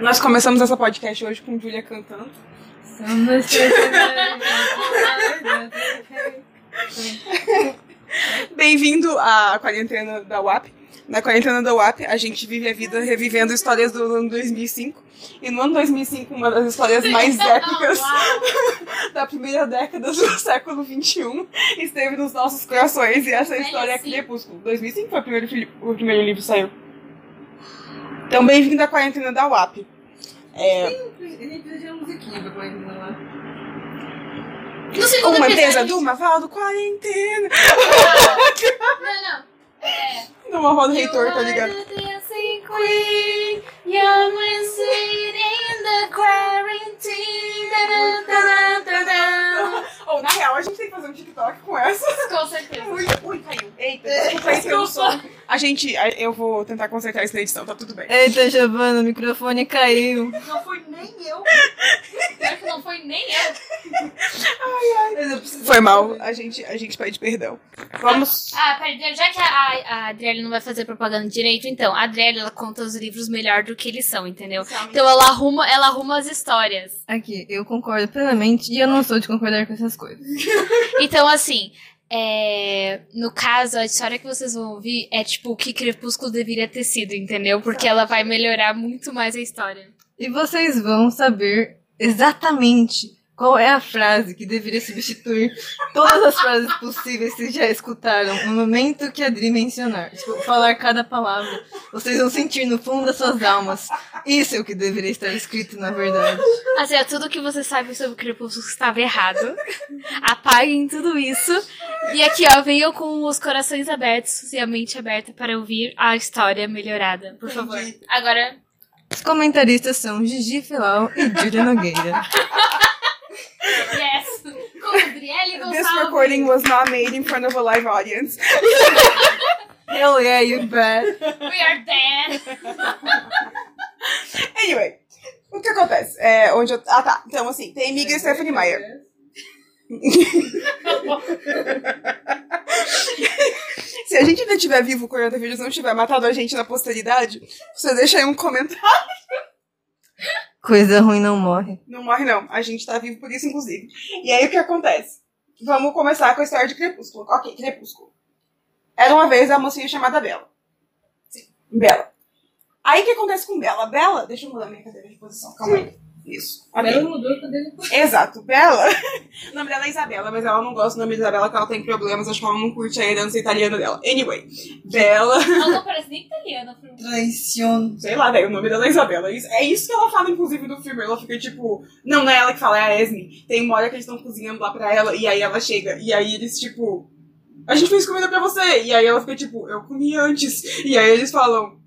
Nós começamos essa podcast hoje com Julia cantando. Somos Bem-vindo à quarentena da UAP. Na quarentena da UAP, a gente vive a vida revivendo histórias do ano 2005. E no ano 2005, uma das histórias mais épicas da primeira década do século XXI esteve nos nossos corações. E essa história é Crepúsculo. 2005 foi o primeiro, o primeiro livro que saiu. Então, bem-vindo à quarentena da UAP. É, Ele precisa de uma uma episódio. mesa do Maval quarentena. Não, não. É. Do Reitor, tá ligado? Queen, young and sweet in the quarantine. Da, da, da, da, da. Ou, na real, a gente tem que fazer um TikTok com essa. Com certeza. Ui, ui, caiu. Eita, desculpa aí pelo som. A gente, eu vou tentar consertar isso na edição, tá tudo bem. Eita, Giovana, o microfone caiu. Não foi nem eu. Pior que não foi nem eu. Foi mal, a gente, a gente pede perdão. Vamos. Ah, peraí, já que a, a, a Adriele não vai fazer propaganda direito, então, a Adriele, ela conta os livros melhor do que eles são, entendeu? Então ela arruma, ela arruma as histórias. Aqui, eu concordo plenamente e eu não sou de concordar com essas coisas. Então, assim, é, no caso, a história que vocês vão ouvir é tipo o que Crepúsculo deveria ter sido, entendeu? Porque ela vai melhorar muito mais a história. E vocês vão saber exatamente qual é a frase que deveria substituir todas as frases possíveis que já escutaram no momento que a Adri mencionar. Tipo, falar cada palavra. Vocês vão sentir no fundo das suas almas. Isso é o que deveria estar escrito na verdade. Assim, ó, tudo que vocês sabem sobre Crepúsculo estava errado. Apaguem tudo isso. E aqui, ó, venham com os corações abertos e a mente aberta para ouvir a história melhorada, por favor. Agora, Os comentaristas são Gigi Filau e Júlia Nogueira. Yes! Com Adriele This recording was not made in front of a live audience. Hell yeah, you bet. We are dead! Anyway, o que acontece? É, onde eu... Ah, tá. Então, assim, tem amiga e Stephanie Meyer. Se a gente ainda estiver vivo, o coronavírus não tiver matado a gente na posteridade, você deixa aí um comentário. Coisa ruim não morre. Não morre, não. A gente tá vivo por isso, inclusive. E aí, o que acontece? Vamos começar com a história de Crepúsculo. Ok, Crepúsculo. Era uma vez a mocinha chamada Bela. Sim, Bela. Aí, o que acontece com Bela? Bela... Deixa eu mudar minha cadeira de posição. Calma aí. Isso. Ok. mudou quando ele Exato. Bela... O nome dela é Isabela, mas ela não gosta do nome de Isabela, porque ela tem problemas. Acho que ela não curte a herança italiana dela. Anyway. Bela... Ela não parece nem italiana. por- Traição. Sei lá, velho, o nome dela é Isabela. É isso que ela fala, inclusive, no filme. Ela fica tipo. Não, não é ela que fala, é a Esme. Tem uma hora que eles estão cozinhando lá pra ela, e aí ela chega, e aí eles, tipo. A gente fez comida pra você. E aí ela fica tipo, eu comi antes. E aí eles falam.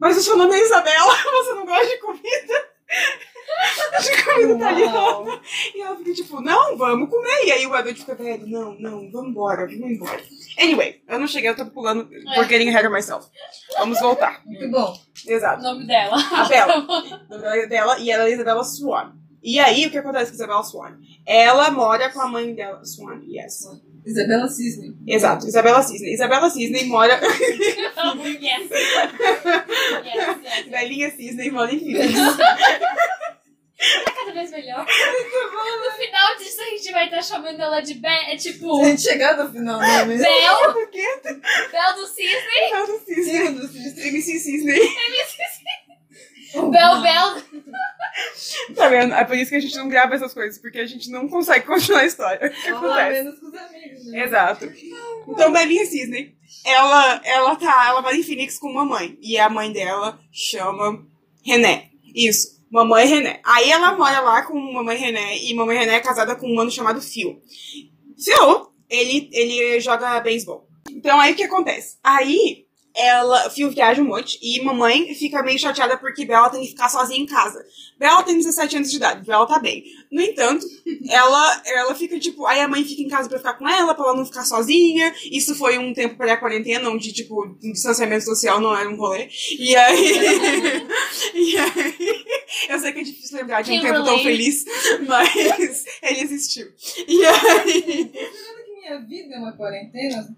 Mas o seu nome é Isabela, você não gosta de comida? De comida italiana. E ela fica tipo, não, vamos comer. E aí o Edward fica, velho, não, não, vamos embora, vamos embora. Anyway, eu não cheguei, eu tô pulando, we're getting ahead of myself. Vamos voltar. Muito bom. Exato. O nome dela. A Bela. O nome dela é dela e ela é Isabela Swan. E aí, o que acontece com Isabela Swan? Ela mora com a mãe dela. Swan, yes. Isabela Cisne. Exato, Isabela Cisne. Isabela Cisne mora. yes. yes, yes. Velhinha Cisne mora em Phoenix. Cada vez melhor. No final disso, a gente vai estar chamando ela de Be é tipo, Se a gente chegar no final, não é mesmo? Bel, Por quê? Bel do Cisne, Não, do Cisne. Sim, do Cisne. MC Cisne. Bel, Bel. Tá vendo? É por isso que a gente não grava essas coisas, porque a gente não consegue continuar a história. O que Vamos lá, acontece? menos com os amigos, né? Exato. Então, Belinha Cisne, ela, ela tá, ela mora em Phoenix com mamãe. E a mãe dela chama René. Isso, mamãe René. Aí ela mora lá com mamãe René, e mamãe René é casada com um mano chamado Phil. Phil, ele, ele joga beisebol. Então, aí o que acontece? Aí, ela, Phil viaja um monte, e mamãe fica meio chateada porque Bella tem que ficar sozinha em casa. Bella tem 17 anos de idade, Bella tá bem. No entanto, ela, ela fica tipo, aí a mãe fica em casa pra ficar com ela, pra ela não ficar sozinha. Isso foi um tempo pré-quarentena, onde, tipo, um distanciamento social não era um rolê. E aí. e aí. Eu sei que é difícil lembrar de um tempo tão feliz, mas ele existiu. E aí. Minha vida é uma quarentena,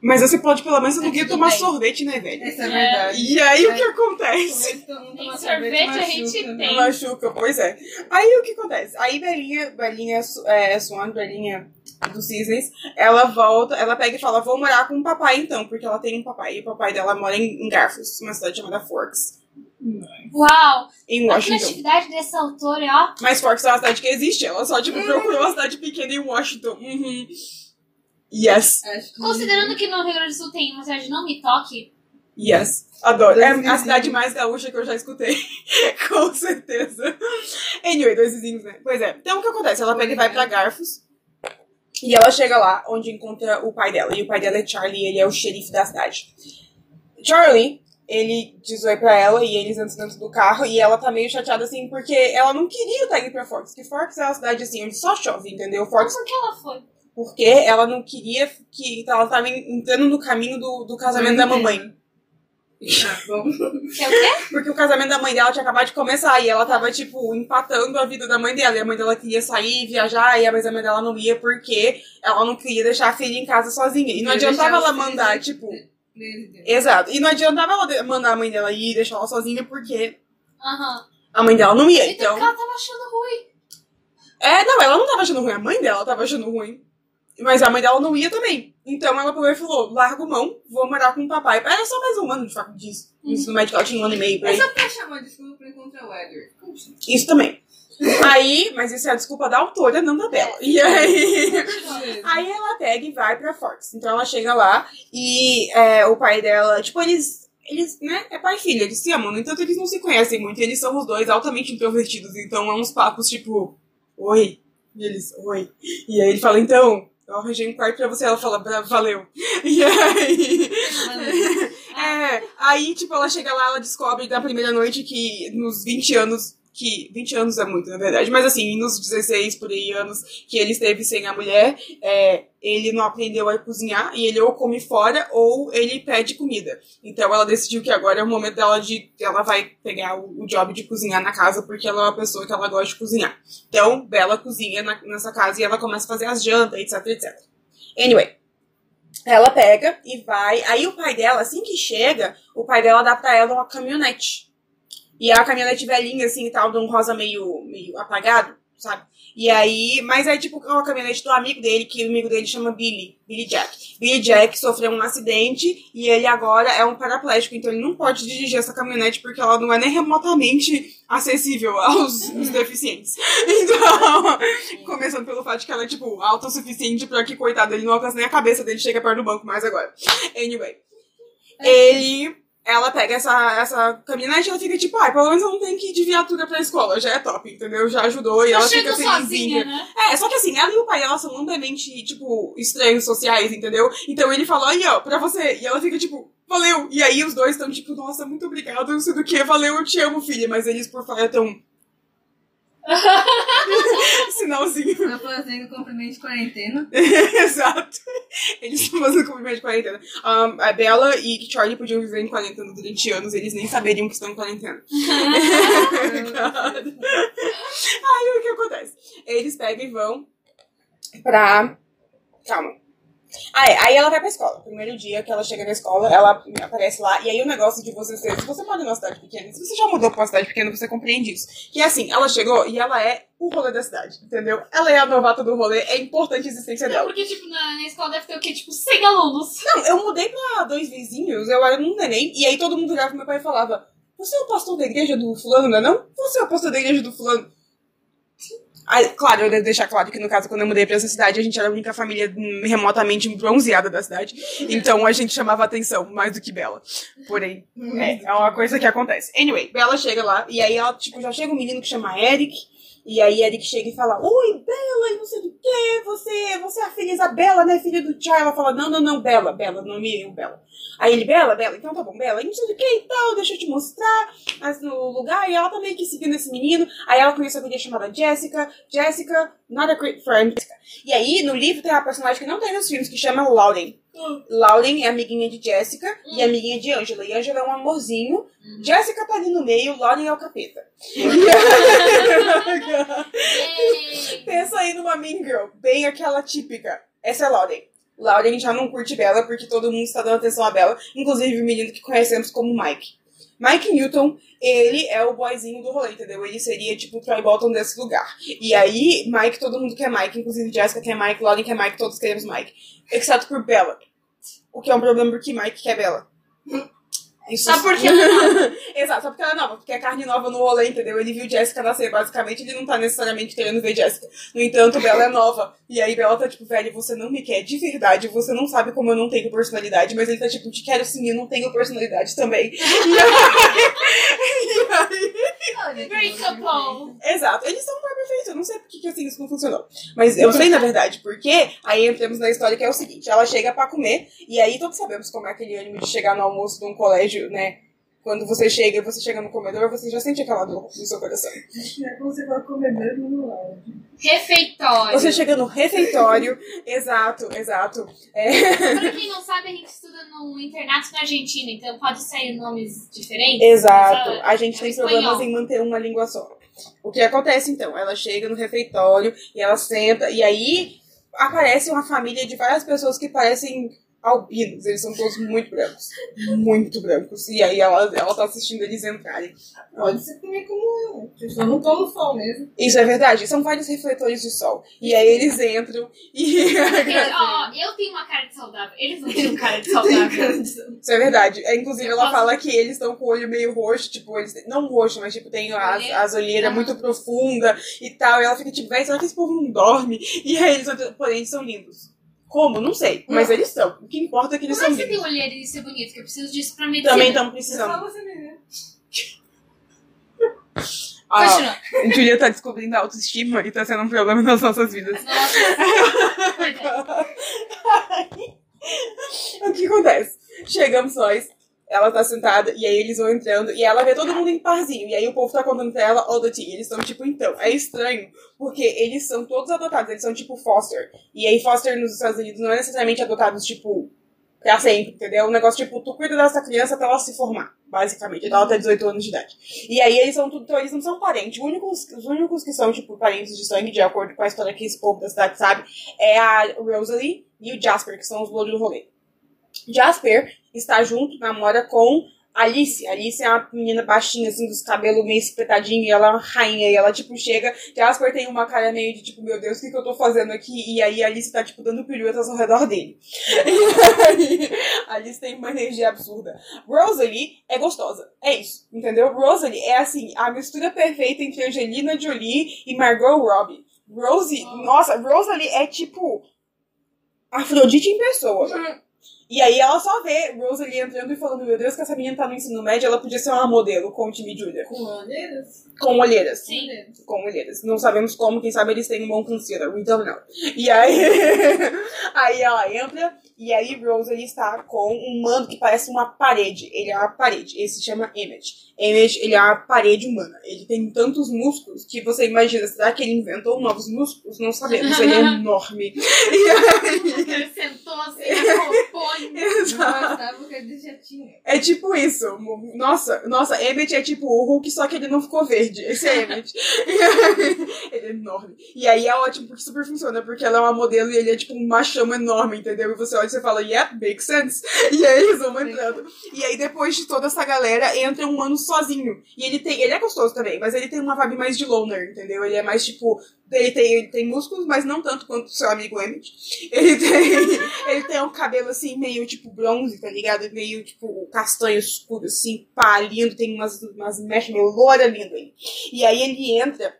Mas você pode, pelo menos, não É, tomar bem. sorvete, né, velho? Essa é É. verdade. E aí o que É. acontece? Tem sorvete a gente tem. Machuca, pois é. Aí o que acontece? Aí Belinha, Belinha é, Swan, Belinha dos Cisnes, ela volta, ela pega e fala, vou morar com o papai então, porque ela tem um papai. E o papai dela mora em, em Garfos, uma cidade chamada Forks, Uau! em A Washington. criatividade dessa autora, ó. Mas Forks é uma cidade que existe, ela só, tipo, procurou uma cidade pequena em Washington. Uhum. Yes, que- Considerando que no Rio Grande do Sul tem uma cidade não me toque. yes. Adoro. É a 2005. cidade mais gaúcha que eu já escutei. Com certeza. Anyway, dois vizinhos, né? Pois é. Então o que acontece? Ela pega e vai pra Garfos. E ela chega lá, onde encontra o pai dela. E o pai dela é Charlie, ele é o xerife da cidade. Charlie, ele diz oi pra ela e eles entram dentro do carro. E ela tá meio chateada, assim, porque ela não queria estar indo pra Forks. Que Forks é uma cidade, assim, onde só chove, entendeu? Forks Por que ela foi? Porque ela não queria que ela tava entrando no caminho do, do casamento da mamãe. Ah, bom. Que é o quê? Porque o casamento da mãe dela tinha acabado de começar e ela tava, tipo, empatando a vida da mãe dela. E a mãe dela queria sair, viajar, e a mãe dela não ia porque ela não queria deixar a filha em casa sozinha. E não adiantava ela mandar, tipo. Exato. E não adiantava ela mandar a mãe dela ir e deixar ela sozinha porque Aham. a mãe dela não ia. Então, Então. ela tava achando ruim. É, não, ela não tava achando ruim, a mãe dela tava achando ruim. Mas a mãe dela não ia também. Então ela pegou e falou: largo mão, vou morar com o papai. Era só mais um ano de faculdade disso. Ensino médio, ela tinha um ano e meio aí. só pra chamar desculpa pra encontrar o Edward. Assim? Isso também. Aí, mas isso é a desculpa da autora, não da dela. E aí. Aí ela pega e vai pra Forks. Então ela chega lá e é, o pai dela, tipo, eles. Eles, né? É pai e filha, eles se amam. No entanto, eles não se conhecem muito. Eles são os dois altamente introvertidos. Então é uns papos tipo: Oi. E eles: Oi. E aí ele fala: Então, eu arranjei um quarto pra você. Ela fala: "Bra- Valeu. E aí. É, aí, tipo, ela chega lá, ela descobre na primeira noite que nos 20 anos, que 20 anos é muito, na verdade, mas assim, nos 16 por aí anos que ele esteve sem a mulher, é, ele não aprendeu a cozinhar e ele ou come fora ou ele pede comida. Então ela decidiu que agora é o momento dela de. Ela vai pegar o, o job de cozinhar na casa porque ela é uma pessoa que ela gosta de cozinhar. Então, Bela cozinha na- nessa casa e ela começa a fazer as jantas, etc, etc. Anyway. Ela pega e vai. Aí o pai dela, assim que chega, o pai dela dá pra ela uma caminhonete. E é a caminhonete velhinha, assim, e tal, de um rosa meio, meio apagado, sabe? E aí, mas é tipo uma caminhonete do amigo dele, que o amigo dele chama Billy, Billy Jack. Billy Jack sofreu um acidente e ele agora é um paraplégico, então ele não pode dirigir essa caminhonete porque ela não é nem remotamente acessível aos, aos deficientes. Então, começando pelo fato de que ela é, tipo, autossuficiente pra que, coitado, ele não alcança nem a cabeça dele, chega perto do banco mais agora. Anyway. Ele ela pega essa, essa caminhonete e ela fica tipo, ai, pelo menos eu não tenho que ir de viatura pra escola, já é top, entendeu? Já ajudou e Eu ela fica sozinha, felizinha. né? É, só que assim, ela e o pai dela são amplamente, tipo, estranhos sociais, entendeu? Então ele falou, aí, ó, pra você. E ela fica, tipo, valeu. E aí os dois estão, tipo, nossa, muito obrigado, não sei do que, valeu, eu te amo, filha. Mas eles por fora estão. Sinalzinho. Tá fazendo cumprimento de quarentena. Exato. Eles estão fazendo cumprimento de quarentena. Um, a Bella e Charlie podiam viver em quarentena durante anos, eles nem saberiam que estão em quarentena. Aí o que acontece? Eles pegam e vão pra. Calma. Ah, é. Aí ela vai pra escola. Primeiro dia que ela chega na escola, ela aparece lá. E aí o negócio de você ser. Se você mora numa cidade pequena, se você já mudou pra uma cidade pequena, você compreende isso. Que é assim, ela chegou e ela é o rolê da cidade, entendeu? Ela é a novata do rolê, é importante a existência Não, dela. porque, tipo, na, na escola deve ter o quê? Tipo, 100 alunos. Não, eu mudei pra dois vizinhos, eu era um neném, e aí todo mundo olhava pro meu pai e falava: Você é o pastor da igreja do fulano, não é não? Você é o pastor da igreja do fulano. Aí, claro, eu devo deixar claro que no caso, quando eu mudei pra essa cidade, a gente era a única família remotamente bronzeada da cidade. Então a gente chamava atenção mais do que Bela. Porém, é, é uma coisa que acontece. Anyway, Bela chega lá, e aí ela, tipo, já chega um menino que chama Eric. E aí Eric chega e fala, Oi, Bela, e não sei do que, você, você é a filha Isabela, né, filha do Charlie. Ela fala, não, não, não, Bela, Bela, nome eu, Bela. Aí ele, Bela, Bela, então tá bom, Bela, e não sei do que e tal, deixa eu te mostrar mas no lugar, e ela tá meio que seguindo esse menino. Aí ela conhece uma guria chamada Jessica. Jessica, not a great friend. E aí, no livro tem uma personagem que não tem nos filmes, que chama Lauren. Lauren é amiguinha de Jessica e amiguinha de Angela. E Angela é um amorzinho. Jessica tá ali no meio, Lauren é o capeta. Pensa aí numa Mean Girl, bem aquela típica. Essa é Lauren. Lauren já não curte Bella porque todo mundo está dando atenção a Bella, inclusive o menino que conhecemos como Mike. Mike Newton, ele é o boyzinho do rolê, entendeu? Ele seria tipo o Troy Bolton desse lugar. E aí, Mike, todo mundo quer Mike, inclusive Jessica quer Mike, Lauren quer Mike, todos queremos Mike. Exceto por Bella. O que é um problema porque Mike quer Bella. Isso Só porque ela é nova. Exato, só porque ela é nova, porque é carne nova no rolê, entendeu? Ele viu Jessica nascer, basicamente, ele não tá necessariamente querendo ver Jessica. No entanto, Bella é nova. E aí Bella tá tipo, velho, você não me quer de verdade, você não sabe como eu não tenho personalidade, mas ele tá tipo, te quero sim, eu não tenho personalidade também. E aí. e aí. Exato, eles são um par perfeito, eu não sei por que que, assim isso não funcionou. Mas eu sei na verdade, porque aí entramos na história que é o seguinte: ela chega pra comer, e aí todos sabemos como é aquele ânimo de chegar no almoço de um colégio, né? Quando você chega e você chega no comedor, você já sente aquela dor no seu coração. É como você vai mesmo no. Refeitório. Você chega no refeitório, exato, exato. É, Pra quem não sabe, a gente estuda num internato na Argentina, então pode sair nomes diferentes. exato. A gente tem espanhol. problemas em manter uma língua só. O que acontece então? Ela chega no refeitório e ela senta, e aí aparece uma família de várias pessoas que parecem albinos. Eles são todos muito brancos. Muito brancos. E aí ela, ela tá assistindo eles entrarem. Pode ser também como eu. Eu só não tomo sol mesmo. Isso é verdade. São vários refletores de sol. E aí eles entram e. Porque, ó, eu tenho uma cara de saudável. Eles não têm cara de saudável. Isso é verdade. É, Inclusive, Eu ela posso- fala que eles estão com o olho meio roxo, tipo, eles têm- não roxo, mas tipo, tem as, as olheiras Aham. muito profundas e tal. E ela fica tipo, véi, será que esse povo não dorme? E aí eles, porém, eles são lindos. Como? Não sei. Mas eles são. O que importa é que eles Como é são que você tem olheira e ser bonito? Que eu preciso disso pra medicina. Também estamos É precisando. só você ver. A Continua. Julia tá descobrindo a autoestima e tá sendo um problema nas nossas vidas. Nossa. Verdade. O que acontece? Chegamos nós, ela tá sentada, e aí eles vão entrando, e ela vê todo mundo em parzinho, e aí o povo tá contando pra ela all the tea. Eles estão tipo, então, é estranho, porque eles são todos adotados, eles são tipo foster. E aí foster nos Estados Unidos não é necessariamente adotados, tipo, pra sempre, entendeu? Um negócio tipo, tu cuida dessa criança até ela se formar, basicamente, até ela ter 18 anos de idade. E aí eles são tudo, então eles não são parentes. Os únicos, os únicos que são, tipo, parentes de sangue, de acordo com a história que esse povo da cidade sabe, é a Rosalie e o Jasper, que são os louros do rolê. Jasper está junto, namora com Alice. Alice é uma menina baixinha, assim, dos cabelos meio espetadinhos, e ela é uma rainha, e ela, tipo, chega. Jasper tem uma cara meio de, tipo, meu Deus, o que, que eu tô fazendo aqui? E aí Alice tá, tipo, dando piruetas ao redor dele. E aí, Alice tem uma energia absurda. Rosalie é gostosa. É isso, entendeu? Rosalie é, assim, a mistura perfeita entre Angelina Jolie e Margot Robbie. Rosie, nossa, Rosalie é, tipo, Afrodite em pessoa. E aí ela só vê Rosalie entrando e falando, meu Deus, que essa menina tá no ensino médio, ela podia ser uma modelo, conte-me, Julia. Com olheiras? Com olheiras. Sim. Com olheiras. Não sabemos como, quem sabe eles têm um bom concealer, we don't know. E aí, aí ela entra, e aí Rosalie está com um mano que parece uma parede. Ele é uma parede, ele se chama Emmett. Emmett, ele é uma parede humana. Ele tem tantos músculos que você imagina, será que ele inventou novos músculos? Não sabemos, ele é enorme. E aí... Ele sentou assim, Exato. bastava que ele já tinha. É tipo isso. Nossa, nossa, Emmett é tipo o Hulk, só que ele não ficou verde. Esse é Emmett. ele é enorme. E aí é ótimo porque super funciona, porque ela é uma modelo e ele é tipo um machão enorme, entendeu? E você olha e você fala, yeah, makes sense. E aí eles vão entrando. E aí depois de toda essa galera, entra um mano sozinho. E ele tem. Ele é gostoso também, mas ele tem uma vibe mais de loner, entendeu? Ele é mais tipo. Ele tem, ele tem músculos, mas não tanto quanto o seu amigo Emmett. Ele tem. Ele tem um cabelo assim, meio tipo bronze, tá ligado? Meio tipo castanho escuro, assim, pá, lindo, tem umas, umas mechas meio loura lindo aí. E aí ele entra.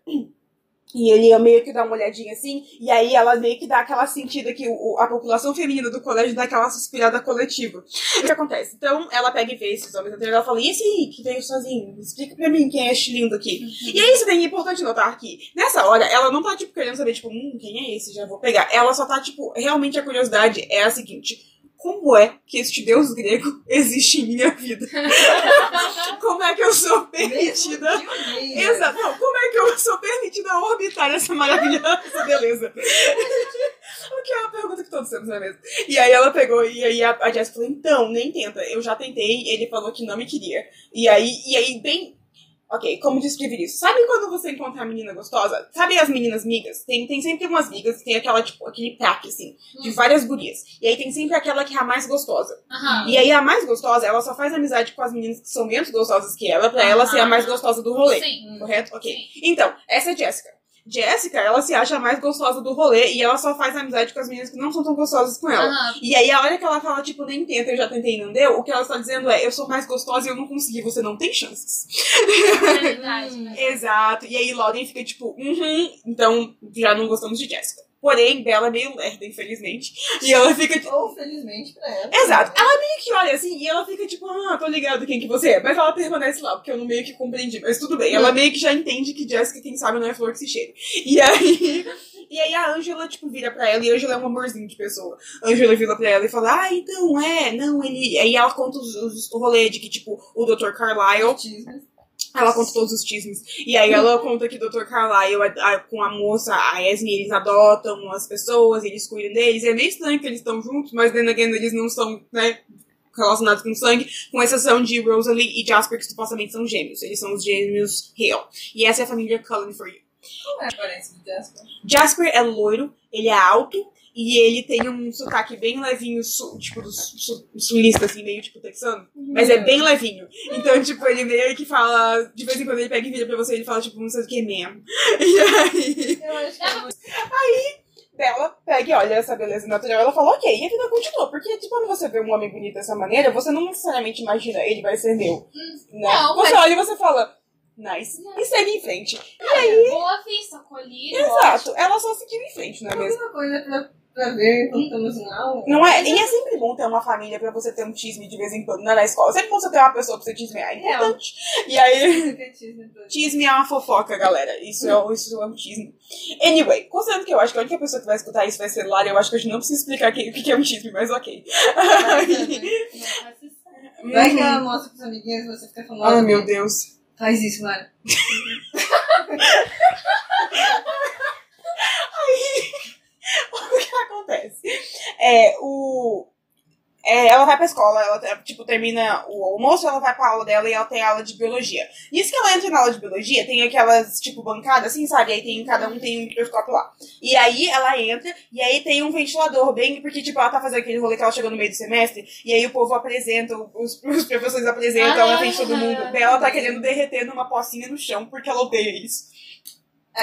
E ele meio que dá uma olhadinha assim, e aí ela meio que dá aquela sentida que o, a população feminina do colégio dá aquela suspirada coletiva. O que acontece? Então ela pega e vê esses homens e ela fala: E esse que veio sozinho? Explica pra mim quem é este lindo aqui. E aí, isso é importante notar que, nessa hora, ela não tá, tipo, querendo saber, tipo, hum, quem é esse? Já vou pegar. Ela só tá, tipo, realmente a curiosidade é a seguinte. Como é que este deus grego existe em minha vida? Como é que eu sou permitida? Exato. Não, como é que eu sou permitida a orbitar essa maravilhosa beleza? o que é uma pergunta que todos temos, não é mesmo? E aí ela pegou, e aí a, a Jess falou, então, nem tenta. Eu já tentei, ele falou que não me queria. E aí, e aí bem... Ok, como descrever isso? Sabe quando você encontra uma menina gostosa? Sabe as meninas migas? Tem, tem sempre umas migas, tem aquela, tipo, aquele pack, assim, de várias gurias. E aí tem sempre aquela que é a mais gostosa. Aham. E aí a mais gostosa, ela só faz amizade com as meninas que são menos gostosas que ela, pra ela ser a mais gostosa do rolê. Sim. Correto? Ok. Sim. Então, essa é a Jessica. Jessica, ela se acha a mais gostosa do rolê e ela só faz amizade com as meninas que não são tão gostosas com ela. Aham. E aí, a hora que ela fala, tipo, nem tenta, eu já tentei e não deu, o que ela está dizendo é, eu sou mais gostosa e eu não consegui, você não tem chances. É verdade. Exato. E aí, Lauren fica tipo, uhum, então já não gostamos de Jessica. Porém, Bella é meio lerda, infelizmente. E ela fica tipo. Ou felizmente pra ela. Exato. Ela meio que olha assim e ela fica tipo, ah, tô ligado quem que você é. Mas ela permanece lá, porque eu não meio que compreendi. Mas tudo bem. Ela meio que já entende que Jessica, quem sabe, não é flor que se cheira. E aí. E aí a Angela, tipo, vira pra ela, e a Angela é um amorzinho de pessoa. A Angela vira pra ela e fala, ah, então, é, não, ele. Aí ela conta os, os, o rolê de que, tipo, o Dr. Carlyle ela conta todos os chismes. E aí ela conta que o Dr. Carlyle, a- a- com a moça, a Esme, eles adotam as pessoas, eles cuidam deles. É meio estranho que eles estão juntos, mas then again, eles não são, né, relacionados com sangue, com exceção de Rosalie e Jasper, que supostamente são gêmeos. Eles são os gêmeos Hale. E essa é a família Cullen for You. Como é a aparência do Jasper? Jasper é loiro, ele é alto, e ele tem um sotaque bem levinho, su- tipo, do su- sulista, assim, meio tipo texano. Mas é bem levinho. Então, tipo, ele meio que fala. De vez em quando ele pega e vira pra você e ele fala, tipo, não sei o que mesmo. E aí. Eu acho que é muito... Bela pega e olha essa beleza natural. Ela fala, ok, e a vida continua. Porque, tipo, quando você vê um homem bonito dessa maneira, você não necessariamente imagina ele vai ser meu. Né? não, você mas- olha e você fala, nice. E segue em frente. Boa vista, colírio. Exato. Ela só seguiu em frente, não é A mesmo? mesma coisa pra, pra ver enquanto estamos na aula. Não é? E é sempre bom ter uma família pra você ter um tisme de vez em quando, não é na escola. Sempre bom você ter uma pessoa pra você tismear. É importante. E aí. Tisme é uma fofoca, galera. Isso é, isso é um tisme. Anyway, considerando que eu acho que a única pessoa que vai escutar isso vai ser Lara, eu acho que a gente não precisa explicar o que que é um tisme, mas ok. Vai que ela mostra pros amiguinhos e você fica falando. Ai, meu Deus. Faz isso, Mara. o que acontece? É, o. é, ela vai pra escola, ela tipo, termina o almoço, ela vai pra aula dela e ela tem aula de biologia. Nisso que ela entra na aula de biologia, tem aquelas, tipo, bancadas, assim, sabe? Aí tem, cada um tem um microscópio lá. E aí ela entra, e aí tem um ventilador, bem, porque, tipo, ela tá fazendo aquele rolê que ela chegou no meio do semestre, e aí o povo apresenta, os, os professores apresentam Ah, frente de todo mundo. Daí ela tá querendo derreter numa pocinha no chão, porque ela odeia isso.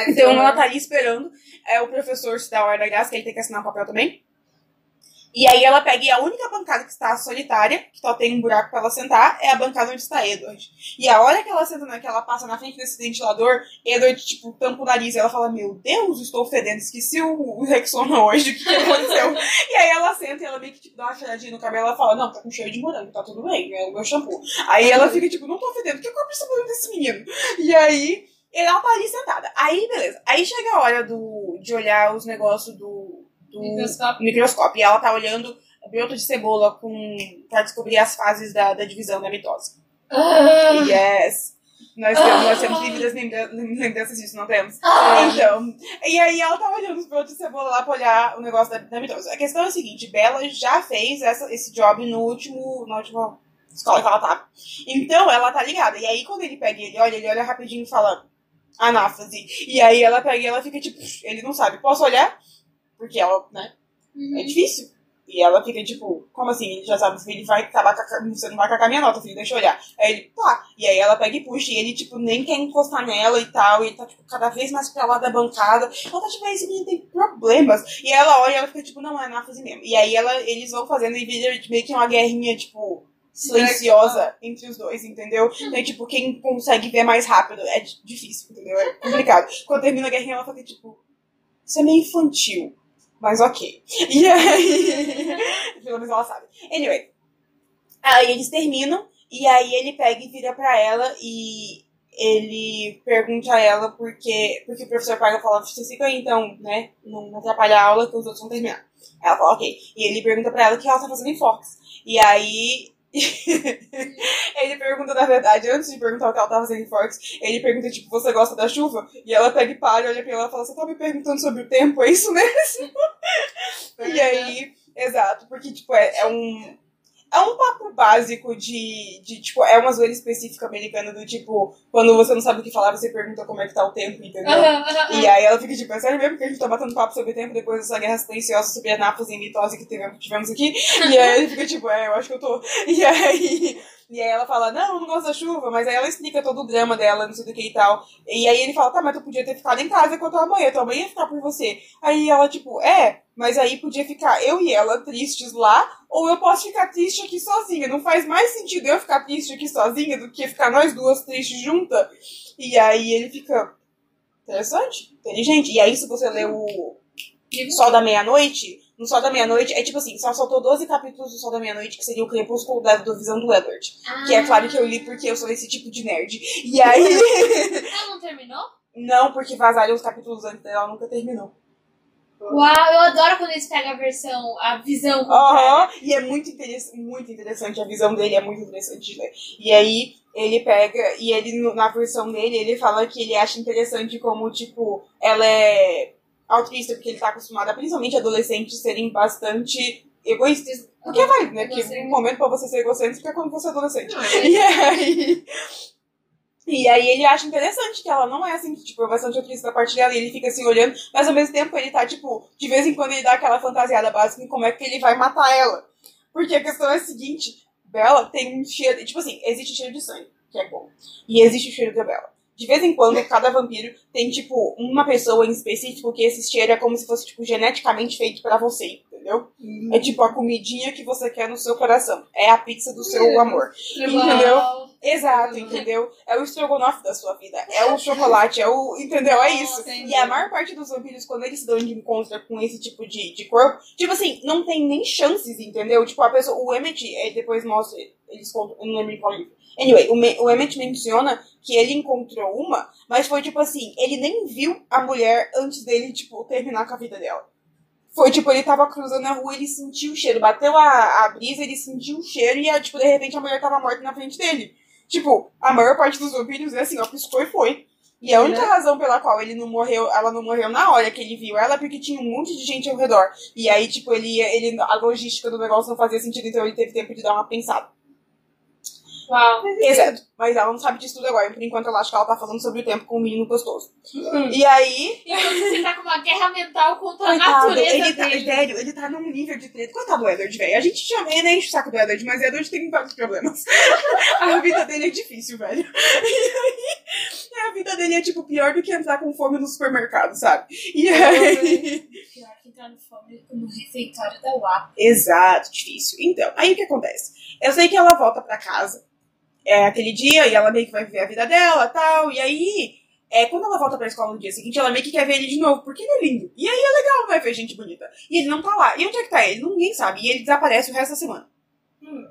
Então ela tá ali esperando é, o professor se dar a hora da graça, que ele tem que assinar um papel também. E aí ela pega e a única bancada que está solitária, que só tem um buraco pra ela sentar, é a bancada onde está Edward. E a hora que ela senta, na- que ela passa na frente desse ventilador, Edward, tipo, tampa o nariz e ela fala, meu Deus, estou fedendo, esqueci o, o Rexona hoje, o que, que aconteceu? e aí ela senta e ela meio que tipo, dá uma cheiradinha no cabelo, ela fala, não, tá com cheiro de morango, tá tudo bem, é o meu shampoo. Aí ela fica tipo, não tô fedendo, o que eu preciso fazer desse menino? E aí, ela tá ali sentada. Aí, beleza. Aí chega a hora do, de olhar os negócios do, do Microscópio. microscópio. E ela tá olhando broto de cebola com, pra descobrir as fases da, da divisão da mitose. Yes. Nós temos, nós temos vívidas lembra- lembranças disso, não temos? Então, e aí ela tá olhando os brotos de cebola lá pra olhar o negócio da, da mitose. A questão é a seguinte, Bela já fez essa, esse job no último, na última escola que ela tava. Então, ela tá ligada. E aí, quando ele pega e ele olha, ele olha rapidinho e fala anáfase. E aí ela pega e ela fica tipo, ele não sabe, posso olhar? Porque ela, né, é difícil. E ela fica tipo, como assim? Ele já sabe, ele vai acabar com a, ca- você não vai cagar minha nota, filho, deixa eu olhar. Aí ele, tá. E aí ela pega e puxa, e ele, tipo, nem quer encostar nela e tal, e ele tá, tipo, cada vez mais pra lá da bancada. Ela tá, tipo, "Ah, esse menino tem problemas. E ela olha e ela fica, tipo, não, é anáfase mesmo. E aí ela, eles vão fazendo e vira meio que uma guerrinha, tipo, silenciosa entre os dois, entendeu? Então, tipo, quem consegue ver mais rápido é di- difícil, entendeu? É complicado. Quando termina a guerrinha, ela fica, tipo, isso é meio infantil. Mas ok. E aí. Pelo menos ela sabe. Anyway. Aí eles terminam. E aí ele pega e vira pra ela e ele pergunta a ela porque, porque o professor paga fala, você fica aí então, né? Não atrapalha a aula que os outros vão terminar. Ela fala, ok. E ele pergunta pra ela o que ela tá fazendo em Fox. E aí. Ele pergunta, na verdade, antes de perguntar o que ela tá fazendo em Fox, ele pergunta, tipo, você gosta da chuva? E ela pega e para, olha pra ela e fala, você tá me perguntando sobre o tempo, é isso mesmo? e aí, exato, porque, tipo, é, é um. É um papo básico de, de, tipo, é uma zoeira específica americana do tipo, quando você não sabe o que falar, você pergunta como é que tá o tempo, entendeu? Aham, aham, E aí ela fica tipo, é sério mesmo que a gente tá batendo papo sobre o tempo depois dessa guerra silenciosa sobre a Nápoles e mitose que tivemos aqui? E aí ele fica tipo, é, eu acho que eu tô. E aí. E aí ela fala, não, não gosto da chuva, mas aí ela explica todo o drama dela, não sei do que e tal. E aí ele fala, tá, mas tu podia ter ficado em casa com a tua mãe, a tua mãe ia ficar por você. Aí ela, tipo, é, mas aí podia ficar eu e ela tristes lá, ou eu posso ficar triste aqui sozinha. Não faz mais sentido eu ficar triste aqui sozinha do que ficar nós duas tristes juntas. E aí ele fica. Interessante, inteligente. E aí, se você lê o Sol da Meia-Noite, no Sol da Meia-Noite, é tipo assim, só soltou 12 capítulos do Sol da Meia-Noite, que seria o crepúsculo da, da visão do Edward. Que é claro que eu li porque eu sou esse tipo de nerd. E aí. Ela não terminou? Não, porque vazaram os capítulos antes dela, nunca terminou. Uau, eu adoro quando eles pegam a versão, a visão Aham, e é muito, interess muito interessante, a visão dele é muito interessante de ler. E aí, ele pega, e ele, na versão dele, ele fala que ele acha interessante como, tipo, ela é altruísta, porque ele tá acostumado a, principalmente adolescentes, serem bastante egoístas. O que é válido, né? Porque um momento pra você ser egocêntrico é quando você é adolescente. É- E aí. E aí ele acha interessante que ela não é assim, que, tipo, é bastante altruísta da parte dela, e ele fica assim olhando, mas ao mesmo tempo ele tá, tipo, de vez em quando ele dá aquela fantasiada básica em como é que ele vai matar ela. Porque a questão é a seguinte, Bela tem um cheiro, tipo assim, existe cheiro de sangue, que é bom. E existe o cheiro da Bela. De vez em quando, cada vampiro tem, tipo, uma pessoa em específico que esse cheiro é como se fosse, tipo, geneticamente feito pra você, entendeu? É tipo a comidinha que você quer no seu coração. É a pizza do seu amor. Entendeu? Uau. Exato, entendeu? É o estrogonofe da sua vida. É o chocolate, é o. Entendeu? É isso. Entendi. E a maior parte dos vampiros, quando eles se dão de encontro com esse tipo de, de corpo, tipo assim, não tem nem chances, entendeu? Tipo, a pessoa. O Emmett, depois mostra. Eles contam. Eu não lembro em qual livro. Anyway, o, o Emmett menciona que ele encontrou uma, mas foi tipo assim, ele nem viu a mulher antes dele, tipo, terminar com a vida dela. Foi tipo, ele tava cruzando a rua, ele sentiu o cheiro, bateu a, a brisa, ele sentiu o cheiro e, tipo, de repente a mulher tava morta na frente dele. Tipo, a maior parte dos vampiros é assim, ó, piscou e foi. E a única razão pela qual ele não morreu, ela não morreu na hora que ele viu ela é porque tinha um monte de gente ao redor. E aí, tipo, ele, ele a logística do negócio não fazia sentido, então ele teve tempo de dar uma pensada. Uau. Exato. Mas ela não sabe disso tudo agora. Por enquanto, ela acha que ela tá falando sobre o tempo com o menino gostoso. E aí, E aí você tá com uma guerra mental contra a Coitado, natureza ele tá, dele. velho, ele tá num nível de treta. Coitado do Edward, velho. A gente chama ele, nem enche o saco do Edward, mas Edward tem vários problemas. a vida dele é difícil, velho. E aí, a vida dele é, tipo, pior do que entrar com fome no supermercado, sabe? E aí... Pior que entrar no fome no refeitório da UAP. Exato, difícil. Então, aí o que acontece? Eu sei que ela volta pra casa é, aquele dia e ela meio que vai viver a vida dela tal. E aí, é, quando ela volta pra escola no dia seguinte, ela meio que quer ver ele de novo, porque ele é lindo. E aí é legal, vai ver gente bonita. E ele não tá lá. E onde é que tá ele? Ninguém sabe. E ele desaparece o resto da semana. Hum.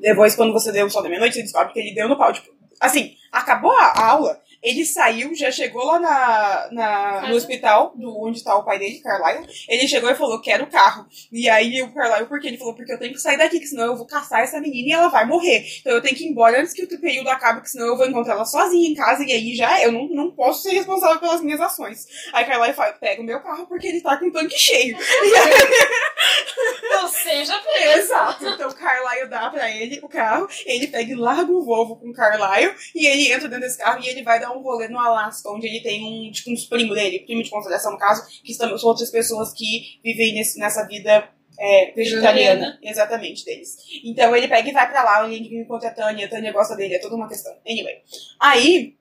Depois, quando você deu o sol da meia-noite, você descobre que ele deu no pau. Tipo, assim, acabou a aula, ele saiu, já chegou lá na, na, no hospital, do, onde tá o pai dele, Carlyle. Ele chegou e falou, quero o carro. E aí o Carlyle, por quê? Ele falou, porque eu tenho que sair daqui, que senão eu vou caçar essa menina e ela vai morrer. Então eu tenho que ir embora antes que o período acabe, que senão eu vou encontrar ela sozinha em casa e aí já eu não, não posso ser responsável pelas minhas ações. Aí Carlyle fala, pega o meu carro porque ele tá com o tanque cheio. Ou seja, preso. Exato. Então o Carlyle dá pra ele o carro, ele pega e larga o Volvo com o Carlyle e ele entra dentro desse carro e ele vai dar um rolê no Alasca, onde ele tem um, tipo, uns primos dele, primo de consideração no caso, que são outras pessoas que vivem nesse, nessa vida é, vegetariana, exatamente, deles. Então ele pega e vai pra lá, ele encontra a Tânia, a Tânia gosta dele, é toda uma questão. Anyway. Aí,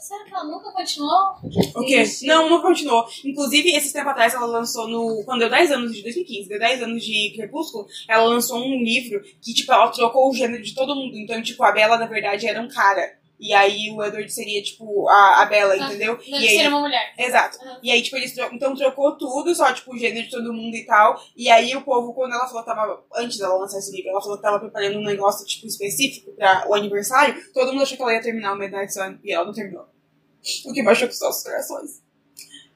Será que ela nunca continuou? o quê? Não, não continuou. Inclusive, esses tempos atrás, ela lançou no. Quando deu 10 anos de 2015, deu 10 anos de Crepúsculo, ela lançou um livro que, tipo, ela trocou o gênero de todo mundo. Então, tipo, a Bella, na verdade, era um cara. E aí o Edward seria, tipo, a, a Bella, Ah, entendeu? Deve E aí, ser uma mulher. Exato. Aham. E aí, tipo, eles tro- então trocou tudo, só, tipo, o gênero de todo mundo e tal. E aí o povo, quando ela falou que tava. Antes dela lançar esse livro, ela falou que tava preparando um negócio, tipo, específico pra o aniversário, todo mundo achou que ela ia terminar o Midnight Sun e ela não terminou. O que baixou com os nossos corações.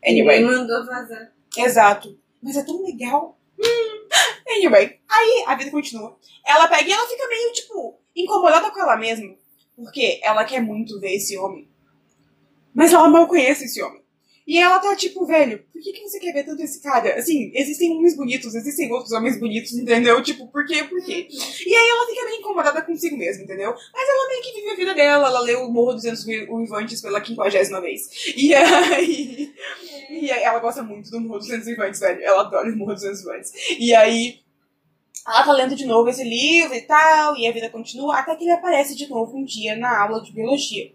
Anyway. Ele mandou vazar. Exato. Mas é tão legal. Hum. Anyway, aí a vida continua. Ela pega e ela fica meio, tipo, incomodada com ela mesma. Porque ela quer muito ver esse homem. Mas ela mal conhece esse homem. E ela tá tipo, velho, por que, que você quer ver tanto esse cara? Assim, existem homens bonitos, existem outros homens bonitos, entendeu? Tipo, por quê, por quê? E aí ela fica meio incomodada consigo mesma, entendeu? Mas ela meio que vive a vida dela, ela leu o Morro dos Ventos Uivantes pela quinquagésima vez. E aí. E aí ela gosta muito do Morro dos Ventos Uivantes, velho. Ela adora o Morro dos Ventos Uivantes. E aí. Ela tá lendo de novo esse livro e tal, e a vida continua, até que ele aparece de novo um dia na aula de biologia.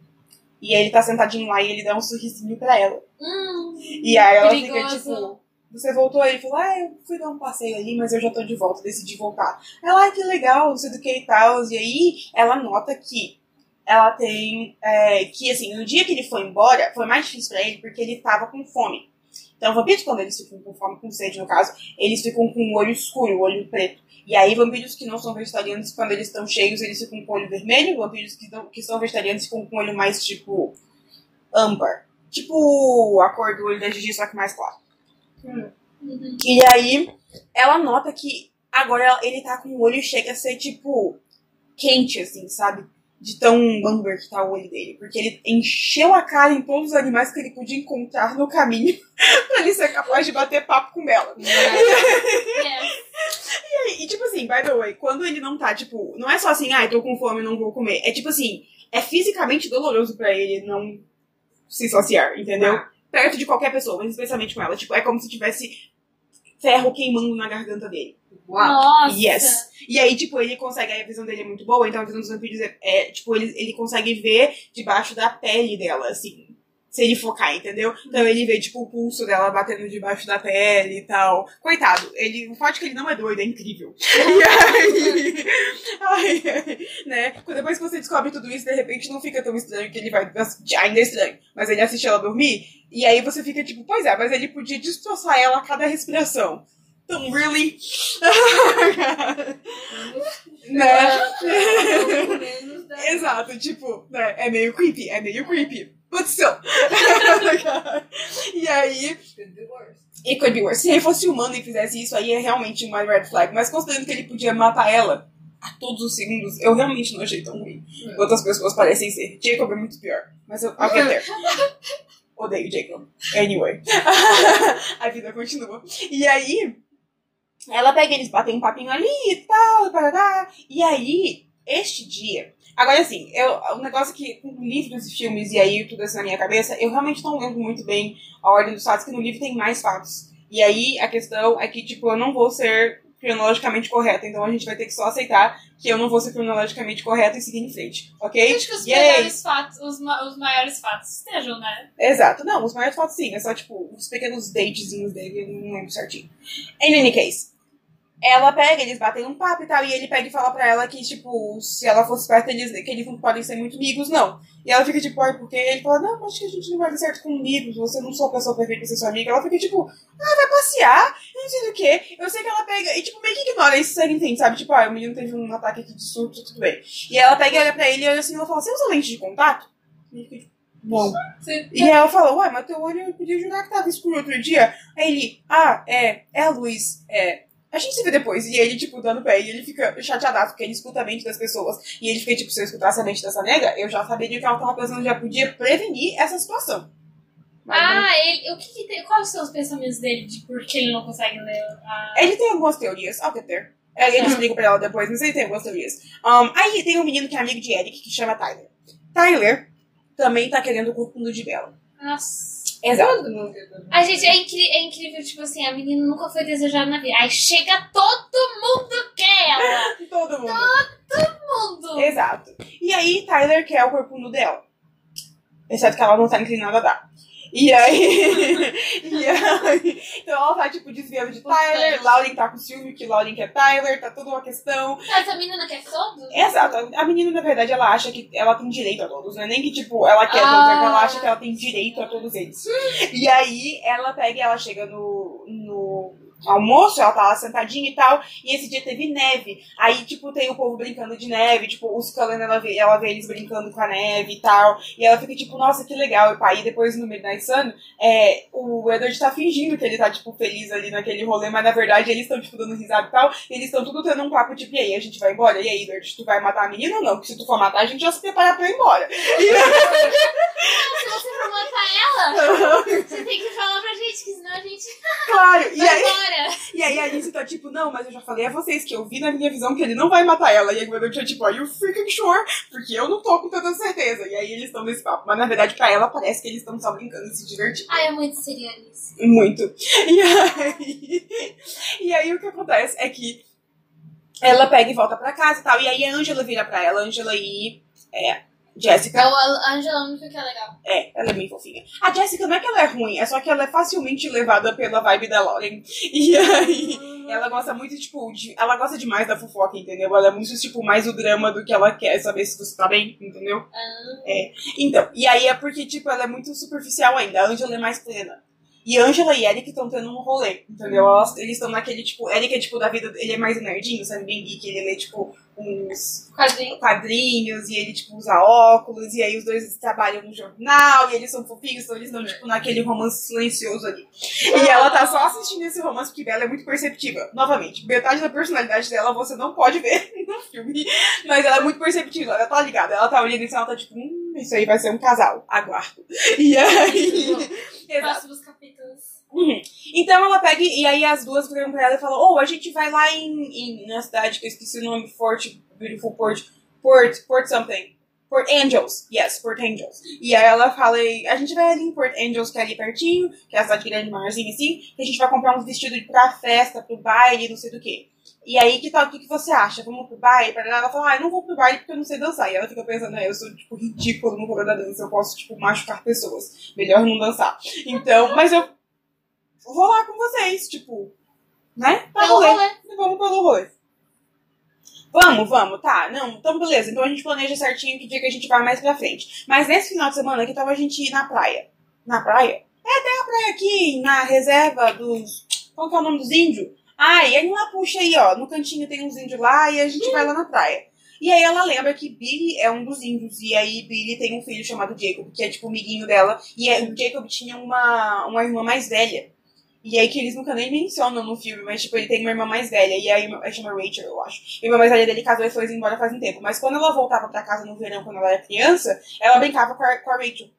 E aí ele tá sentadinho lá e ele dá um sorrisinho pra ela. Hum, E aí ela fica perigoso. tipo, você voltou? Ele falou, ah, eu fui dar um passeio ali, mas eu já tô de volta, decidi voltar. Ela, ah, que legal, não sei do que e tal. E aí ela nota que ela tem. é, que assim, no dia que ele foi embora, foi mais difícil pra ele porque ele tava com fome. Então, vampiros, quando eles ficam com fome, com sede, no caso, eles ficam com o olho escuro, o olho preto. E aí, vampiros que não são vegetarianos, quando eles estão cheios, eles ficam com o olho vermelho. Vampiros que, não, que são vegetarianos ficam com o olho mais, tipo, âmbar. Tipo a cor do olho da Gigi, só que mais claro. Uhum. E aí, ela nota que agora ele tá com o olho chega a ser, tipo, quente, assim, sabe? De tão âmbar que tá o olho dele. Porque ele encheu a cara em todos os animais que ele podia encontrar no caminho pra ele ser capaz de bater papo com ela. Yes. E, tipo assim, by the way, quando ele não tá, tipo, não é só assim, ai, tô com fome, não vou comer. É tipo assim, é fisicamente doloroso pra ele não se saciar, entendeu? Perto de qualquer pessoa, mas especialmente com ela. Tipo, é como se tivesse ferro queimando na garganta dele. Uau. Nossa. Yes. E aí, tipo, ele consegue, aí a visão dele é muito boa, então a visão dos vampiros é, é, tipo, ele, ele consegue ver debaixo da pele dela, assim. Se ele focar, entendeu? Então ele vê, tipo, o pulso dela batendo debaixo da pele e tal. Coitado, ele, o fato de que ele não é doido é incrível. E aí, ai, ai, né? Depois que você descobre tudo isso, de repente não fica tão estranho que ele vai. Ainda é estranho. Mas ele assiste ela dormir, e aí você fica tipo, pois é, mas ele podia destroçar ela a cada respiração. Então, really? né? Menos da- Exato, tipo, né? É meio creepy, é meio creepy. But still. e aí, it could be worse. Se ele fosse humano e fizesse isso, aí é realmente uma red flag. Mas considerando que ele podia matar ela a todos os segundos, eu realmente não achei tão ruim. É. Outras pessoas parecem ser. Jacob é muito pior. Mas eu, I'll get there. Odeio Jacob. Anyway. a vida continua. E aí, ela pega eles, batem um papinho ali e tal, parará. E aí, este dia. Agora, assim, eu, o negócio que com livros e filmes, e aí tudo isso na minha cabeça, eu realmente não lembro muito bem a ordem dos fatos, que no livro tem mais fatos. E aí, a questão é que, tipo, eu não vou ser cronologicamente correta, então a gente vai ter que só aceitar que eu não vou ser cronologicamente correta e seguir em frente, ok? Acho que os Yay! melhores fatos, os, ma- os maiores fatos estejam, né? Exato. Não, os maiores fatos sim. É só, tipo, os pequenos datezinhos dele, eu não lembro certinho. In any case. Ela pega, eles batem um papo e tal, e ele pega e fala pra ela que, tipo, se ela fosse perto, eles, que eles não podem ser muito amigos, não. E ela fica tipo, ai, porque ele fala, não, acho que a gente não vai dar certo com amigos, você não sou a pessoa perfeita pra ser sua amiga. Ela fica tipo, ah, vai passear, não sei do que. Eu sei que ela pega, e tipo, meio que ignora isso, em frente, sabe? Tipo, ah, o menino teve um ataque aqui de surto, tudo bem. E ela pega e olha pra ele e olha assim, ela fala, você usa lente de contato? E ele fica tipo. Você- E ela falou, ué, mas teu olho eu podia jurar que tava escuro outro dia. Aí ele, ah, é, é a luz, é. A gente se vê depois. E ele, tipo, dando pé. E ele fica chateadaço, porque ele escuta a mente das pessoas. E ele fica, tipo, se eu escutasse a mente dessa nega, eu já saberia que ela tava pensando, já podia prevenir essa situação. Mas não- Ah, ele, o que, que tem, quais são os pensamentos dele de por que ele não consegue ler a... Ele tem algumas teorias, I'll get there. É, Ele explica pra ela depois, mas ele tem algumas teorias. Um, aí tem um menino que é amigo de Eric, que chama Tyler. Tyler também tá querendo o corpo de Bella. Nossa. Exato. Todo mundo. A gente, é, incri- é incrível, tipo assim, a menina nunca foi desejada na vida. Aí chega todo mundo quer ela. Todo mundo. Mundo. Exato. E aí, Tyler quer o corpo dela. Exceto que ela não tá inclinada a dar. E aí, e aí. Então ela vai, tipo, desviando de Tyler. Lauren tá com ciúme que Lauren quer Tyler. Tá tudo uma questão. Essa menina quer todo? Exato. A menina, na verdade, ela acha que ela tem direito a todos. Não é nem que, tipo, ela quer Ah. todos, é que ela acha que ela tem direito a todos eles. E aí, ela pega e ela chega no almoço, ela tá lá sentadinha e tal, e esse dia teve neve. Aí, tipo, tem o povo brincando de neve, tipo, os Cullen, ela vê, ela vê eles brincando com a neve e tal, e ela fica tipo, nossa, que legal. E e depois no Midnight Sun, é, o Edward tá fingindo que ele tá, tipo, feliz ali naquele rolê, mas na verdade eles estão, tipo, dando risada e tal, e eles estão tudo tendo um papo, tipo, e aí, a gente vai embora? E aí, Edward, tu vai matar a menina ou não? Porque se tu for matar, a gente já se prepara pra ir embora. E, Se você for matar ela, você tem que falar pra gente, que senão a gente Claro, e aí, e aí a Alice tá tipo, não, mas eu já falei a vocês que eu vi na minha visão que ele não vai matar ela. E aí eu tinha tipo, are you freaking sure? Porque eu não tô com tanta certeza. E aí eles estão nesse papo. Mas na verdade, pra ela, parece que eles estão só brincando e se divertindo. Ai, é muito seria Alice. Muito. E aí, e aí o que acontece é que ela pega e volta pra casa e tal. E aí a Angela vira pra ela, Angela e é, Jessica. Então a Angela única que é legal. É, ela é bem fofinha. A Jessica não é que ela é ruim, é só que ela é facilmente levada pela vibe da Lauren. E aí, ela gosta muito, tipo, de, ela gosta demais da fofoca, entendeu? Ela é muito, tipo, mais o drama do que ela quer saber se você tá bem, entendeu? É. Então, e aí é porque, tipo, ela é muito superficial ainda. A Angela é mais plena. E Angela e Eric estão tendo um rolê, entendeu? Elas, eles estão naquele, tipo, Eric é, tipo, da vida, ele é mais nerdinho, sabe? Bem geek, ele lê, tipo, uns Quadrinho. quadrinhos e ele, tipo, usa óculos, e aí os dois trabalham no jornal, e eles são fofinhos, então eles estão, tipo, naquele romance silencioso ali. E ela tá só assistindo esse romance porque ela é muito perceptiva. Novamente, metade da personalidade dela você não pode ver no filme, mas ela é muito perceptiva, ela tá ligada, ela tá olhando isso e ela tá tipo, hum, isso aí vai ser um casal, aguardo. E aí. Próximos capítulos. Uhum. Então ela pega e aí as duas viram pra ela e falam, oh, a gente vai lá em, em na cidade que eu esqueci o nome, Fort Beautiful Port, Port, Port something. Port Angels, yes, Port Angels. E aí ela fala, a gente vai ali em Port Angels, que é ali pertinho, que é a cidade grande, maiorzinha assim, que a gente vai comprar uns vestidos pra festa, pro baile, não sei do que. E aí, que tal, o que, que você acha? Vamos pro baile? Ela fala, ah, eu não vou pro baile porque eu não sei dançar. E ela fica pensando, ah, eu sou, tipo, ridículo no rolê da dança, eu posso, tipo, machucar pessoas. Melhor não dançar. Então, mas eu vou lá com vocês, tipo, né? Rolê. rolê. Vamos pelo rolê. Vamos, vamos, tá. Não, então beleza. Então a gente planeja certinho que dia que a gente vai mais pra frente. Mas nesse final de semana que tava a gente ir na praia. Na praia? É, tem a praia aqui, na reserva dos. Qual que é o nome dos índios? Ah, e aí lá puxa aí, ó. No cantinho tem uns índios lá e a gente vai lá na praia. E aí ela lembra que Billy é um dos índios. E aí Billy tem um filho chamado Jacob, que é tipo o amiguinho dela. E é- o Jacob tinha uma, uma irmã mais velha. E aí que eles nunca nem mencionam no filme, mas tipo, ele tem uma irmã mais velha, e a irmã, ela chama Rachel, eu acho. A irmã mais velha dele casou e foi embora faz um tempo. Mas quando ela voltava pra casa no verão, quando ela era criança, ela brincava com a, com a Rachel.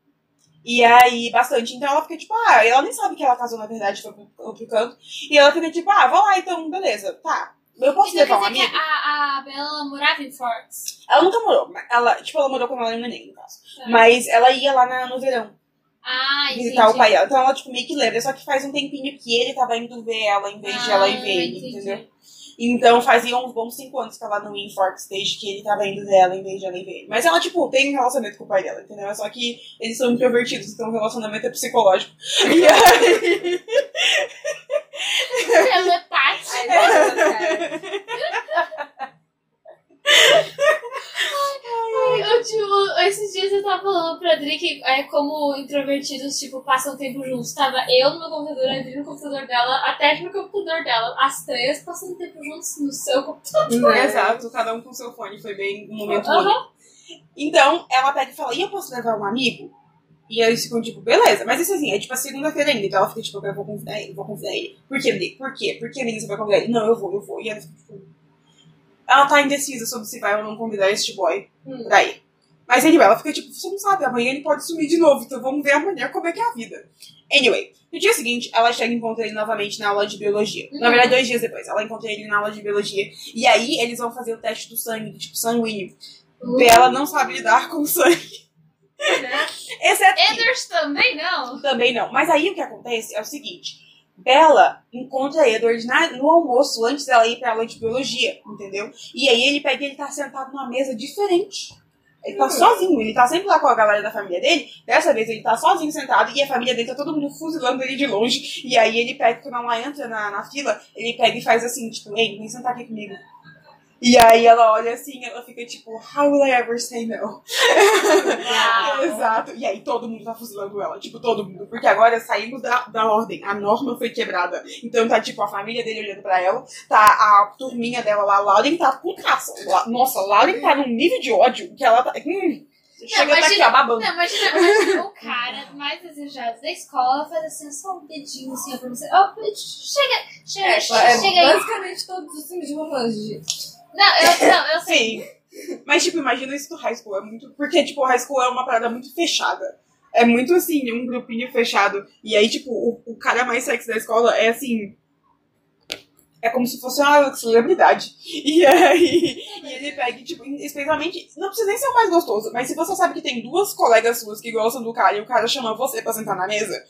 E aí, bastante. Então ela fica tipo, ah, ela nem sabe que ela casou, na verdade, foi pro outro canto. E ela fica tipo, ah, vou lá então, beleza, tá. Eu posso Então levar um amigo? que a, a Bella morava em Forks. Ela nunca morou. mas Ela, tipo, ela morou quando ela era neném, no caso. Tá. Mas ela ia lá na- no verão. Ah, entendi. visitar o pai dela. Então ela, tipo, meio que lembra. Só que faz um tempinho que ele tava indo ver ela em vez de ela ir ver Ah, ele, entendi. entendeu? Então fazia uns bons cinco anos que ela não ia em Forks desde que ele tava indo ver ela em vez de ela ir ver ele. Mas ela, tipo, tem um relacionamento com o pai dela, entendeu? Só que eles são introvertidos, então o relacionamento é psicológico. E aí. Telepática. Eu, tipo, esses dias eu tava falando pra Adri que é como introvertidos, tipo, passam tempo juntos. Tava eu no meu computador, a Adri no computador dela, a Tete no computador dela. As três passando tempo juntos no seu computador. Exato, cada um com seu fone. Foi bem um momento bonito. Então, ela pega e fala, e eu posso levar um amigo? E eles ficam, tipo, beleza. Mas isso assim, é tipo a segunda-feira ainda. Então ela fica, tipo, eu vou convidar ele, vou convidar ele. Por Bri? Por quê? Por que, amiga, você vai convidar ele? Não, eu vou, eu vou. E ela fica, tipo... Ela tá indecisa sobre se vai ou não convidar este boy Hum. pra ir. Mas anyway, ela fica, tipo, você não sabe, amanhã ele pode sumir de novo. Então vamos ver amanhã como é que é a vida. Anyway, no dia seguinte, ela chega e encontra ele novamente na aula de biologia. Na Uhum. verdade, dois dias depois, ela encontra ele na aula de biologia. E aí, eles vão fazer o teste do sangue, do tipo sanguíneo. Uh. Bela não sabe lidar com o sangue. Exceto que- Edward também não. também não. Mas aí o que acontece é o seguinte: Bella encontra Edward na- no almoço antes dela ir pra aula de biologia, entendeu? E aí ele pega e ele tá sentado numa mesa diferente. Ele tá sozinho, ele tá sempre lá com a galera da família dele. Dessa vez ele tá sozinho sentado e a família dele tá todo mundo fuzilando ele de longe. E aí ele pega, quando ela entra na, na fila, ele pega e faz assim, tipo, ei, vem sentar aqui comigo. E aí ela olha assim, ela fica tipo, how will I ever say no? Exato. E aí todo mundo tá fuzilando ela, tipo, todo mundo. Porque agora saímos da, da ordem, a norma foi quebrada. Então tá, tipo, a família dele olhando pra ela, tá a turminha dela lá, a Lauren tá com caça. La- Nossa, Lauren tá num nível de ódio que ela tá. Hum, chega até aqui, imagina- ó, babando. Não, imagina, imagina o cara mais desejado da escola faz assim, só um dedinho assim pra você. Ó, chega, chega, É, chega, é chega aí. basicamente todos os filmes de romance, gente. Não, eu, não, eu sei. Sim. Mas, tipo, imagina isso do high school. É muito. Porque, tipo, o high school é uma parada muito fechada. É muito assim, um grupinho fechado. E aí, tipo, o, o cara mais sexy da escola é assim. É como se fosse uma celebridade. E aí, e ele pega, tipo, especialmente, não precisa nem ser o mais gostoso, mas se você sabe que tem duas colegas suas que gostam do cara e o cara chama você pra sentar na mesa,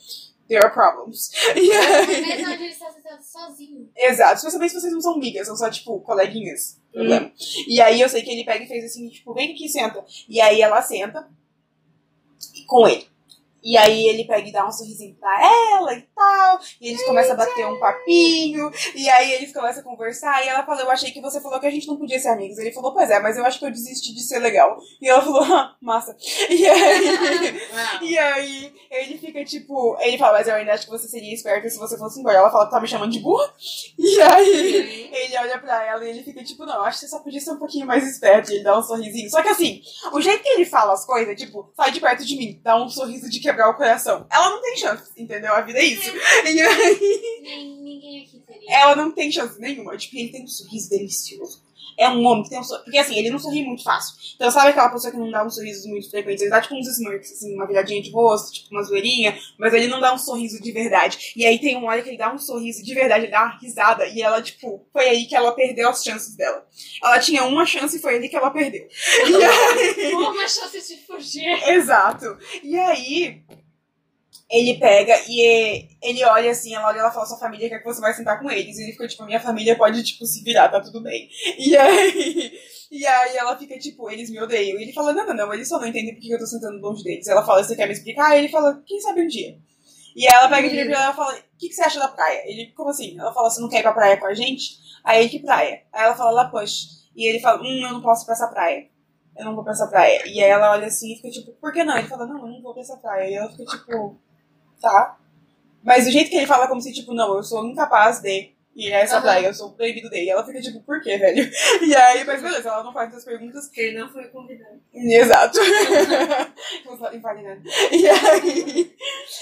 there are problems. E aí, Mas onde ele está sentado sozinho. Exato, especialmente se vocês não são amigas, são só, tipo, coleguinhas. E aí eu sei que ele pega e fez assim, tipo, vem aqui, senta. E aí ela senta com ele. E aí ele pega e dá um sorrisinho pra ela e tal. E eles começam a bater um papinho. E aí eles começam a conversar. E ela fala, eu achei que você falou que a gente não podia ser amigos. Ele falou, pois é, mas eu acho que eu desisti de ser legal. E ela falou, ah, massa. E aí, e aí ele fica tipo, ele fala, mas eu ainda acho que você seria esperta se você fosse embora. Ela fala, tá me chamando de burra? E aí ele olha pra ela e ele fica tipo, não, acho que você só podia ser um pouquinho mais esperto. E ele dá um sorrisinho. Só que assim, o jeito que ele fala as coisas, tipo, sai de perto de mim, dá um sorriso de quebrar o coração. Ela não tem chance, entendeu? A vida é isso. E aí, Nem, ninguém aqui teria. ela não tem chance nenhuma. Tipo, ele tem um sorriso delicioso. É um homem que tem um sorriso. Porque assim, ele não sorri muito fácil. Então, sabe aquela pessoa que não dá uns sorrisos muito frequentes? Ele dá tipo uns smirks, assim, uma viradinha de rosto, tipo uma zoeirinha, mas ele não dá um sorriso de verdade. E aí tem um hora que ele dá um sorriso de verdade, ele dá uma risada, e ela, tipo, foi aí que ela perdeu as chances dela. Ela tinha uma chance e foi ali que ela perdeu. E aí. Uma chance de fugir. Exato. E aí, ele pega e ele olha assim, ela olha ela fala, sua família quer que você vai sentar com eles. E ele fica, tipo, minha família pode, tipo, se virar, tá tudo bem. E aí, e aí ela fica, tipo, eles me odeiam. E ele fala, não, não, não, eles só não entendem por que eu tô sentando longe deles. Ela fala, você quer me explicar? E ele fala, quem sabe um dia. E ela pega e ela fala, o que, que você acha da praia? Ele, como assim? Ela fala, você não quer ir pra praia com a gente? Aí ele, que praia? Aí ela fala, La Push. E ele fala, hum, eu não posso ir pra essa praia. Eu não vou pra essa praia. E aí ela olha assim e fica tipo, por que não? Ele fala, não, eu não vou pra essa praia. E ela fica tipo, tá. Mas do jeito que ele fala, como se, tipo, não, eu sou incapaz de ir a essa Aham. praia, eu sou proibido de. E ela fica tipo, por quê, velho? E aí, mas beleza, ela não faz essas perguntas. Porque ele não foi convidado. Exato. Nada. E aí,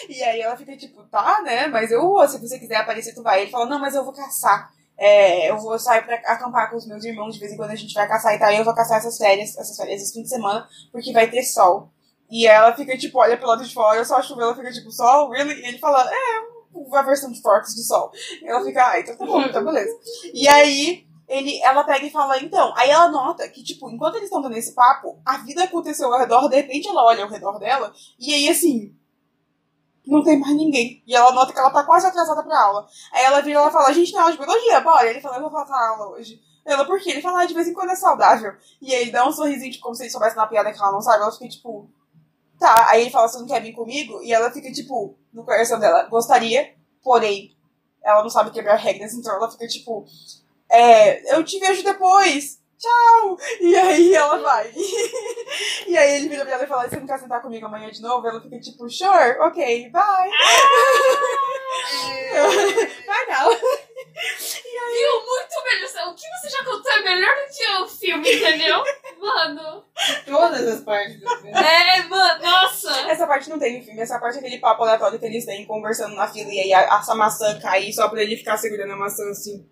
e aí ela fica tipo, tá, né? Mas eu, se você quiser aparecer, tu vai. Ele fala, não, mas eu vou caçar. É, eu vou sair pra acampar com os meus irmãos, de vez em quando a gente vai caçar e tal. E eu vou caçar essas férias, essas férias, esse fim de semana, porque vai ter sol. E ela fica, tipo, olha pro lado de fora, só a chuva, ela fica, tipo, sol, really? E ele fala, é, uma versão de Forks de sol. E ela fica, ah, então tá bom, então beleza. E aí, ele, ela pega e fala, então. Aí ela nota que, tipo, enquanto eles estão dando esse papo, a vida aconteceu ao redor, de repente ela olha ao redor dela, e aí, assim, não tem mais ninguém. E ela nota que ela tá quase atrasada pra aula. Aí ela vira e fala, a gente tem aula de biologia, bora. Ele fala, eu vou faltar aula hoje. Ela, por quê? Ele fala, ah, de vez em quando é saudável. E aí ele dá um sorrisinho, tipo, como se ele soubesse na piada que ela não sabe. Ela fica, tipo, tá. Aí ele fala, você não quer vir comigo? E ela fica, tipo, no coração dela, gostaria, porém, ela não sabe quebrar regras, então ela fica, tipo, é, eu te vejo depois. Tchau! E aí ela vai. e aí ele vira pra ela e fala, você não quer sentar comigo amanhã de novo? Ela fica tipo, sure, ok, bye. vai não. Viu? Muito melhor. O que você já contou é melhor do que o filme, entendeu? Mano. Todas as partes do filme. É, mano. Nossa. Essa parte não tem no filme, essa parte é aquele papo aleatório que eles têm conversando na fila e aí a, essa maçã cair só pra ele ficar segurando a maçã assim.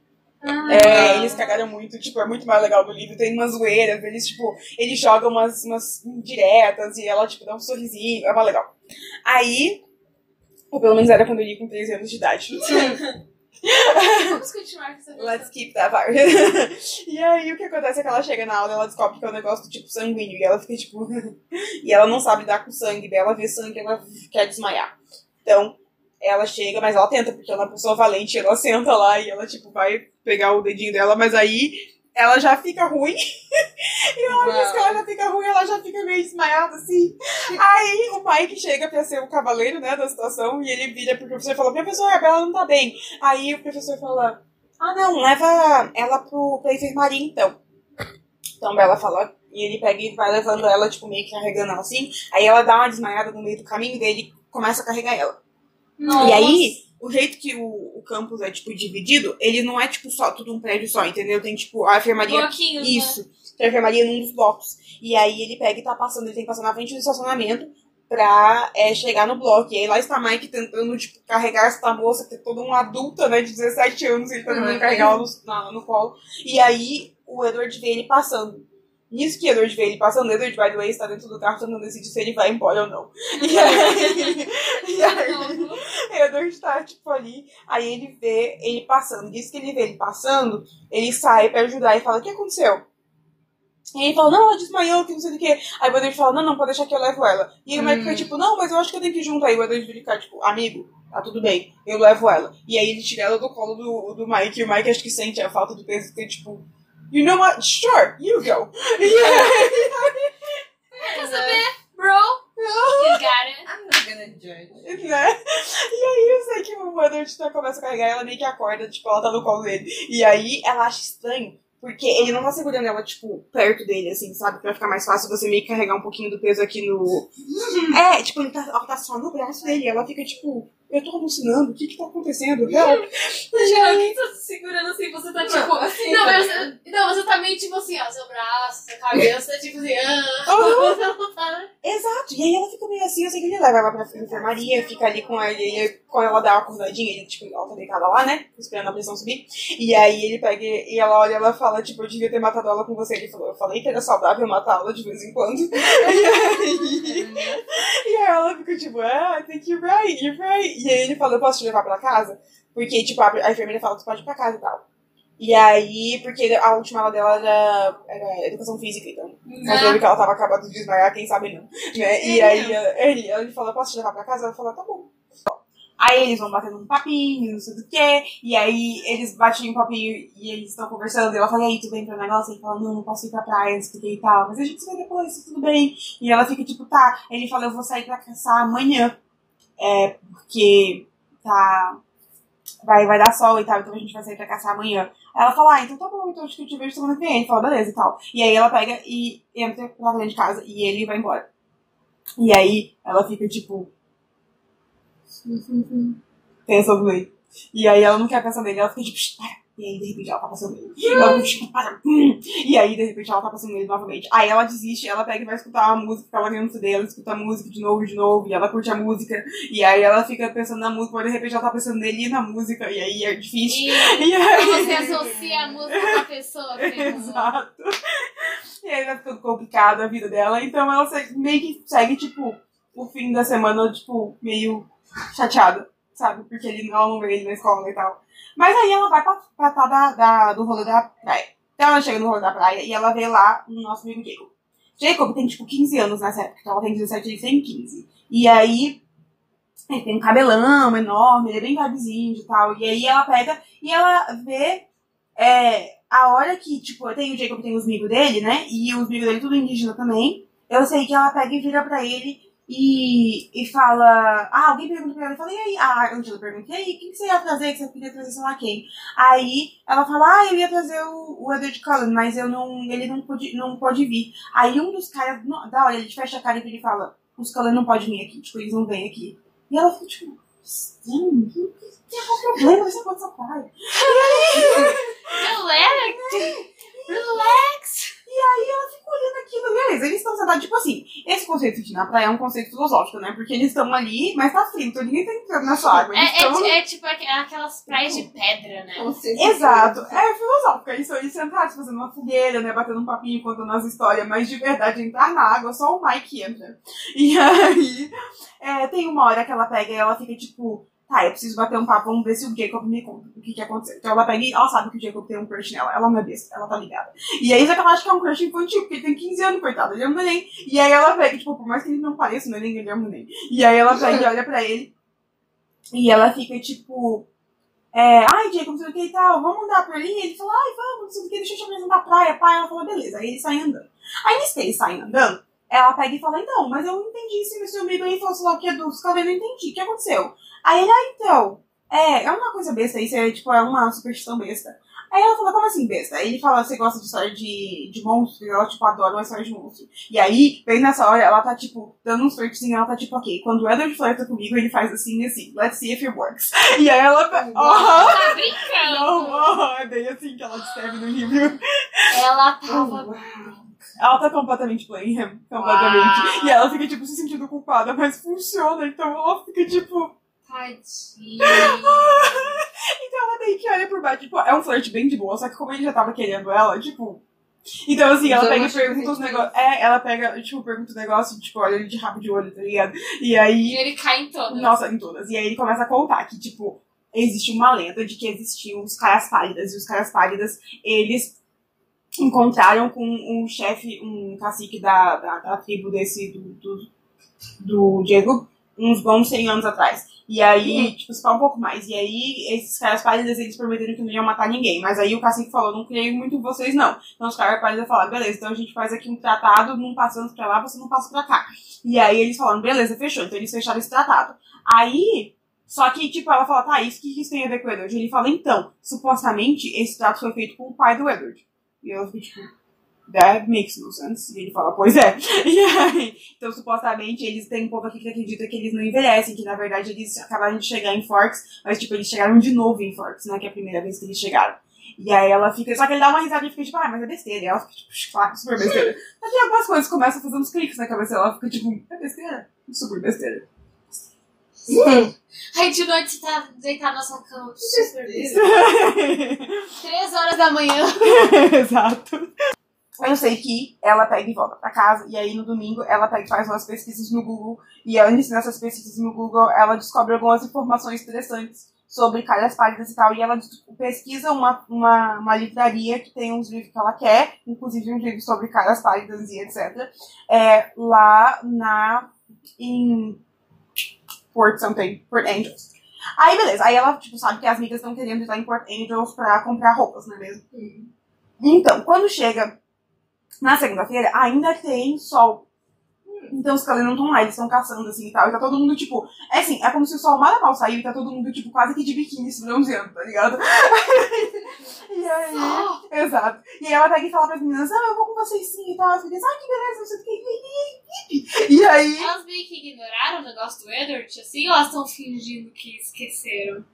É, eles cagaram muito, tipo, é muito mais legal do livro, tem umas zoeiras, eles, tipo, eles jogam umas, umas indiretas e ela, tipo, dá um sorrisinho, é mais legal. Aí, ou pelo menos era quando eu li com 13 anos de idade. Vamos continuar com essa Let's keep that part. e aí o que acontece é que ela chega na aula e ela descobre que é um negócio do tipo sanguíneo. E ela fica tipo. e ela não sabe lidar com sangue. Daí ela vê sangue e ela quer desmaiar. Então, ela chega, mas ela tenta, porque ela é uma pessoa valente. Ela senta lá e ela, tipo, vai pegar o dedinho dela, mas aí ela já fica ruim. e uma vez que ela já fica ruim, ela já fica meio desmaiada, assim. Aí o pai que chega pra ser o cavaleiro, né, da situação, e ele vira pro professor e fala, professor, a Bela não tá bem. Aí o professor fala, ah não, leva ela pro, pra enfermaria então. Então a Bela fala, e ele pega e vai levando ela, tipo, meio que carregando ela assim. Aí ela dá uma desmaiada no meio do caminho dele começa a carregar ela. E aí, o jeito que o, o campus é, tipo, dividido, ele não é, tipo, só tudo um prédio só, entendeu? Tem, tipo, a enfermaria Bloquinhos, né? isso. Tem a enfermaria num dos blocos. E aí ele pega e tá passando, ele tem que passar na frente do estacionamento pra é, chegar no bloco. E aí lá está Mike tentando, tipo, carregar essa moça, que é toda uma adulta, né, de 17 anos, ele tá tentando Uhum. carregar ela no, na- no colo. E aí o Edward vê ele passando. Nisso que Edward vê ele passando, Edward, by the way, está dentro do carro tentando decidir se ele vai embora ou não. E aí, e aí Edward tá, tipo, ali, aí ele vê ele passando. Diz que ele vê ele passando, ele sai pra ajudar e fala, o que aconteceu? E ele fala, não, ela desmaiou, que não sei o que. Aí o Edward fala, não, não, pode deixar que eu levo ela. E aí o Mike fica tipo, não, mas eu acho que eu tenho que ir junto. Aí o Edward fica tipo, amigo, tá tudo bem, eu levo ela. E aí ele tira ela do colo do, do Mike, e o Mike acho que sente a falta do peso, fica tipo, you know what, sure, you go. Quer saber? Bro, you got it. I'm not gonna judge. né? E aí eu sei que o Edward tá, começa a carregar, ela meio que acorda, tipo, ela tá no colo dele. E aí ela acha estranho, porque ele não tá segurando ela, tipo, perto dele, assim, sabe? Pra ficar mais fácil você meio que carregar um pouquinho do peso aqui no. É, tipo, ele tá, ela tá só no braço dele. e Ela fica, tipo, eu tô alucinando, o que que tá acontecendo? Help! Imagina alguém tá se segurando assim, você tá tipo. assim, Não, tá mas você, não, você tá meio tipo assim, ó, seu braço, seu cabelo, você tá tipo assim, ah. Não tá. Exato, e aí ela fica meio assim, eu sei que ele leva ela pra enfermaria, fica ali com ela, e aí, quando ela dá uma acordadinha, ele, tipo, ela tá deitada lá, né, esperando a pressão subir, e aí ele pega e ela olha e ela fala, tipo, eu devia ter matado ela com você, ele falou, eu falei que era saudável matá-la de vez em quando, e aí, e aí ela fica tipo, ah, I think you're right, you're right, e aí ele fala, eu posso te levar pra casa? Porque, tipo, a, a enfermeira fala, tu pode ir pra casa e tal. E aí, porque a última aula dela era, era educação física, então. Mas eu vi que ela tava acabando de desmaiar, quem sabe não. Né? E aí ele, ele falou, posso te levar pra casa? Ela falou, tá bom. Aí eles vão batendo um papinho, não sei do que. E aí eles batem um papinho e eles estão conversando. E ela fala, e aí, tu vem pro negócio? Ele fala, não, não posso ir pra praia, não e tal. Mas a gente se vê depois, tudo bem. E ela fica tipo, tá. Ele fala, eu vou sair pra caçar amanhã. É, porque tá. Vai, vai dar sol e tal, então a gente vai sair pra caçar amanhã. Aí ela fala, ah, então tá bom, então acho que eu te vejo semana que vem. Ele fala, beleza e tal. E aí ela pega e entra pra dentro de casa e ele vai embora. E aí ela fica tipo. Pensa nele. E aí ela não quer pensar nele, ela fica tipo, "Shh, para. E aí de repente ela tá passando nele. Ela tipo, para. Hum. E aí de repente ela tá passando nele novamente. Aí ela desiste, ela pega e vai escutar uma música ela querendo se dela, escuta a música de novo, de novo, e ela curte a música. E aí ela fica pensando na música, mas de repente ela tá pensando nele e na música, e aí é difícil. E E aí. você associa a música com a pessoa. um- Exato. E aí vai ficando complicado a vida dela. Então ela meio que segue, tipo, o fim da semana, tipo, meio chateada, sabe? Porque ele, ela não vê ele na escola e tal. Mas aí ela vai pra, pra tá da, da- do rolê da praia. Então ela chega no rolê da praia e ela vê lá o nosso amigo Jacob. Jacob tem, tipo, 15 anos nessa época. Então ela tem 17 e ele tem 15. E aí ele tem um cabelão enorme, ele é bem vibezinho e tal. E aí ela pega e ela vê é, a hora que, tipo, tem o Jacob, tem os amigos dele, né? E os amigos dele tudo indígena também. Eu sei que ela pega e vira pra ele e, e fala. Ah, alguém pergunta pra ela e fala, e aí? A Angela pergunta, e aí, quem que você ia trazer? Que você queria trazer, sei lá quem? Aí ela fala, ah, eu ia trazer o, o Edward Cullen, mas eu não, ele não pode, não pode vir. Aí um dos caras, da hora, ele fecha a cara e ele fala, os Cullen não podem vir aqui, tipo, eles não vêm aqui. E ela fica tipo, estranho, que, que, qual o problema? Você pode essa praia. Relax! E aí ela fica olhando aquilo, beleza, eles estão sentados, tipo assim, esse conceito de na praia é um conceito filosófico, né? Porque eles estão ali, mas tá frio, então ninguém tá entrando na sua água. Eles É, tão- é, é tipo aqu- aquelas praias de pedra, né? Exato, é filosófico. Eles estão ali sentados fazendo uma fogueira, né? Batendo um papinho, contando as histórias, mas de verdade entrar na água, só o Mike entra. E aí, é, tem uma hora que ela pega e ela fica tipo, tá, eu preciso bater um papo, vamos ver se o Jacob me conta o que que aconteceu. Então ela pega e ela sabe que o Jacob tem um crush nela, ela é besta, ela tá ligada. E aí só que ela acha que é um crush infantil, porque ele tem 15 anos, coitado, ele é um neném. E aí ela pega, tipo, por mais que ele não pareça um neném, ele é um neném. E aí ela pega e olha pra ele, e ela fica tipo, é, ai, Jacob, não sei o que e tal, vamos andar por ali? Ele fala, ai, vamos, não sei o que, deixa eu te apresentar a praia, pai. Ela fala, beleza. Aí eles saem andando. Aí nisso que eles saem andando, ela pega e fala, então, mas eu não entendi se meu seu amigo aí falou, sei lá, o que é dos caras, eu não entendi, o que aconteceu? Aí ele, ah, então, é, é uma coisa besta, isso é, tipo, é uma superstição besta. Aí ela fala, como assim besta? Aí ele fala, você gosta de história de, de monstro? E ela, tipo, adora uma história de monstro. E aí, bem nessa hora, ela tá, tipo, dando uns flertezinhos, ela tá, tipo, ok, quando o Edward flerta comigo, ele faz assim e assim, let's see if it works. E aí ela, aham, Tá brincando? não, é bem assim que ela descreve no livro. Ela tava. Ela tá completamente him, completamente. Uau. E ela fica, tipo, se sentindo culpada, mas funciona, então ela fica, tipo... Tadinha. Então ela meio que olha por baixo, tipo, é um flerte bem de boa, só que como ele já tava querendo ela, tipo, Então, assim, ela Então, pega e pergunta os negócios. É, ela pega, tipo, pergunta o negócio, tipo, olha ele de rabo de olho, tá ligado? E aí. E ele cai em todas. Nossa, em todas. E aí ele começa a contar que, tipo, existe uma lenda de que existiam os caras pálidas. E os caras pálidas, eles encontraram com um chefe, um cacique da, da, da tribo desse, do, do, do Diego, uns bons 100 anos atrás. E aí, tipo, se fala um pouco mais. E aí, esses caras pálidas, eles prometeram que não iam matar ninguém. Mas aí o cacique falou, não creio muito em vocês, não. Então os caras pálidas falaram, beleza, então a gente faz aqui um tratado, não passando pra lá, você não passa pra cá. E aí eles falaram, beleza, fechou. Então eles fecharam esse tratado. Aí, só que, tipo, ela fala, tá, isso que isso tem a ver com o Edward? Ele fala, então, supostamente, esse trato foi feito com o pai do Edward. E ela fica, tipo, that makes no sense. E ele fala, pois é. Aí, então, supostamente, eles têm um povo aqui que acredita que eles não envelhecem, que na verdade eles acabaram de chegar em Forks, mas, tipo, eles chegaram de novo em Forks, né, que é a primeira vez que eles chegaram. E aí ela fica, só que ele dá uma risada e fica tipo, ah, mas é besteira. E ela fica tipo, claro, super besteira. Mas tem algumas coisas começam a fazer uns cliques na cabeça ela fica tipo, é besteira? Super besteira. Aí de noite você tá deitado na sua cama, super. Três horas da manhã. Exato. Eu sei que ela pega e volta pra casa, e aí no domingo ela pega e faz umas pesquisas no Google, e antes nessas pesquisas no Google ela descobre algumas informações interessantes sobre caras pálidas e tal, e ela pesquisa uma, uma, uma livraria que tem uns livros que ela quer, inclusive um livro sobre caras pálidas e etc, é, lá na, em Port something, Port Angels. Aí beleza, aí ela tipo, sabe que as amigas estão querendo ir lá em Port Angels pra comprar roupas, não é mesmo? Então, quando chega na segunda-feira, ainda tem sol. Então os caras não estão lá, eles estão caçando assim e tal. E tá todo mundo, tipo. É assim, é como se o sol mal a mal saiu e tá todo mundo, tipo, quase que de biquíni se bronzeando, tá ligado? e aí. Exato. E aí ela pega e fala pras meninas, ah, eu vou com vocês sim e tal. As meninas, ah, que beleza, não sei o que. E aí. Elas meio que ignoraram o negócio do Edward, assim, ou elas estão fingindo que esqueceram?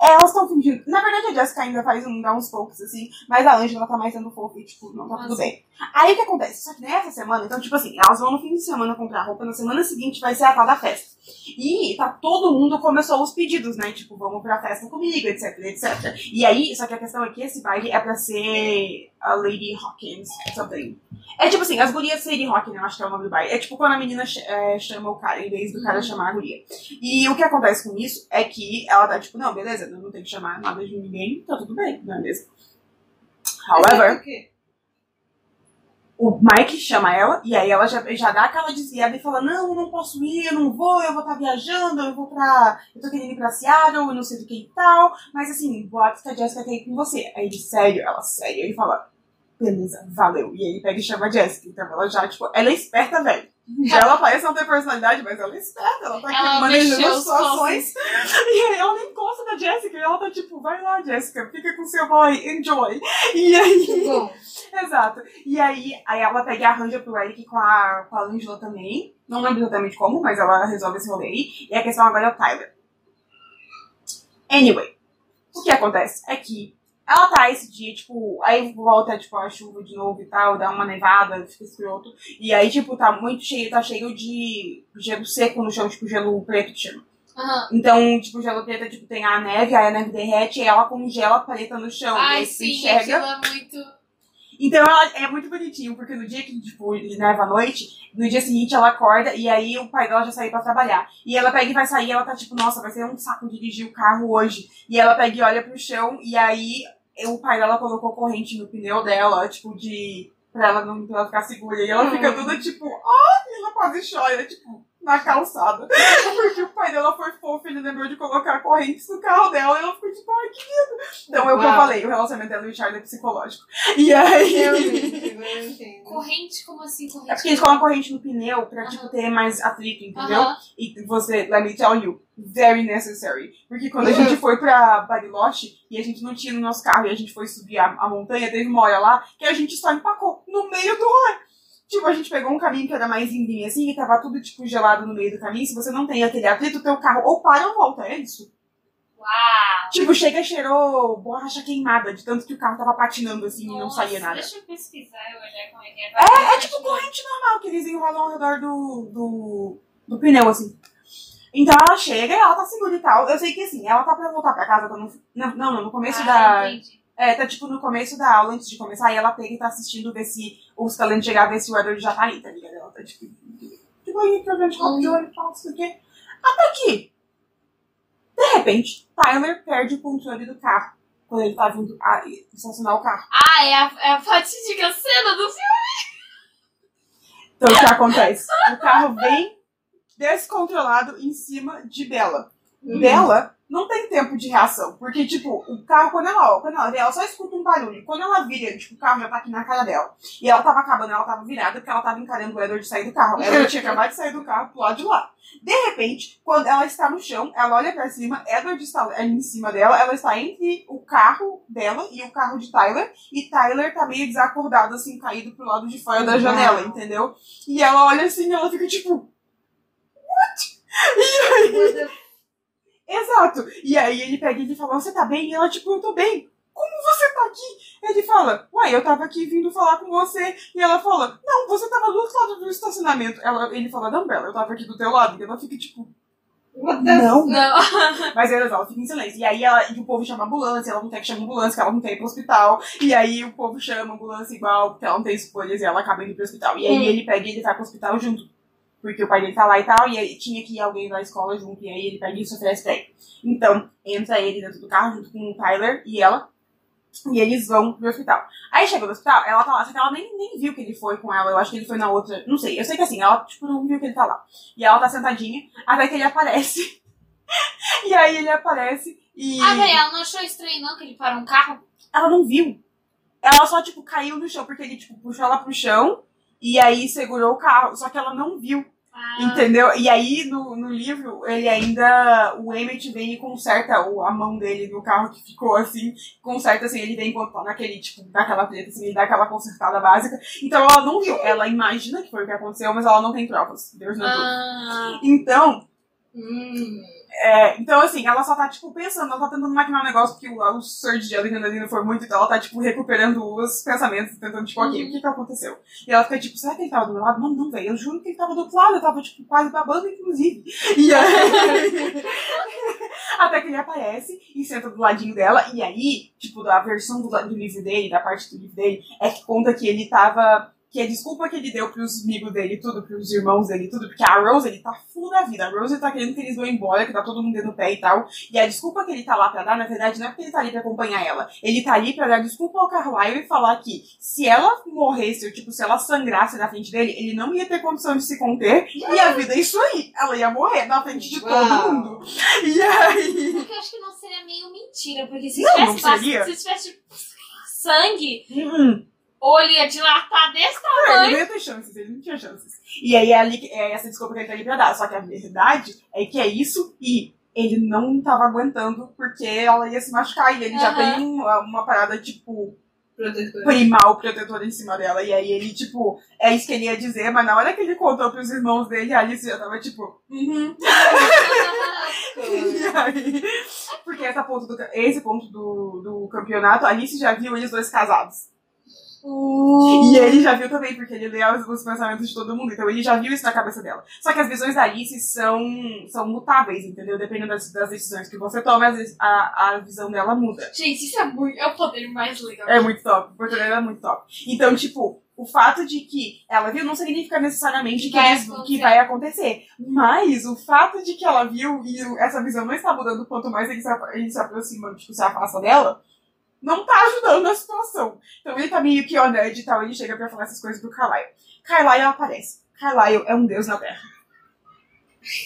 Elas estão fingindo. Na verdade, a Jessica ainda faz um, dá uns poucos, assim, mas a Angela tá mais sendo fofa e, tipo, não tá tudo Nossa. bem. Aí o que acontece? Só que nessa semana, então, tipo assim, elas vão no fim de semana comprar roupa, na semana seguinte vai ser a tal da festa. E tá todo mundo começou os pedidos, né? Tipo, vamos pra festa comigo, etc, etc. E aí, só que a questão é que esse baile é pra ser a Lady Hawkins, something. É tipo assim, as gurias Lady Hawkins, eu acho que é o nome do baile. É tipo quando a menina é, chama o cara, em vez do cara chamar a guria. E o que acontece com isso é que ela tá tipo, não, beleza, eu não tenho que chamar nada de ninguém, tá tudo bem, não é mesmo? However, quê? O Mike chama ela, e aí ela já, já dá aquela desviada e fala, não, não posso ir, eu não vou, eu vou estar viajando, eu vou pra. Eu tô querendo ir pra Seattle, eu não sei do que e tal. Mas assim, boato que a Jessica quer ir com você. Aí ele, sério, ela, sério, ele fala, beleza, valeu. E aí ele pega e chama a Jessica. Então ela já, tipo, ela é esperta, velho. Ela parece não ter personalidade, mas ela é esperta, ela tá aqui Ela manejando as situações. E aí ela nem gosta da Jessica, e ela tá tipo, vai lá, Jessica, fica com seu boy, enjoy. E aí. Bom, Exato. E aí, aí ela pega e arranja pro Eric com a, com a Angela também. Não lembro exatamente como, mas ela resolve esse rolê aí. E a questão agora é o Tyler. Anyway, o que acontece é que ela tá esse dia, tipo, aí volta, tipo, a chuva de novo e tal, dá uma nevada, fica escroto. E aí, tipo, tá muito cheio, tá cheio de gelo seco no chão, tipo, gelo preto que chama. Aham. Então, tipo, gelo preto, tipo, tem a neve, aí a neve derrete e ela congela preta no chão. Ai, sim, enxerga. aquilo é muito. Então ela é muito bonitinho, porque no dia que, tipo, ele neva à noite, no dia seguinte ela acorda e aí o pai dela já saiu pra trabalhar. E ela pega e vai sair e ela tá tipo, nossa, vai ser um saco dirigir o carro hoje. E ela pega e olha pro chão e aí o pai dela colocou corrente no pneu dela, tipo, de. pra ela não pra ela ficar segura. E ela fica toda tipo, ai, ela quase chora, tipo, na calçada. Porque o pai dela foi fofo, ele lembrou de colocar correntes no carro dela e ela ficou tipo, ai, que lindo. Então é o que eu falei, o relacionamento dela e o Charlie é psicológico. E aí. eu entendo. Corrente? Como assim, corrente? É porque eles colocam corrente no pneu pra, Aham. tipo, ter mais atrito, entendeu? Aham. E você, let me tell you, very necessary. Porque quando a gente foi pra Bariloche e a gente não tinha no nosso carro e a gente foi subir a, a montanha, teve uma hora lá que a gente só empacou no meio do rolê. Tipo, a gente pegou um caminho que era mais íngreme assim e tava tudo, tipo, gelado no meio do caminho. Se você não tem aquele atrito, teu carro ou para ou volta, é isso. Uau! Tipo, chega e cheirou borracha queimada, de tanto que o carro tava patinando assim e não Nossa, saía nada. Deixa eu pesquisar e olhar como é que é. É, é tipo corrente normal, que eles enrolam ao redor do, do, do pneu, assim. Então ela chega e ela tá segura e tal. Eu sei que assim, ela tá pra voltar pra casa, tá no, não, não, no começo Ah, da. entendi. É, tá tipo no começo da aula, antes de começar, aí ela pega e tá assistindo ver se os talentos chegar, ver se o Edward já tá aí, tá ligado? Ela tá tipo. Tipo aí, programa de copo de olho e tal, não sei o quê. Até que, de repente, Tyler perde o controle do carro. Quando ele tá vindo a estacionar o carro. Ah, é a, é a fatídica cena do filme. Então o que acontece? O carro vem descontrolado em cima de Bella. Bella não tem tempo de reação. Porque, tipo, o carro, quando ela, quando ela vê, ela só escuta um barulho. Quando ela vira, tipo, o carro já tá aqui na cara dela. E ela tava acabando, ela tava virada porque ela tava encarando o Edward sair do carro. Edward tinha acabado de sair do carro pro lado de lá. De repente, quando ela está no chão, ela olha pra cima, Edward está ali em cima dela, ela está entre o carro dela e o carro de Tyler, e Tyler tá meio desacordado, assim, caído pro lado de fora da janela, entendeu? E ela olha assim e ela fica tipo. What? E aí. Exato. E aí ele pega e ele fala, você tá bem? E ela, tipo, eu tô bem. Como você tá aqui? Ele fala, uai, eu tava aqui vindo falar com você. E ela fala, não, você tava do outro lado do estacionamento. Ela, ele fala, não, Bela, eu tava aqui do teu lado. E ela fica, tipo, não. Não. Mas ela, ela fica em silêncio. E aí ela, e o povo chama ambulância, ela não quer que chame ambulância, que ela não quer ir pro hospital. E aí o povo chama ambulância igual, porque ela não tem escolhas e ela acaba indo pro hospital. E aí Hum. ele pega e ele vai pro hospital junto. Porque o pai dele tá lá e tal, e aí tinha que ir alguém da escola junto, e aí ele pega e se oferece pra ele. Então, entra ele dentro do carro junto com o Tyler e ela, e eles vão pro hospital. Aí chega no hospital, ela tá lá, só que ela nem, nem viu que ele foi com ela, eu acho que ele foi na outra, não sei, eu sei que assim, ela tipo, não viu que ele tá lá. E ela tá sentadinha, até que ele aparece. e aí ele aparece e. Ah, velho, ela não achou estranho não que ele parou um carro? ela não viu. Ela só, tipo, caiu no chão, porque ele, tipo, puxou ela pro chão e aí segurou o carro. Só que ela não viu, Ah, entendeu? E aí, no, no livro, ele ainda. O Emmett vem e conserta o, a mão dele no carro que ficou assim. Conserta assim, ele vem enquanto tá naquele, tipo, daquela treta, assim, ele dá aquela consertada básica. Então ela não viu. Ela imagina que foi o que aconteceu, mas ela não tem provas. Deus não ah, Então, Hum. É, então, assim, ela só tá, tipo, pensando, ela tá tentando maquinar um negócio porque o, o surge de adrenalina foi muito, então ela tá, tipo, recuperando os pensamentos, tentando, tipo, ok, o que que aconteceu? E ela fica, tipo, será que ele tava do meu lado? Não, não, velho, eu juro que ele tava do outro lado, eu tava, tipo, quase babando, inclusive. E aí... Até que ele aparece e senta do ladinho dela, e aí, tipo, da versão do, do livro dele, da parte do livro dele, é que conta que ele tava que a desculpa que ele deu pros amigos dele, tudo, pros irmãos dele, tudo, porque a Rose, ele tá full da vida. A Rose tá querendo que eles vão embora, que tá todo mundo dentro do pé e tal. E a desculpa que ele tá lá pra dar, na verdade, não é porque ele tá ali pra acompanhar ela. Ele tá ali pra dar desculpa ao Carlyle e falar que se ela morresse, ou tipo, se ela sangrasse na frente dele, ele não ia ter condição de se conter. E a vida é isso aí. Ela ia morrer na frente de todo Uau. mundo. E aí. porque eu acho que não seria meio mentira, porque se Não, tivesse, não seria. se tivesse sangue, Hum. Ou ele ia dilatar desse É, ele tamanho. não ia ter chances, ele não tinha chances. E aí é, ali, que- é essa desculpa que ele tá ali pra dar. Só que a verdade é que é isso e ele não tava aguentando porque ela ia se machucar. E ele já Aham. tem uma, uma parada, tipo, Protetor. primal protetora em cima dela. E aí ele, tipo, é isso que ele ia dizer, mas na hora que ele contou pros irmãos dele, a Alice já tava tipo, uhum. E aí, porque essa ponto do, esse ponto do, do campeonato, a Alice já viu eles dois casados. E ele já viu também, porque ele lê os, os pensamentos de todo mundo, então ele já viu isso na cabeça dela. Só que as visões da Alice são, são mutáveis, entendeu? Dependendo das, das decisões que você toma, às vezes a, a visão dela muda. Gente, isso é muito. É o poder mais legal. É muito top, o português é muito top. Então, tipo, o fato de que ela viu não significa necessariamente que, Vai eles- que acontecer. vai acontecer. Mas o fato de que ela viu e essa visão não está mudando quanto mais ele se, ele se aproxima, tipo, se afasta dela, não tá ajudando a situação. Então ele tá meio que edge e tal, ele chega pra falar essas coisas pro Carlyle. Carlyle aparece. Carlyle é um deus na Terra.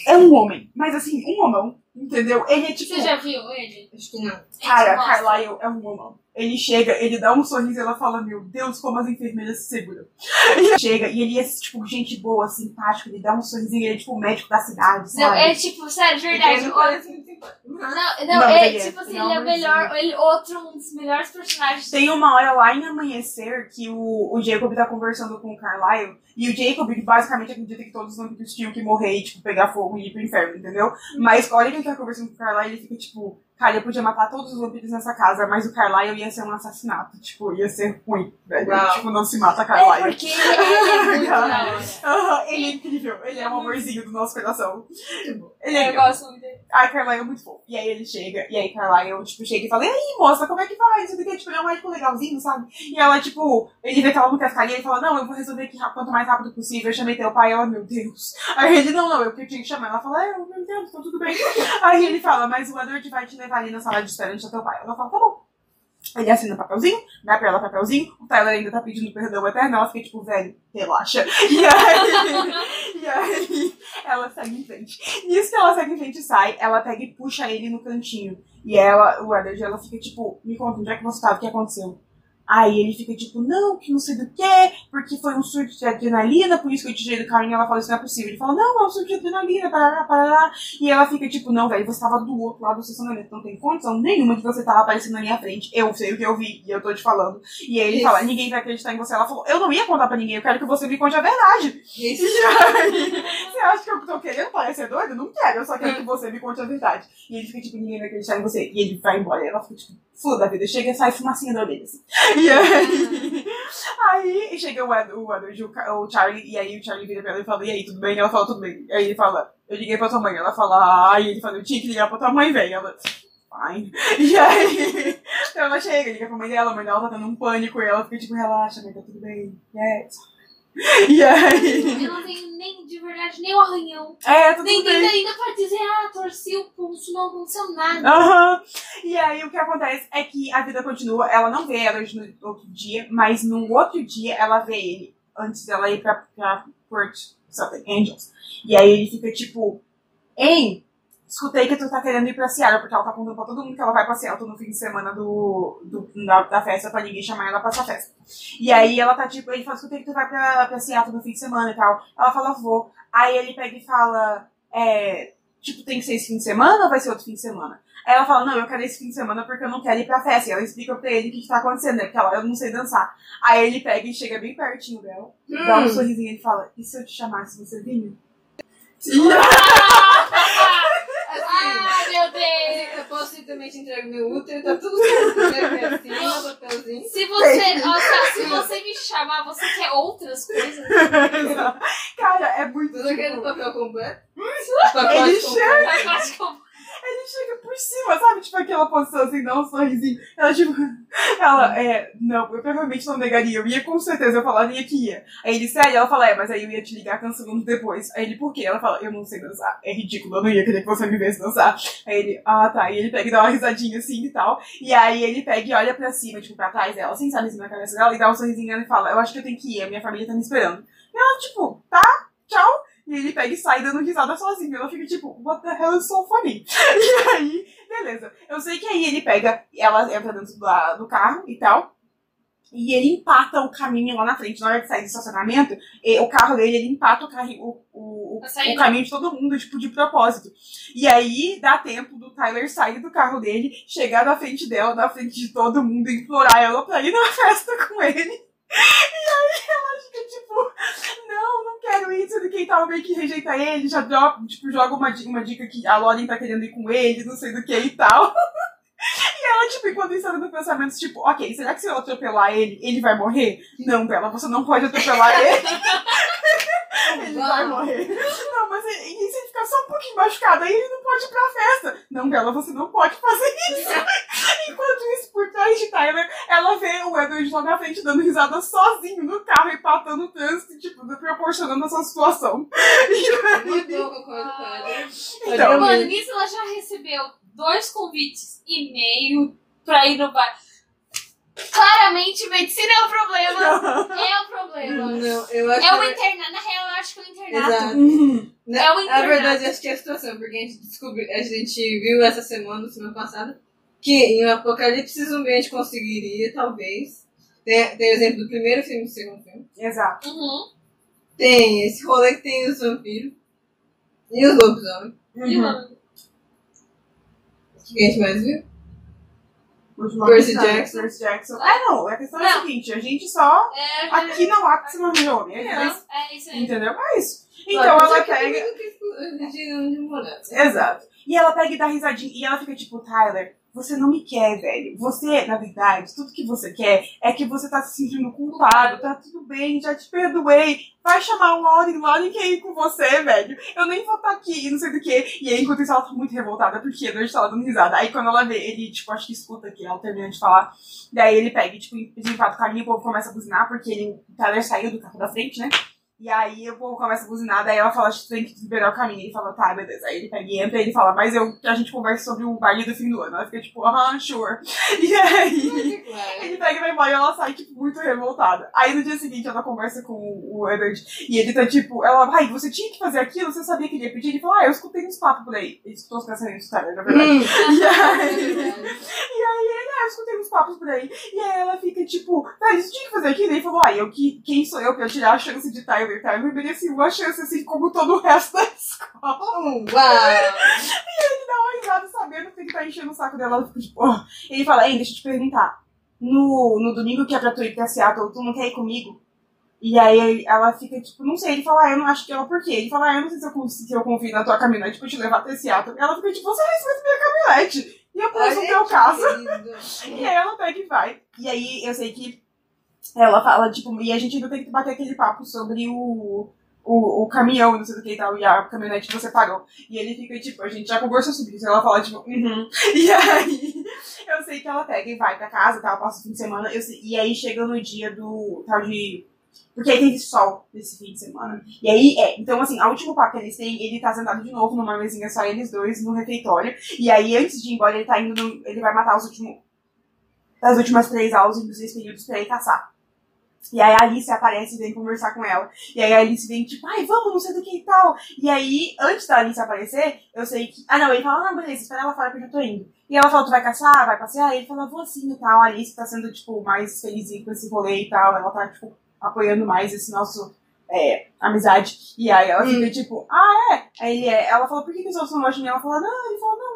É um homem, mas assim, um homão, entendeu? Ele é tipo. Você já viu ele? Acho que não. Cara. Carlyle é um homão. Ele chega, ele dá um sorriso e ela fala, meu Deus, como as enfermeiras se seguram. Ele chega e ele é, tipo, gente boa, simpático, ele dá um sorrisinho, ele é, tipo, o médico da cidade, sabe? Não, é tipo, sério, de verdade. Ele simpático. Não, Não, não, é ele é. tipo assim, Ele é ele é o melhor. Ele, outro, um dos melhores personagens. Tem uma hora lá em Amanhecer que o, o Jacob tá conversando com o Carlyle e o Jacob ele basicamente acredita que todos os vampiros tinham que morrer e, tipo, pegar fogo e ir pro inferno, entendeu? Mas olha que ele tá conversando com o Carlyle ele fica tipo, Cara, eu podia matar todos os vampiros nessa casa, mas o Carlyle ia ser um assassinato. Tipo, ia ser ruim, velho. Tipo, não se mata É Carlyle. porque ele é muito. Aham, ele é incrível. Ele é um amorzinho do nosso coração. Ele é Eu gosto muito dele. Ai, Carlyle é muito fofo. E aí ele chega, e aí Carlyle, tipo, chega e fala, e aí, moça, como é que vai? Isso daqui, tipo, ele é um médico legalzinho, sabe? E ela, tipo, ele vê que ela não quer ficar ali, ele fala, não, eu vou resolver aqui quanto mais rápido possível. Eu chamei teu pai, ela, meu Deus. Aí ele, não, não, eu que tinha que chamar. Ela fala, é, meu Deus, tá tudo bem. Aí ele fala, mas o Edward vai te levar ali na sala de espera antes do teu pai. Ela fala, tá bom. Ele assina o papelzinho, dá pra ela o papelzinho, o Tyler ainda tá pedindo perdão eterno, ela fica tipo, velho, relaxa. E aí, e aí ela segue em frente. Nisso que ela segue em frente e sai, ela pega e puxa ele no cantinho. E ela, o Edward, ela fica tipo, me conta, onde é que você tava, o que aconteceu? Aí ele fica tipo, não, que não sei do que, porque foi um surto de adrenalina, por isso que eu te tirei do carrinho. Ela fala, isso não é possível. Ele fala, não, é um surto de adrenalina, parará, parará. E ela fica tipo, não, velho, você tava do outro lado do estacionamento, não tem condição nenhuma de você tava aparecendo na minha frente. Eu sei o que eu vi e eu tô te falando. E aí ele Isso. fala, ninguém vai acreditar em você. Ela falou, eu não ia contar pra ninguém, eu quero que você me conte a verdade. Isso. E aí, você acha que eu tô querendo parecer doido? Não quero, eu só quero que você me conte a verdade. E ele fica tipo, ninguém vai acreditar em você. E ele vai embora. E ela fica tipo, foda da vida. Chega e sai fumacinha da orelha assim. E aí, aí chega o Ed, o, o, o Charlie, e aí o Charlie vira pra ela e fala, e aí, tudo bem? Ela fala, tudo bem. Aí ele fala, eu liguei pra tua mãe. Ela fala, ai, ele fala, eu tinha que ligar pra tua mãe, velho. Ela, fine. E aí, ela chega, liga pra mãe dela, a mãe dela tá tendo um pânico, e ela fica tipo, relaxa, mãe, tá tudo bem. Yes. E aí, Eu não tenho nem, de verdade, nem o arranhão. é, tudo Nem bem. ainda, ainda pra dizer, ah, torci o pulso, não aconteceu nada. Aham. E aí o que acontece é que a vida continua, ela não vê ela no outro dia, mas no outro dia ela vê ele antes dela ir pra, pra Port Southern Angels. E aí ele fica tipo, Ei, escutei que tu tá querendo ir pra Seattle, porque ela tá contando pra todo mundo que ela vai pra Seattle no fim de semana do, do, da, da festa pra ninguém chamar ela pra essa festa. E aí ela tá tipo, ele fala, escutei que tu vai pra, pra Seattle no fim de semana e tal. Ela fala, vou. Aí ele pega e fala, é, tipo, tem que ser esse fim de semana ou vai ser outro fim de semana? Aí ela fala, não, eu quero esse fim de semana porque eu não quero ir pra festa. E ela explica pra ele o que, que tá acontecendo, né? Porque ela, eu não sei dançar. Aí ele pega e chega bem pertinho dela, dá um sorrisinho e ele fala, e se eu te chamasse, você vinha? Ah, meu Deus! Eu posso ir também te entregar meu útero, tá tudo certo. Acima, papelzinho. Se você, nossa, se você me chamar, você quer outras coisas? Cara, é muito. Tudo aquele tipo, papel completo. Ele Pacote completo. Ele chega por cima, sabe? Tipo aquela posição assim, dá um sorrisinho. Ela, tipo, ela, é, não, eu provavelmente não negaria. Eu ia com certeza, eu falaria que ia. Aí ele, sério? Ela fala, é, mas aí eu ia te ligar cancelando depois. Aí ele, por quê? Ela fala, eu não sei dançar. É ridículo, eu não ia querer que você me visse dançar. Aí ele, ah, tá. E ele pega e dá uma risadinha assim e tal. E aí ele pega e olha pra cima, tipo, pra trás dela, assim, sabe, assim, na cabeça dela, e dá um sorrisinho e fala, eu acho que eu tenho que ir, a minha família tá me esperando. E ela, tipo, tá, tchau. E ele pega e sai dando risada sozinho. Ela fica tipo, what the hell is so funny? E aí, beleza. Eu sei que aí ele pega, ela entra dentro da- do carro e tal. E ele empata o caminho lá na frente. Na hora de sair do estacionamento, e- o carro dele, ele empata o, carri- o, o, sair, o caminho de todo mundo, tipo, de propósito. E aí dá tempo do Tyler sair do carro dele, chegar na frente dela, na frente de todo mundo, implorar ela pra ir na festa com ele. E aí ela fica tipo, não, não quero ir, sendo que tal meio que rejeita ele, já joga, tipo, joga uma, uma dica que a Lauren tá querendo ir com ele, não sei do que e tal. E ela, tipo, enquanto isso, ela no pensamento, tipo, ok, será que se eu atropelar ele, ele vai morrer? Não, Bela, você não pode atropelar ele. ele vai morrer. Não, mas e, e se ele ficar só um pouquinho machucado, aí ele não pode ir pra festa. Não, Bela, você não pode fazer isso. Enquanto isso, por trás de Tyler, ela vê o Edward lá na frente dando risada sozinho no carro, empatando o trânsito, tipo, proporcionando essa situação. Muito. Então, Mano, nisso ela já recebeu dois convites e meio pra ir no bar. Claramente, medicina é o problema. É o problema. Não, eu acho É o que... internato. Na real, eu acho que é o internato. Exato. É o Na internato. verdade, acho que é a situação, porque a gente descobriu, a gente viu essa semana, semana passada, que em um apocalipse zumbi a gente conseguiria, talvez. Tem, tem o exemplo do primeiro filme e do segundo filme. Exato. Uhum. Tem esse rolê que tem os vampiros e os lobisomens. E, Uhum. mano, O que a gente mais viu? Percy Jackson. Percy Jackson. Ah, não. A questão é a Não. seguinte: a gente só. é, Aqui não há que se não homem. é, É isso. é isso aí. Entendeu? É isso. Então Claro, ela é pega. que não. Exato. E ela pega e dá risadinha. E ela fica tipo, Tyler, você não me quer, velho. Você, na verdade, tudo que você quer é que você tá se sentindo culpado. Tá tudo bem, já te perdoei. Vai chamar o Lauren, Lauren quer ir com você, velho. Eu nem vou estar aqui, não sei do que. E aí, enquanto isso, ela tá muito revoltada, porque a noite tá dando risada. Aí, quando ela vê, ele, tipo, acho que escuta aqui, ela termina de falar. Daí ele pega e, tipo, empata o caminho, o povo começa a buzinar, porque ele, o Tyler saiu do carro da frente, né? E aí o povo começa a buzinar, daí ela fala, tem que liberar o caminho. Ele fala, tá, beleza. Aí ele pega e entra e ele fala, mas eu, a gente conversa sobre o baile do fim do ano. Ela fica tipo, aham, sure. E aí ele pega e vai embora e ela sai, tipo, muito revoltada. Aí no dia seguinte ela conversa com o Edward e ele tá tipo, ela, ai, você tinha que fazer aquilo, você sabia que ele ia pedir? Ele falou, ah, eu escutei uns papos por aí. Ele escutou os pensamentos, cara, na verdade. E aí, e aí ele, ah, eu escutei uns papos por aí. E aí ela fica tipo, tá, você tinha que fazer aquilo? E ele falou, ah, eu, que, quem sou eu pra tirar a chance de Tyler? Tyler merecia uma chance assim como todo o resto da escola. Uau! Ele dá uma risada sabendo que ele tá enchendo o saco dela. Ela fica tipo, oh. Ele fala, ei, deixa eu te perguntar. No, no domingo que é pra tu ir pra Seattle, tu não quer ir comigo? E aí ela fica tipo, não sei, ele fala, ah, eu não acho que ela, por quê? Ele fala, ah, eu não sei se eu, se eu confio na tua caminhonete pra te levar até Seattle. Ela fica tipo, você respeita minha caminhonete. E eu posso no teu caso. E aí ela pega e vai. E aí eu sei que ela fala, tipo, e a gente ainda tem que bater aquele papo sobre o, o, o caminhão, não sei do que e tal, e a caminhonete que você parou. E ele fica, tipo, a gente já conversou sobre isso. Ela fala, tipo, uhum. E aí eu sei que ela pega e vai pra casa, tá? Passa o fim de semana. Eu sei- e aí chega no dia do tal de. Porque aí teve sol nesse fim de semana. E aí, é. Então, assim, a última papo que eles têm, ele tá sentado de novo numa mesinha, só eles dois, no refeitório. E aí, antes de ir embora, ele tá indo. no- ele vai matar os últimos. As últimas três aulas e os três períodos pra ir caçar. E aí a Alice aparece e vem conversar com ela. E aí a Alice vem, tipo, ai, vamos, não sei do que e tal. E aí, antes da Alice aparecer, eu sei que. Ah, não, ele fala, não, beleza, espera ela fora que eu já tô indo. E ela fala, tu vai caçar, vai passear? E ele fala, vou sim e tal. A Alice tá sendo, tipo, mais felizinha com esse rolê e tal. Ela tá, tipo, apoiando mais esse nosso. É, amizade. E aí ela fica tipo, ah, é? Aí ele é. Ela fala, por que, que os outros não gostam de mim? Ela fala, não, ele fala, não,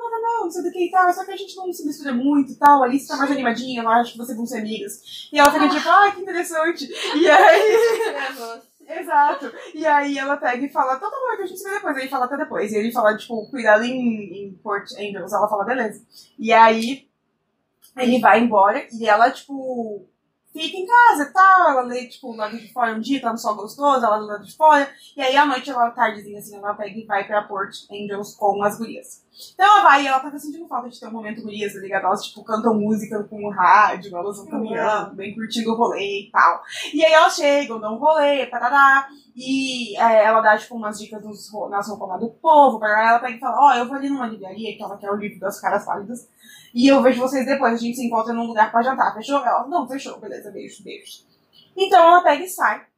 não, sei do que e tal. Só que a gente não se mistura muito e tal. A Alice tá mais animadinha, ela acha que vocês vão ser amigas. E ela fica tipo, ah, que interessante. E aí. Exato. E aí ela pega e fala, então tá bom, então a gente se vê depois. Aí ele fala até depois. E ele fala, tipo, cuidado em, em Port Angels. Ela fala, beleza. E aí ele vai embora e ela, tipo, fica em casa e tal. Ela lê, tipo, lá de fora um dia, tá no sol gostoso, ela lê de fora. E aí à noite, ela, tardezinha assim, ela pega e vai pra Port Angels com as gurias. Então vai e ela tava sentindo falta de ter um momento gurias, tá ligado? Elas, tipo, cantam música com o rádio, elas vão caminhando, bem curtindo o rolê e tal. E aí elas chegam, dão um rolê, parará. E é, ela dá, tipo, umas dicas nas roupas lá do povo, parará. Ela pega e fala, ó, eu vou ali numa livraria, que ela quer o livro das caras pálidas. E eu vejo vocês depois, a gente se encontra num lugar pra jantar, fechou? Ela, não, fechou, beleza, beijo, beijo. Então ela pega e sai.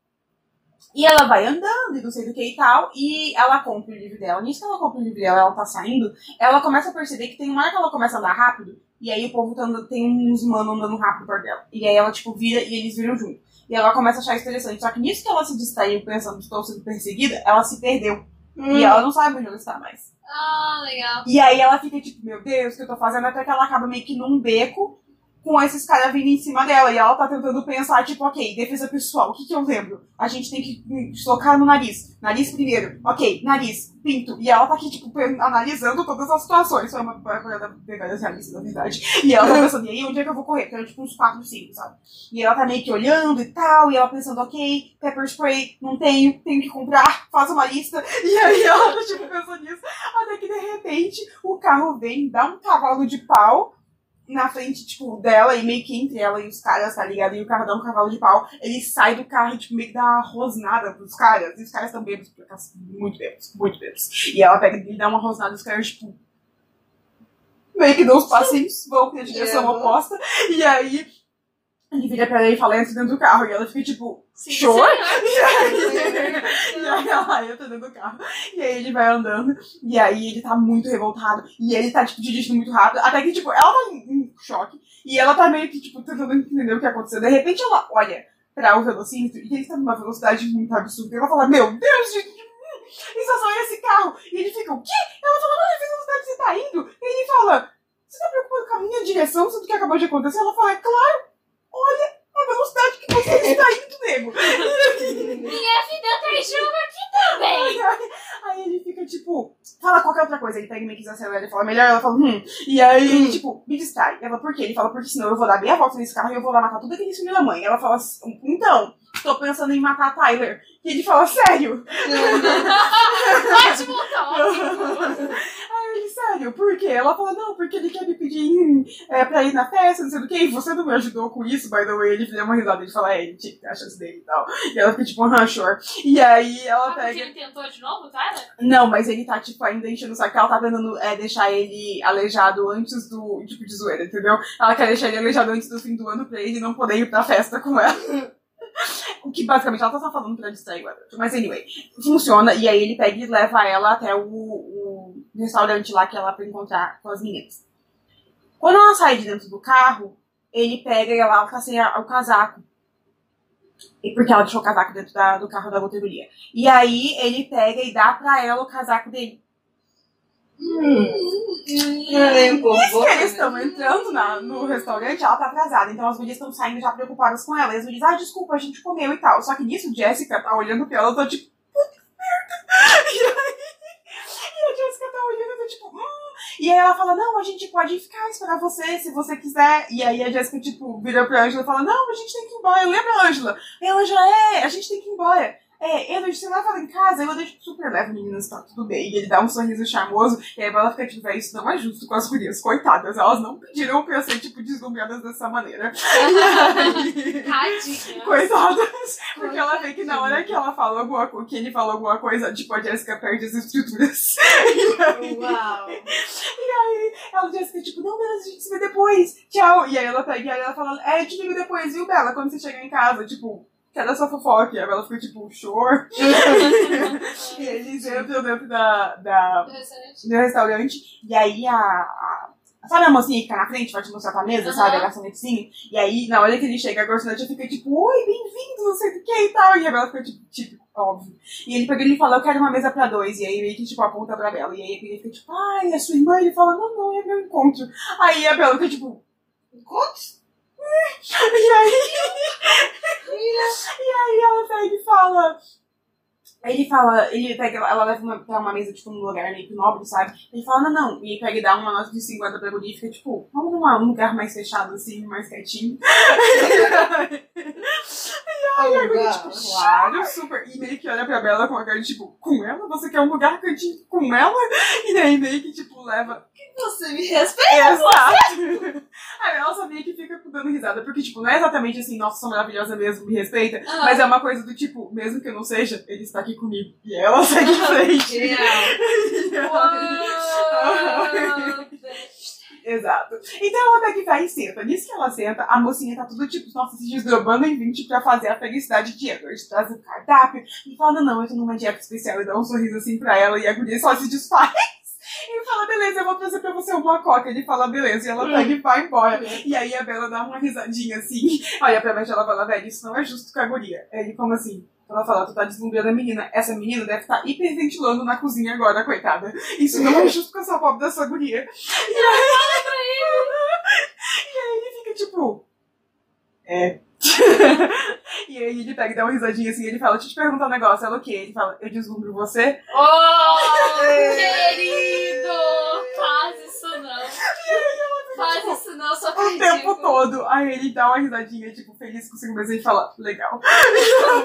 E ela vai andando e não sei do que e tal, e ela compra o livro dela. Nisso que ela compra o livro dela, ela tá saindo, ela começa a perceber que tem uma hora que ela começa a andar rápido, e aí o povo tá andando, tem uns mano andando rápido perto dela. E aí ela, tipo, vira e eles viram junto. E ela começa a achar isso interessante. Só que nisso que ela se distraiu pensando que estou sendo perseguida, ela se perdeu. E ela não sabe onde ela está mais. Ah, legal. E aí ela fica tipo, meu Deus, o que eu tô fazendo? Até que ela acaba meio que num beco com esses caras vindo em cima dela. E ela tá tentando pensar, tipo, ok, defesa pessoal, o que que eu lembro? A gente tem que socar no nariz. Nariz primeiro. Ok, nariz, pinto. E ela tá aqui, tipo, analisando todas as situações. Foi uma coisa várias realistas, na verdade. E ela tá pensando, e aí, onde é que eu vou correr? Porque era tipo uns 4, 5, sabe? E ela tá meio que olhando e tal, e ela pensando, ok, pepper spray, não tenho, tenho que comprar, faz uma lista. E aí ela tá, tipo, pensando nisso. Até que, de repente, o carro vem, dá um cavalo de pau na frente, tipo, dela e meio que entre ela e os caras, tá ligado? E o carro dá um cavalo de pau. Ele sai do carro e, tipo, meio que dá uma rosnada pros caras. E os caras estão bêbados, muito bêbados, muito bêbados. E ela pega e dá uma rosnada e os caras, tipo, meio que dão uns passinhos, vão na direção Yeah. oposta. E aí, ele vira pra ela e fala, entra dentro do carro. E ela fica, tipo, Sim, Sure? e aí, ela entra dentro do carro. E aí ele vai andando. E aí ele tá muito revoltado. E ele tá, tipo, dirigindo muito rápido. Até que, tipo, ela tá em, choque. E ela tá meio que, tipo, tentando entender o que aconteceu. De repente ela olha pra o velocímetro e ele tá numa velocidade muito absurda. E ela fala, meu Deus, gente, isso é só esse carro. E ele fica, o quê? Ela fala, olha a velocidade que você tá indo. E ele fala, você tá preocupado com a minha direção, sendo que acabou de acontecer? Ela fala, é claro, olha a velocidade que você está indo, nego. Minha vida tá em jogo aqui também. Aí ele fica tipo, fala qualquer outra coisa. Ele pega e meio que desacelera e fala melhor. Ela fala, hum. E aí, tipo, me distrai. Ela, por quê? Ele fala, porque senão eu vou dar meia volta nesse carro e eu vou lá matar tudo aquele filho da mãe. Ela fala, assim, então, tô pensando em matar a Tyler. E ele fala, sério? Ótimo, tá ótimo. Aí ele, sério, por quê? Ela fala, não, porque ele quer me pedir é, pra ir na festa, não sei do que, e você não me ajudou com isso, by the way. Ele deu uma risada, ele fala, é, ele tinha que ter a chance dele e tal. E ela fica tipo, aham, sure. E aí ela Ah, pega. ele tentou de novo, Tyler? Não, mas ele tá, tipo, ainda enchendo o saco. Ela tá tentando é, deixar ele aleijado antes do, tipo, de zoeira, entendeu? Ela quer deixar ele aleijado antes do fim do ano pra ele não poder ir pra festa com ela. O que basicamente ela tá só falando pra distrair o Edward. Mas anyway, funciona. E aí ele pega e leva ela até o, o restaurante lá que ela pra encontrar com as meninas. Quando ela sai de dentro do carro, ele pega e ela tá sem a- o casaco. E porque ela deixou o casaco dentro da- do carro da loteria. E aí ele pega e dá pra ela o casaco dele. Eu nem um pouco. Nisso que eles estão entrando na- no restaurante, ela tá atrasada. Então as gurias estão saindo já preocupadas com ela. E as gurias, ah, desculpa, a gente comeu e tal. Só que nisso, Jéssica tá olhando pra ela, eu tô tipo, puta merda. E aí, e a Jéssica tá olhando, eu tô tipo, hum. E aí ela fala, não, a gente pode ficar esperar você, se você quiser. E aí a Jéssica, tipo, vira pra Angela e fala, não, a gente tem que ir embora. Lembra, Angela? E a Angela, é, a gente tem que ir embora. É, Edward, você leva ela em casa, eu deixo super leve, meninas, tá tudo bem. E ele dá um sorriso charmoso, e aí ela fica tipo, "Véi, isso não é justo com as gurias, coitadas, elas não pediram pra ser, tipo, deslumbradas dessa maneira. E aí, Tadinha. Coitadas, porque ela vê que na hora que ela fala alguma coisa, que ele fala alguma coisa, tipo, a Jessica perde as estruturas. E aí, Uau. ela diz que, tipo, não, beleza, a gente se vê depois, tchau. E aí ela pega e aí ela fala, é, eu te ligo depois, viu, Bela, quando você chegar em casa, tipo, quero essa fofoca. E a Bela fica, tipo, sure. e eles entram dentro da, da, do restaurante, e aí a, a- Sabe a mocinha que fica na frente, vai te mostrar pra mesa, Aham. sabe? A garçonetezinha. E aí, na hora que ele chega, a garçonete fica tipo, oi, bem-vindo, não sei do que e tal. E a Bela fica tipo, tipo, óbvio. E ele pega e ele fala, eu quero uma mesa pra dois. E aí meio que tipo aponta pra Bela. E aí ele fica tipo, ai, é sua irmã? E ele fala, não, não, é meu encontro. Aí a Bela fica tipo, Quantos? E aí. e aí ela pega e fala. Aí ele fala, ele pega, ela leva uma, pra uma mesa, tipo, num lugar meio que nobre, sabe? Ele fala, não, não. E ele pega e dá uma nota de 50 pra guria e fica, tipo, vamos num lugar mais fechado, assim, mais quietinho. E a guria, tipo, claro, super. E meio que olha pra Bela com a cara, tipo, com ela? Você quer um lugar cantinho com ela? E aí meio que, tipo, leva Você me respeita. Exato. Aí ela só meio que fica dando risada, porque, tipo, não é exatamente assim, nossa, sou maravilhosa mesmo, me respeita, Ah. mas é uma coisa do tipo, mesmo que eu não seja, ele está aqui comigo. E ela segue em frente. Exato. Então ela pega e vai e senta. Nisso que ela senta, a mocinha tá tudo tipo, nossa, se desdobrando em 20 pra fazer a felicidade de Edward. Traz o cardápio e fala, não, não, eu tô numa dieta especial e dá um sorriso assim pra ela e a guria só se desfaz. E fala, beleza, eu vou trazer pra você uma coca. Ele fala, beleza, e ela pega e vai embora. E aí a Bela dá uma risadinha assim, olha pra baixo ela fala, velho, isso não é justo com a guria. Ele, como assim? Ela fala, tu tá deslumbrando a menina. Essa menina deve estar hiperventilando na cozinha agora, coitada. Isso não é justo com essa pobre dessa guria. E aí, e aí ele fica tipo. É. e aí ele pega e dá uma risadinha assim, ele fala, deixa eu te perguntar um negócio, ela o quê? Ele fala, eu deslumbro você? Oh, querido! Faz isso não. Faz isso não, só O tempo todo. Aí ele dá uma risadinha, tipo, feliz consigo mesmo e fala, legal.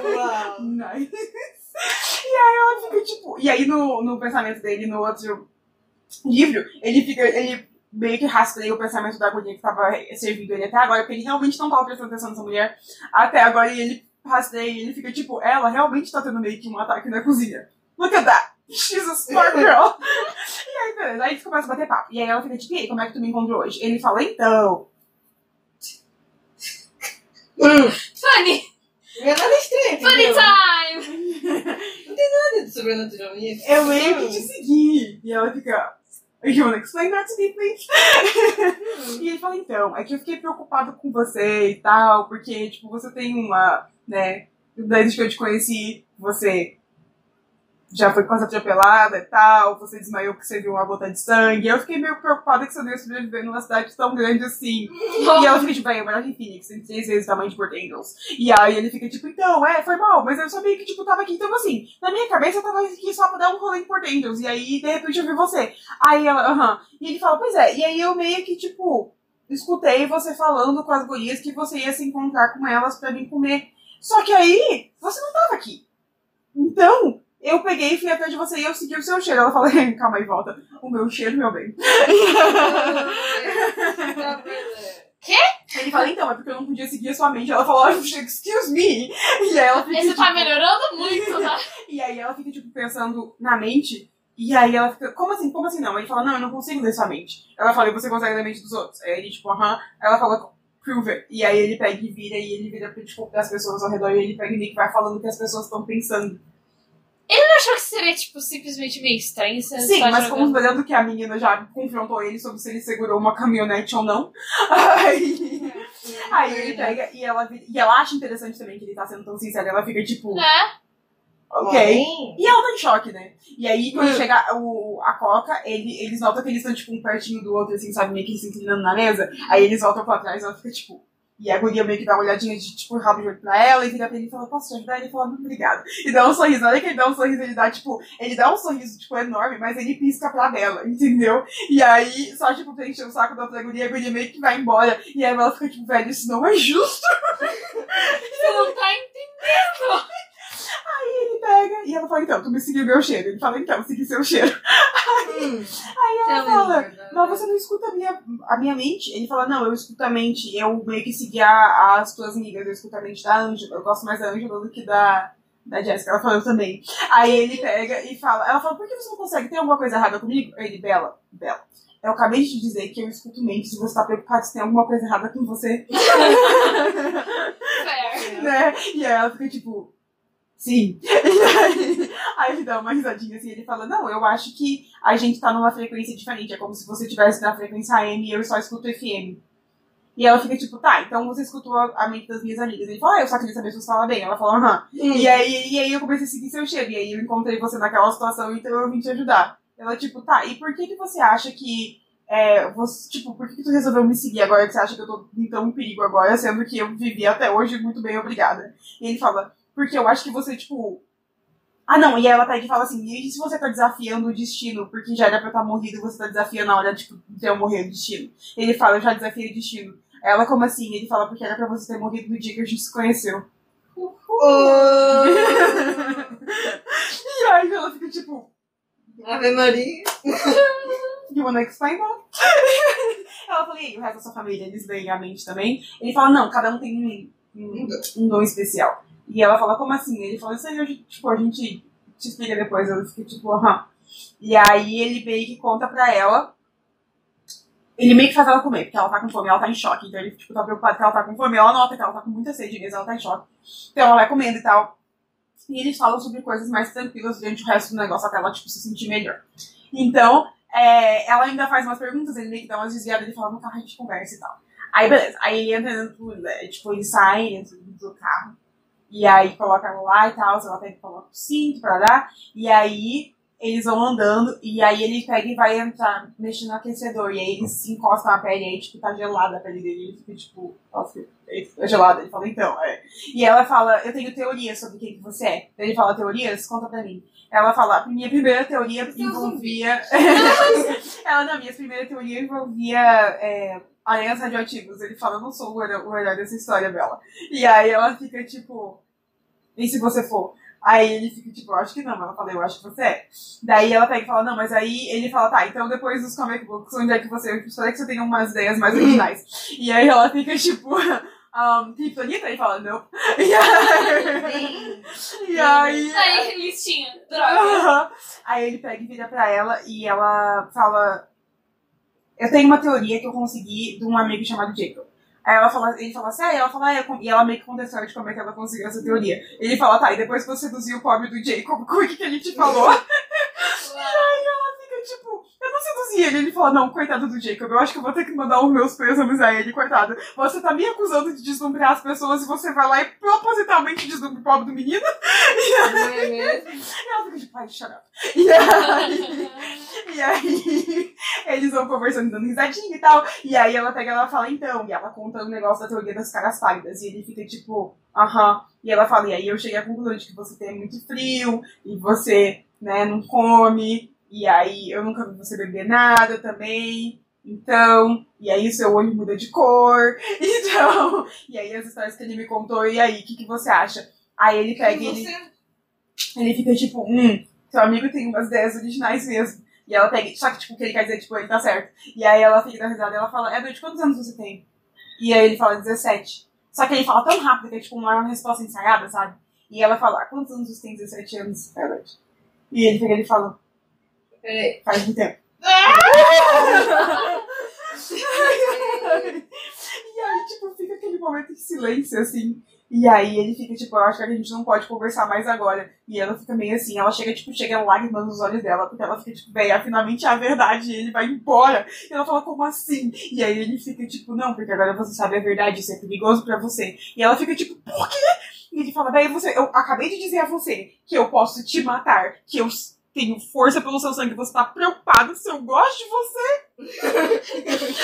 Uau. Nice. E aí ela fica tipo. E aí no, no pensamento dele, no outro livro, ele fica. Ele meio que rastreia o pensamento da guria que tava servindo ele até agora, porque ele realmente não tava prestando atenção nessa mulher até agora, e ele rastreia e ele fica tipo, ela realmente tá tendo meio que um ataque na cozinha. Look at that! She's a smart girl! Aí, beleza, aí eles começam a bater papo. E aí ela fica tipo, e aí, como é que tu me encontrou hoje? Ele fala, então. Funny! Não é nada estranho, Funny entendeu? time! Nada de sobrenatural nisso. Eu meio que te segui. E ela fica. You wanna explain that to me, please? e ele fala, então, é que eu fiquei preocupado com você e tal, porque, tipo, você tem uma, né, desde que eu te conheci, você já foi quase atropelada e tal, você desmaiou porque você viu uma gota de sangue. Eu fiquei meio preocupada que você não ia sobreviver numa cidade tão grande assim. E ela fica tipo, aí, eu morava em Phoenix, tem três vezes o tamanho de Port Angels. E aí ele fica tipo, então, é, foi mal, mas eu sabia que, tipo, tava aqui. Então, assim, na minha cabeça eu tava aqui só pra dar um rolê em Port Angels. E aí, de repente, eu vi você. Aí ela, aham. E ele fala, pois é. E aí eu meio que, tipo, escutei você falando com as gurias que você ia se encontrar com elas pra vir comer. Só que aí, você não tava aqui. Então, eu peguei e fui atrás de você e eu segui o seu cheiro. Ela falou, calma aí, volta. O meu cheiro, meu bem. Ele fala, então, é porque eu não podia seguir a sua mente. Ela falou, excuse me. E aí ela fica, Esse tipo, tá melhorando muito, tá? e aí ela fica, tipo, pensando na mente. E aí ela fica, como assim? Como assim não? Ele fala, não, eu não consigo ler sua mente. Ela fala, e você consegue ler a mente dos outros? Aí ele, tipo, aham. Ela fala, prove it. E aí ele pega e vira, e ele vira tipo, as pessoas ao redor, e ele pega e meio que vai falando o que as pessoas estão pensando. Eu achou que seria, tipo, simplesmente meio estranho. Você Sim, mas jogando. como olhando que a menina já confrontou ele sobre se ele segurou uma caminhonete ou não. Aí, aí ele pega e ela, e ela acha interessante também que ele tá sendo tão sincero. Ela fica tipo, Né? ok. E ela tá em choque, né? E aí, quando Hum. chega o, a Coca, ele, eles notam que eles estão, tipo, um pertinho do outro, assim, sabe? Meio que se inclinando na mesa. Aí eles voltam pra trás e ela fica, tipo... E a guria meio que dá uma olhadinha de, tipo, rabo de olho pra ela e vira pra ele e fala, posso te ajudar? Ele fala, muito obrigado. E dá um sorriso. Olha que ele dá um sorriso, ele dá, tipo... Ele dá um sorriso, tipo, enorme, mas ele pisca pra dela, entendeu? E aí, só, tipo, pra encher o saco da outra guria, a guria meio que vai embora. E aí ela fica, tipo, velho, isso não é justo. Você não tá entendendo. Ele pega e ela fala, então, tu me seguiu meu cheiro. Ele fala, então, segui seu cheiro. Hum. Aí ela fala, more about Mas você não escuta a minha, a minha mente? Ele fala, não, eu escuto a mente. Eu meio que segui a- as tuas amigas. Eu escuto a mente da Ângela. Eu gosto mais da Ângela do que da, da Jéssica. Ela falou também. Aí ele pega e fala, ela fala, por que você não consegue? Tem alguma coisa errada comigo? Aí Ele, Bela, Bela. Eu acabei de te dizer que eu escuto mente. Se você tá preocupado se tem alguma coisa errada com você, Fair. né? E aí ela fica tipo, sim. Aí, ele dá uma risadinha assim, ele fala, não, eu acho que a gente tá numa frequência diferente, é como se você estivesse na frequência AM e eu só escuto FM. E ela fica tipo, tá, então você escutou a, a mente das minhas amigas. Ele fala, ah, eu só queria saber se você fala bem. Ela fala, aham. E aí, e aí eu comecei a seguir seu cheiro. E aí eu encontrei você naquela situação, então eu vim te ajudar. Ela, tipo, tá, e por que que você acha que. É, você, tipo, por que, que tu resolveu me seguir agora que você acha que eu tô em tão perigo agora, sendo que eu vivi até hoje muito bem, obrigada. E ele fala, porque eu acho que você, tipo. Ah, não, e aí ela pega e fala assim, e se você tá desafiando o destino, porque já era pra eu estar morrido e você tá desafiando a hora, tipo, de eu morrer o destino. Ele fala, eu já desafiei o destino. Ela, como assim? Ele fala, porque era pra você ter morrido no dia que a gente se conheceu. E aí ela fica tipo, Ave Maria. you wanna explain that? ela fala, e aí, o resto da sua família, eles a mente também? Ele fala, não, cada um tem um, um, um dom especial. E ela fala, como assim? Ele fala, isso aí, tipo, a gente te explica depois. Ela fica tipo, aham. E aí ele meio que conta pra ela. Ele meio que faz ela comer, porque ela tá com fome, ela tá em choque. Então ele, tipo, tá preocupado que ela tá com fome. Ela nota que ela tá com muita sede mesmo, ela tá em choque. Então ela vai comendo e tal. E eles falam sobre coisas mais tranquilas durante o resto do negócio até ela, tipo, se sentir melhor. Então, é, ela ainda faz umas perguntas, ele meio que dá umas desviadas, ele fala, no carro a gente conversa e tal. Aí, beleza. Aí entra dentro, do- é, tipo, ele sai dentro do carro. E aí coloca ela lá e tal, ela pega e coloca o cinto pra dar. E aí eles vão andando, e aí ele pega e vai entrar, mexendo no aquecedor. E aí eles se encostam na pele, e aí, tipo, tá gelada a pele dele. Ele fica, tipo, nossa, é gelada. Ele fala, então, é. E ela fala, eu tenho teorias sobre quem que você é. Ele fala, teorias? Conta pra mim. Ela fala, a minha primeira teoria envolvia... ela, não, minha primeira teoria envolvia é, aranhas radioativos. Ele fala, eu não sou o herói o herói dessa história dela. E aí ela fica, tipo, e se você for? Aí ele fica, tipo, eu acho que não. Ela fala, eu acho que você é. Daí ela pega e fala, não, mas aí ele fala, tá, então depois dos comic books, onde é que você... Eu espero que você tenha umas ideias mais originais. E aí ela fica, tipo... Um, Kryptonita? Ele fala, não. E aí... e aí... Aí, listinha. Droga. Aí ele pega e vira pra ela e ela fala. Eu tenho uma teoria que eu consegui de um amigo chamado Jacob. Aí ela fala, ele fala assim, ah, ela fala, ah, e ela meio que conta a história de como é que ela conseguiu essa teoria. Ele fala, tá, e depois que você seduziu o pobre do Jacob, o que, que a gente falou? Seduzi ele, ele fala, não, coitado do Jacob, eu acho que eu vou ter que mandar os meus pêsames a ele, coitado. Você tá me acusando de deslumbrar as pessoas e você vai lá e propositalmente deslumbra o pobre do menino? Não é mesmo? E ela fica tipo, ai, shut up. E aí, e aí, eles vão conversando, dando risadinha e tal. E aí ela pega e ela fala, então, e ela conta o negócio da teoria das caras pálidas. E ele fica tipo, aham. E ela fala, e aí eu cheguei à conclusão de que você tem muito frio, e você, né, não come, e aí eu nunca vi você beber nada também. Então, e aí seu olho muda de cor. Então, e aí as histórias que ele me contou, e aí, o que, que você acha? Aí ele pega e ele, ele fica tipo, hum, seu amigo tem umas ideias originais mesmo. E ela pega, só que tipo, o que ele quer dizer, tipo, ele tá certo. E aí ela fica dando risada e ela fala, é, de quantos anos você tem? E aí ele fala 17. Só que ele fala tão rápido que é tipo uma resposta ensaiada, sabe? E ela fala, ah, quantos anos você tem 17 anos? Edward? E ele e ele fala, Peraí. faz muito tempo. e aí, tipo, fica aquele momento de silêncio, assim. E aí ele fica, tipo, eu acho que a gente não pode conversar mais agora. E ela fica meio assim, ela chega, tipo, chega lágrimas nos olhos dela, porque ela fica, tipo, véi, finalmente é a verdade, e ele vai embora. E ela fala, como assim? E aí ele fica, tipo, não, porque agora você sabe a verdade, isso é perigoso pra você. E ela fica, tipo, por quê? E ele fala, véi, você, eu acabei de dizer a você que eu posso te matar, que eu tenho força pelo seu sangue, você tá preocupado se eu gosto de você.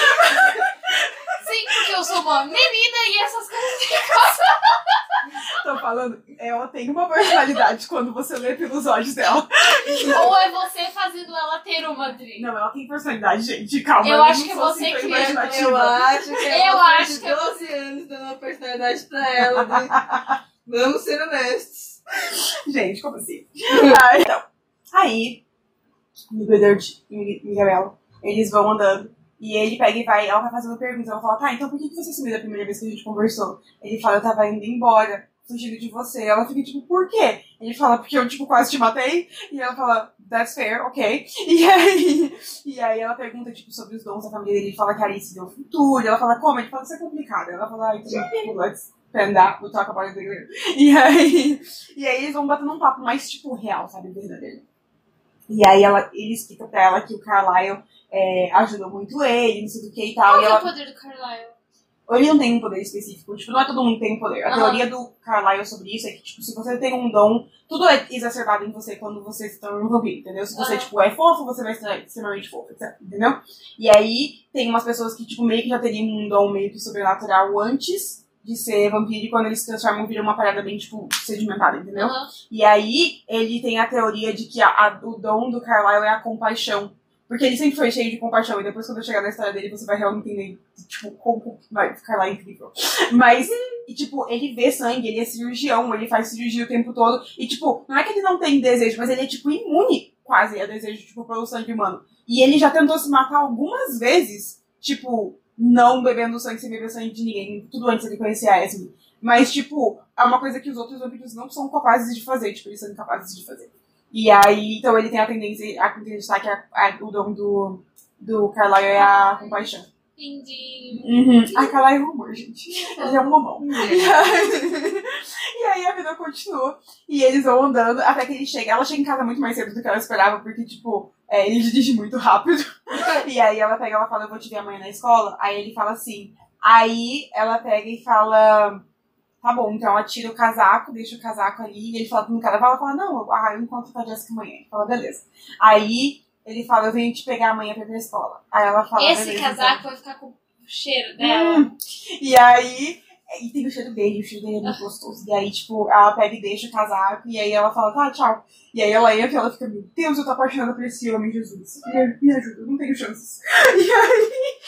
Sim, porque eu sou uma menina e essas coisas. Tô falando, ela tem uma personalidade quando você lê pelos olhos dela. Ou é você fazendo ela ter uma Dri. Não, ela tem personalidade, gente. Calma, Eu não acho que você que é. Eu acho que é Eu você acho de que é 12 anos dando uma personalidade pra ela. né? Vamos ser honestos. Gente, como assim? ah, então, aí, o Edward e o Miguel, eles vão andando. E ele pega e vai, ela vai fazendo perguntas. Ela fala, tá, então por que você sumiu da primeira vez que a gente conversou? Ele fala, eu tava indo embora, fugindo de você. Ela fica tipo, por quê? Ele fala, porque eu, tipo, quase te matei. E ela fala, that's fair, ok. E aí, e aí ela pergunta, tipo, sobre os dons da família dele. Ele fala que a Alice deu futuro. Ela fala, como? Ele fala, isso é complicado. Ela fala, ah, então, tipo, let's stand up, we'll talk about it later. E aí, e aí eles vão batendo um papo mais, tipo, real, sabe, verdadeiro. E aí ela, ele explica pra ela que o Carlyle é, ajudou muito ele, não sei do que e tal. Qual E é ela, o poder do Carlyle? ele não tem um poder específico, tipo, não é todo mundo que tem um poder. A Aham. teoria do Carlyle sobre isso é que, tipo, se você tem um dom, tudo é exacerbado em você quando você se torna um vampiro, entendeu? Se você, Aham. tipo, é fofo, você vai ser extremamente fofo, etc, entendeu? E aí, tem umas pessoas que, tipo, meio que já teriam um dom meio que sobrenatural antes de ser vampiro, e quando eles se transformam, viram uma parada bem, tipo, sedimentada, entendeu? Aham. E aí, ele tem a teoria de que a- a- o dom do Carlyle é a compaixão. Porque ele sempre foi cheio de compaixão. E depois, quando eu chegar na história dele, você vai realmente entender, tipo, como. Vai, Carlyle é incrível. Mas, e, tipo, ele vê sangue, ele é cirurgião, ele faz cirurgia o tempo todo. E, tipo, não é que ele não tem desejo, mas ele é, tipo, imune quase a desejo, tipo, pelo sangue humano. E ele já tentou se matar algumas vezes, tipo, não bebendo sangue sem beber sangue de ninguém. Tudo antes ele conhecer a Esme. Mas, tipo, é uma coisa que os outros vampiros não são capazes de fazer. Tipo, eles são incapazes de fazer. E aí, então ele tem a tendência a acreditar que a- a- o dom do, do Carlyle é a compaixão. Entendi. Uhum. A Carlyle é um amor, gente. Ele é um mamão. E aí, e aí a vida continua. E eles vão andando até que ele chega. Ela chega em casa muito mais cedo do que ela esperava, porque, tipo, é, ele dirige muito rápido. E aí ela pega ela fala, eu vou te ver amanhã na escola. Aí ele fala assim. Aí ela pega e fala. Tá bom, então ela tira o casaco, deixa o casaco ali, e ele fala pro cara, ela fala, não, ah, eu encontro com a Jéssica amanhã. Ele fala, beleza. Aí ele fala, eu venho te pegar amanhã pra ir pra escola. Aí ela fala, Esse casaco vai ficar com o cheiro dela. Hum. E aí, e tem o cheiro dele, o cheiro dele é muito gostoso. E aí, tipo, ela pega e deixa o casaco, e aí ela fala, tá, tchau. E aí ela entra e ela fica, meu Deus, eu tô apaixonada por esse homem, Jesus. Me, me ajuda, eu não tenho chances. E aí,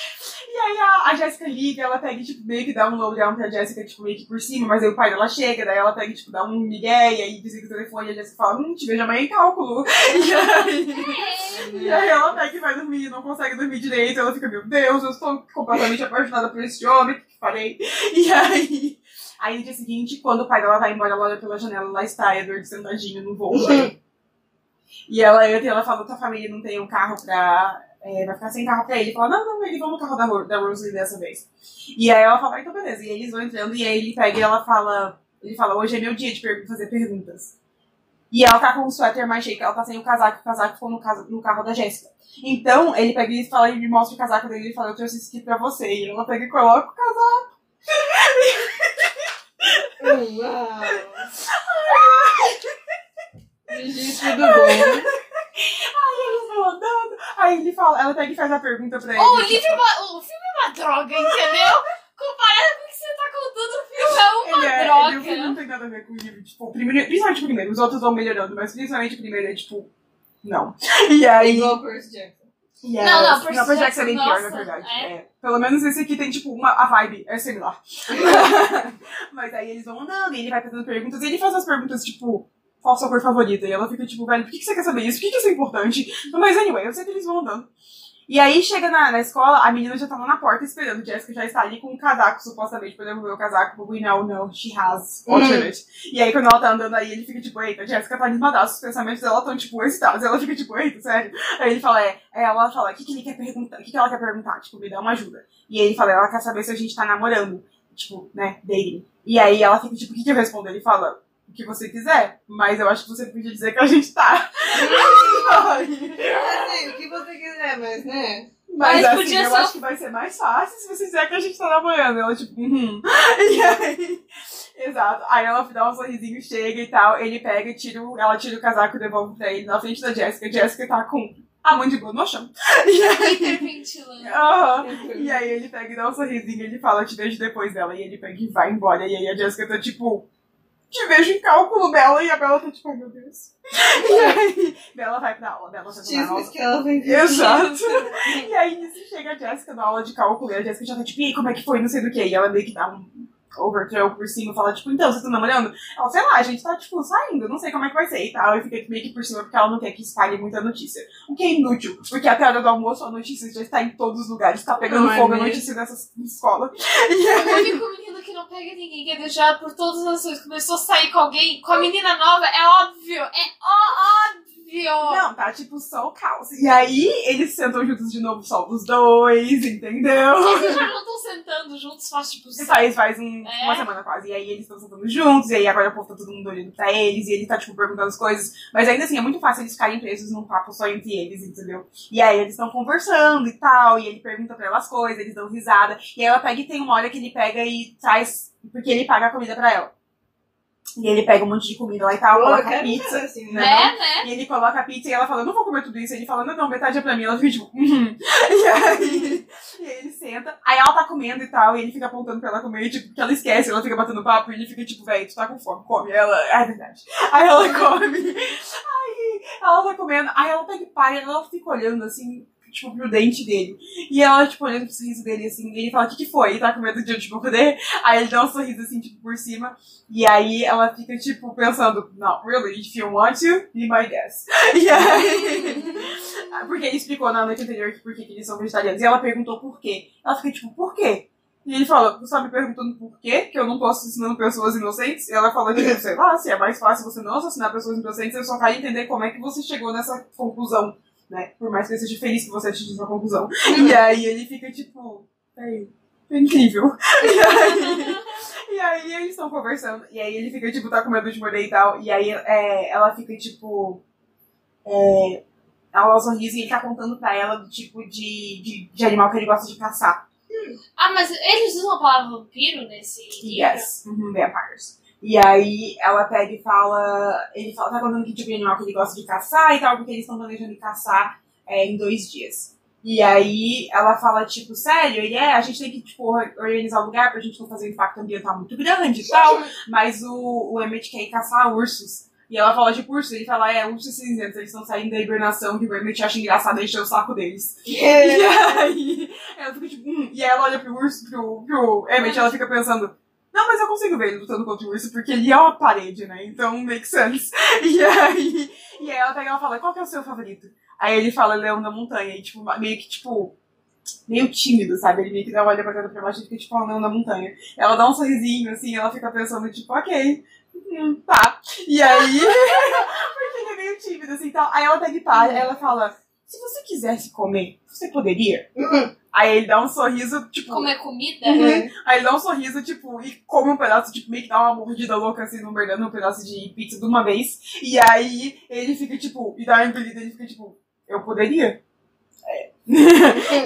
e aí a, a Jéssica liga, ela pega e, tipo, meio que dá um lowdown pra Jéssica, tipo, meio que por cima, mas aí o pai dela chega, daí ela pega e, tipo, dá um migué, e aí desliga o telefone, e a Jéssica fala, hum, te vejo amanhã em cálculo. E aí... E aí ela pega e vai dormir, não consegue dormir direito, ela fica, meu Deus, eu estou completamente apaixonada por esse homem, o que farei? E aí, aí no dia seguinte, quando o pai dela vai embora, ela olha pela janela, lá está Edward sentadinho no voo dele. E ela entra e ela fala que a família não tem um carro pra. É, vai ficar sem carro pra ele. Fala, não, não, ele vai no carro da, da Rosalie dessa vez. E aí ela fala, então beleza. E eles vão entrando, e aí ele pega e ela fala. Ele fala, hoje é meu dia de per- fazer perguntas. E ela tá com um suéter mais chique, ela tá sem o casaco, o casaco ficou no, no carro da Jéssica. Então, ele pega e fala, ele mostra o casaco dele e fala, eu trouxe isso aqui pra você. E ela pega e coloca o casaco. Uau! Gigi, tudo bom? Andando. Aí ele fala, ela pega e faz a pergunta pra ele. O tipo, livro é uma, o filme é uma droga, entendeu? Comparado com o que você tá contando, o filme é uma Ele é, droga. ele, o filme não tem nada a ver com o livro. Tipo, primeiro, principalmente o primeiro. Os outros vão melhorando, mas principalmente o primeiro é tipo. Não. E aí. Igual o Percy Jackson. Yes. Não, não, Percy não, Percy Jackson é bem pior, Jackson, na verdade. nossa, É. Pelo menos esse aqui tem, tipo, uma, a vibe é similar. Mas aí eles vão andando e ele vai fazendo perguntas e ele faz as perguntas, tipo, qual a sua cor favorita? E ela fica, tipo, velho, por que que você quer saber isso? Por que que isso é importante? Mas anyway, eu sei que eles vão andando. E aí chega na, na escola, a menina já tá lá na porta esperando. Jessica já está ali com um casaco, supostamente, pra devolver o casaco. We know, no, she has alternate. E aí quando ela tá andando aí, ele fica tipo, eita, Jessica tá animadaça, os pensamentos dela estão tipo excitados. Ela fica tipo, eita, sério. Aí ele fala, é, aí ela fala, o que, que ele quer perguntar? O que, que ela quer perguntar? Tipo, me dá uma ajuda. E aí ele fala, ela quer saber se a gente tá namorando. Tipo, né, dating. E aí ela fica tipo, o que, que eu respondo? Ele fala, que você quiser, mas eu acho que você podia dizer que a gente tá. Assim, o que você quiser, mas né? Mas, Mas assim, podia eu ser- acho que vai ser mais fácil se você disser que a gente tá namorando. Ela, tipo, uhum. E aí, exato. Aí ela dá um sorrisinho, chega e tal. Ele pega e tira o, ela tira o casaco e devolve pra ele na frente da Jéssica. Jéssica tá com a mandíbula no chão. E aí. E aí ele pega e dá um sorrisinho e ele fala, te vejo depois dela. E ele pega e vai embora. E aí a Jéssica tá tipo, te vejo em cálculo dela. E a Bela tá tipo, ai meu Deus. E aí, Bela vai pra aula. Bela tá com a aula. Que ela vem Exato. E aí nisso chega a Jéssica na aula de cálculo e a Jéssica já tá tipo, e aí, como é que foi? Não sei do que. E ela meio que dá um overthrow por cima e fala, tipo, então, você tá namorando? Ela, sei lá, a gente tá, tipo, saindo, não sei como é que vai ser e tal. E fica meio que por cima porque ela não quer que espalhe muita notícia. O que é inútil, porque até a hora do almoço a notícia já está em todos os lugares. Tá pegando Não é fogo a mesmo? notícia nessa escola. O único pega ninguém, que é deixado por todas as ações, começou a sair com alguém, com a menina nova, é óbvio, é ó-. Não, tá tipo só o caos. E aí eles sentam juntos de novo, só os dois, entendeu? Eles já não estão sentando juntos, faz tipo... E faz, faz um- É. uma semana quase. E aí eles estão sentando juntos, e aí agora o povo tá todo mundo olhando pra eles, e ele tá, tipo, perguntando as coisas. Mas ainda assim, é muito fácil eles ficarem presos num papo só entre eles, entendeu? E aí eles estão conversando e tal, e ele pergunta pra ela as coisas, eles dão risada. E aí ela pega e tem uma hora que ele pega e traz. Porque ele paga a comida pra ela. E ele pega um monte de comida lá e tal, Pô, coloca pizza. fazer assim, né? Né, né? E ele coloca a pizza e ela fala, eu não vou comer tudo isso. Ele fala, não, não, metade é pra mim. Ela fica tipo, uhum. E aí, e aí ele senta. Aí ela tá comendo e tal, e ele fica apontando pra ela comer, tipo, que ela esquece, ela fica batendo papo e ele fica tipo, velho, tu tá com fome, come. Ela, ah, é verdade. Aí ela come. Aí ela tá comendo, aí ela pega e para, e ela fica olhando assim, tipo, pro dente dele. E ela, tipo, olhando pro sorriso dele, assim, e ele fala, o que que foi? E tá com medo de, tipo, poder. Aí ele dá um sorriso, assim, tipo, por cima. E aí ela fica, tipo, pensando, não, really, if you want to, be my guest. E aí... Porque ele explicou na noite anterior que por que que eles são vegetarianos. E ela perguntou por quê. Ela fica, tipo, por quê? E ele fala, você tá me perguntando por quê? Que eu não posso assassinar pessoas inocentes? E ela fala, tipo, sei lá, se é mais fácil você não assassinar pessoas inocentes, eu só quero entender como é que você chegou nessa conclusão, né? Por mais que eu seja feliz que você atingiu essa conclusão. E aí ele fica, tipo, é, é incrível. E aí, e aí eles estão conversando, e aí ele fica, tipo, tá com medo de morder e tal. E aí é, ela fica, tipo. É, ela sorriso e ele tá contando pra ela do tipo de, de, de animal que ele gosta de caçar. Ah, mas eles usam a palavra vampiro nesse livro? Yes. Uhum, vampires. E aí ela pega e fala. Ele fala, tá contando que tipo de animal que ele gosta de caçar e tal, porque eles estão planejando caçar é, em dois dias. E aí ela fala, tipo, sério, ele é, a gente tem que, tipo, organizar o lugar pra gente não fazer um impacto ambiental muito grande e tal. Mas o, o Emmett quer ir caçar ursos. E ela fala, tipo, urso, ele fala, é, ursos cinzentos, eles estão saindo da hibernação, que o Emmett acha engraçado encher o saco deles. E aí, ela fica tipo, hum. E aí ela olha pro urso, pro, pro Emmett, ela fica pensando, não, mas eu consigo ver ele lutando contra o urso, porque ele é uma parede, né? Então, make sense. E aí, e aí ela pega e ela fala, qual que é o seu favorito? Aí ele fala Leão da Montanha, e tipo, meio que, tipo, meio tímido, sabe? Ele meio que dá uma olhada pra cara pra baixo e fica, tipo, o Leão da Montanha. Ela dá um sorrisinho, assim, ela fica pensando, tipo, ok, hum, tá. E aí, porque ele é meio tímido, assim, tal. Aí ela pega e para, ela fala, se você quisesse comer, você poderia? Aí ele dá um sorriso, tipo. Comer comida? Uhum. Aí ele dá um sorriso, tipo, e come um pedaço, tipo, meio que dá uma mordida louca, assim, no mordendo um pedaço de pizza de uma vez. E aí ele fica, tipo, e dá uma engolida, ele fica, tipo, eu poderia. É.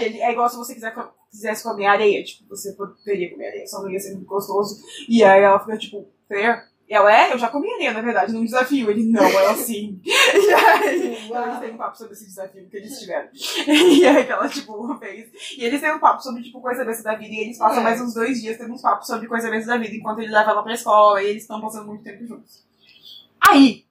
Ele- é igual se você quiser, quisesse comer areia, tipo, você poderia comer areia, só não ia ser muito gostoso. E aí ela fica, tipo, fair. E ela é, eu já comi areia, na verdade, num desafio. Ele, não, ela sim. E aí, então eles têm um papo sobre esse desafio que eles tiveram. E aí que ela, tipo, fez. E eles têm um papo sobre, tipo, coisa besta da vida. E eles passam É. mais uns dois dias tendo uns papos sobre coisa besta da vida, enquanto ele leva ela pra escola. E eles estão passando muito tempo juntos. Aí,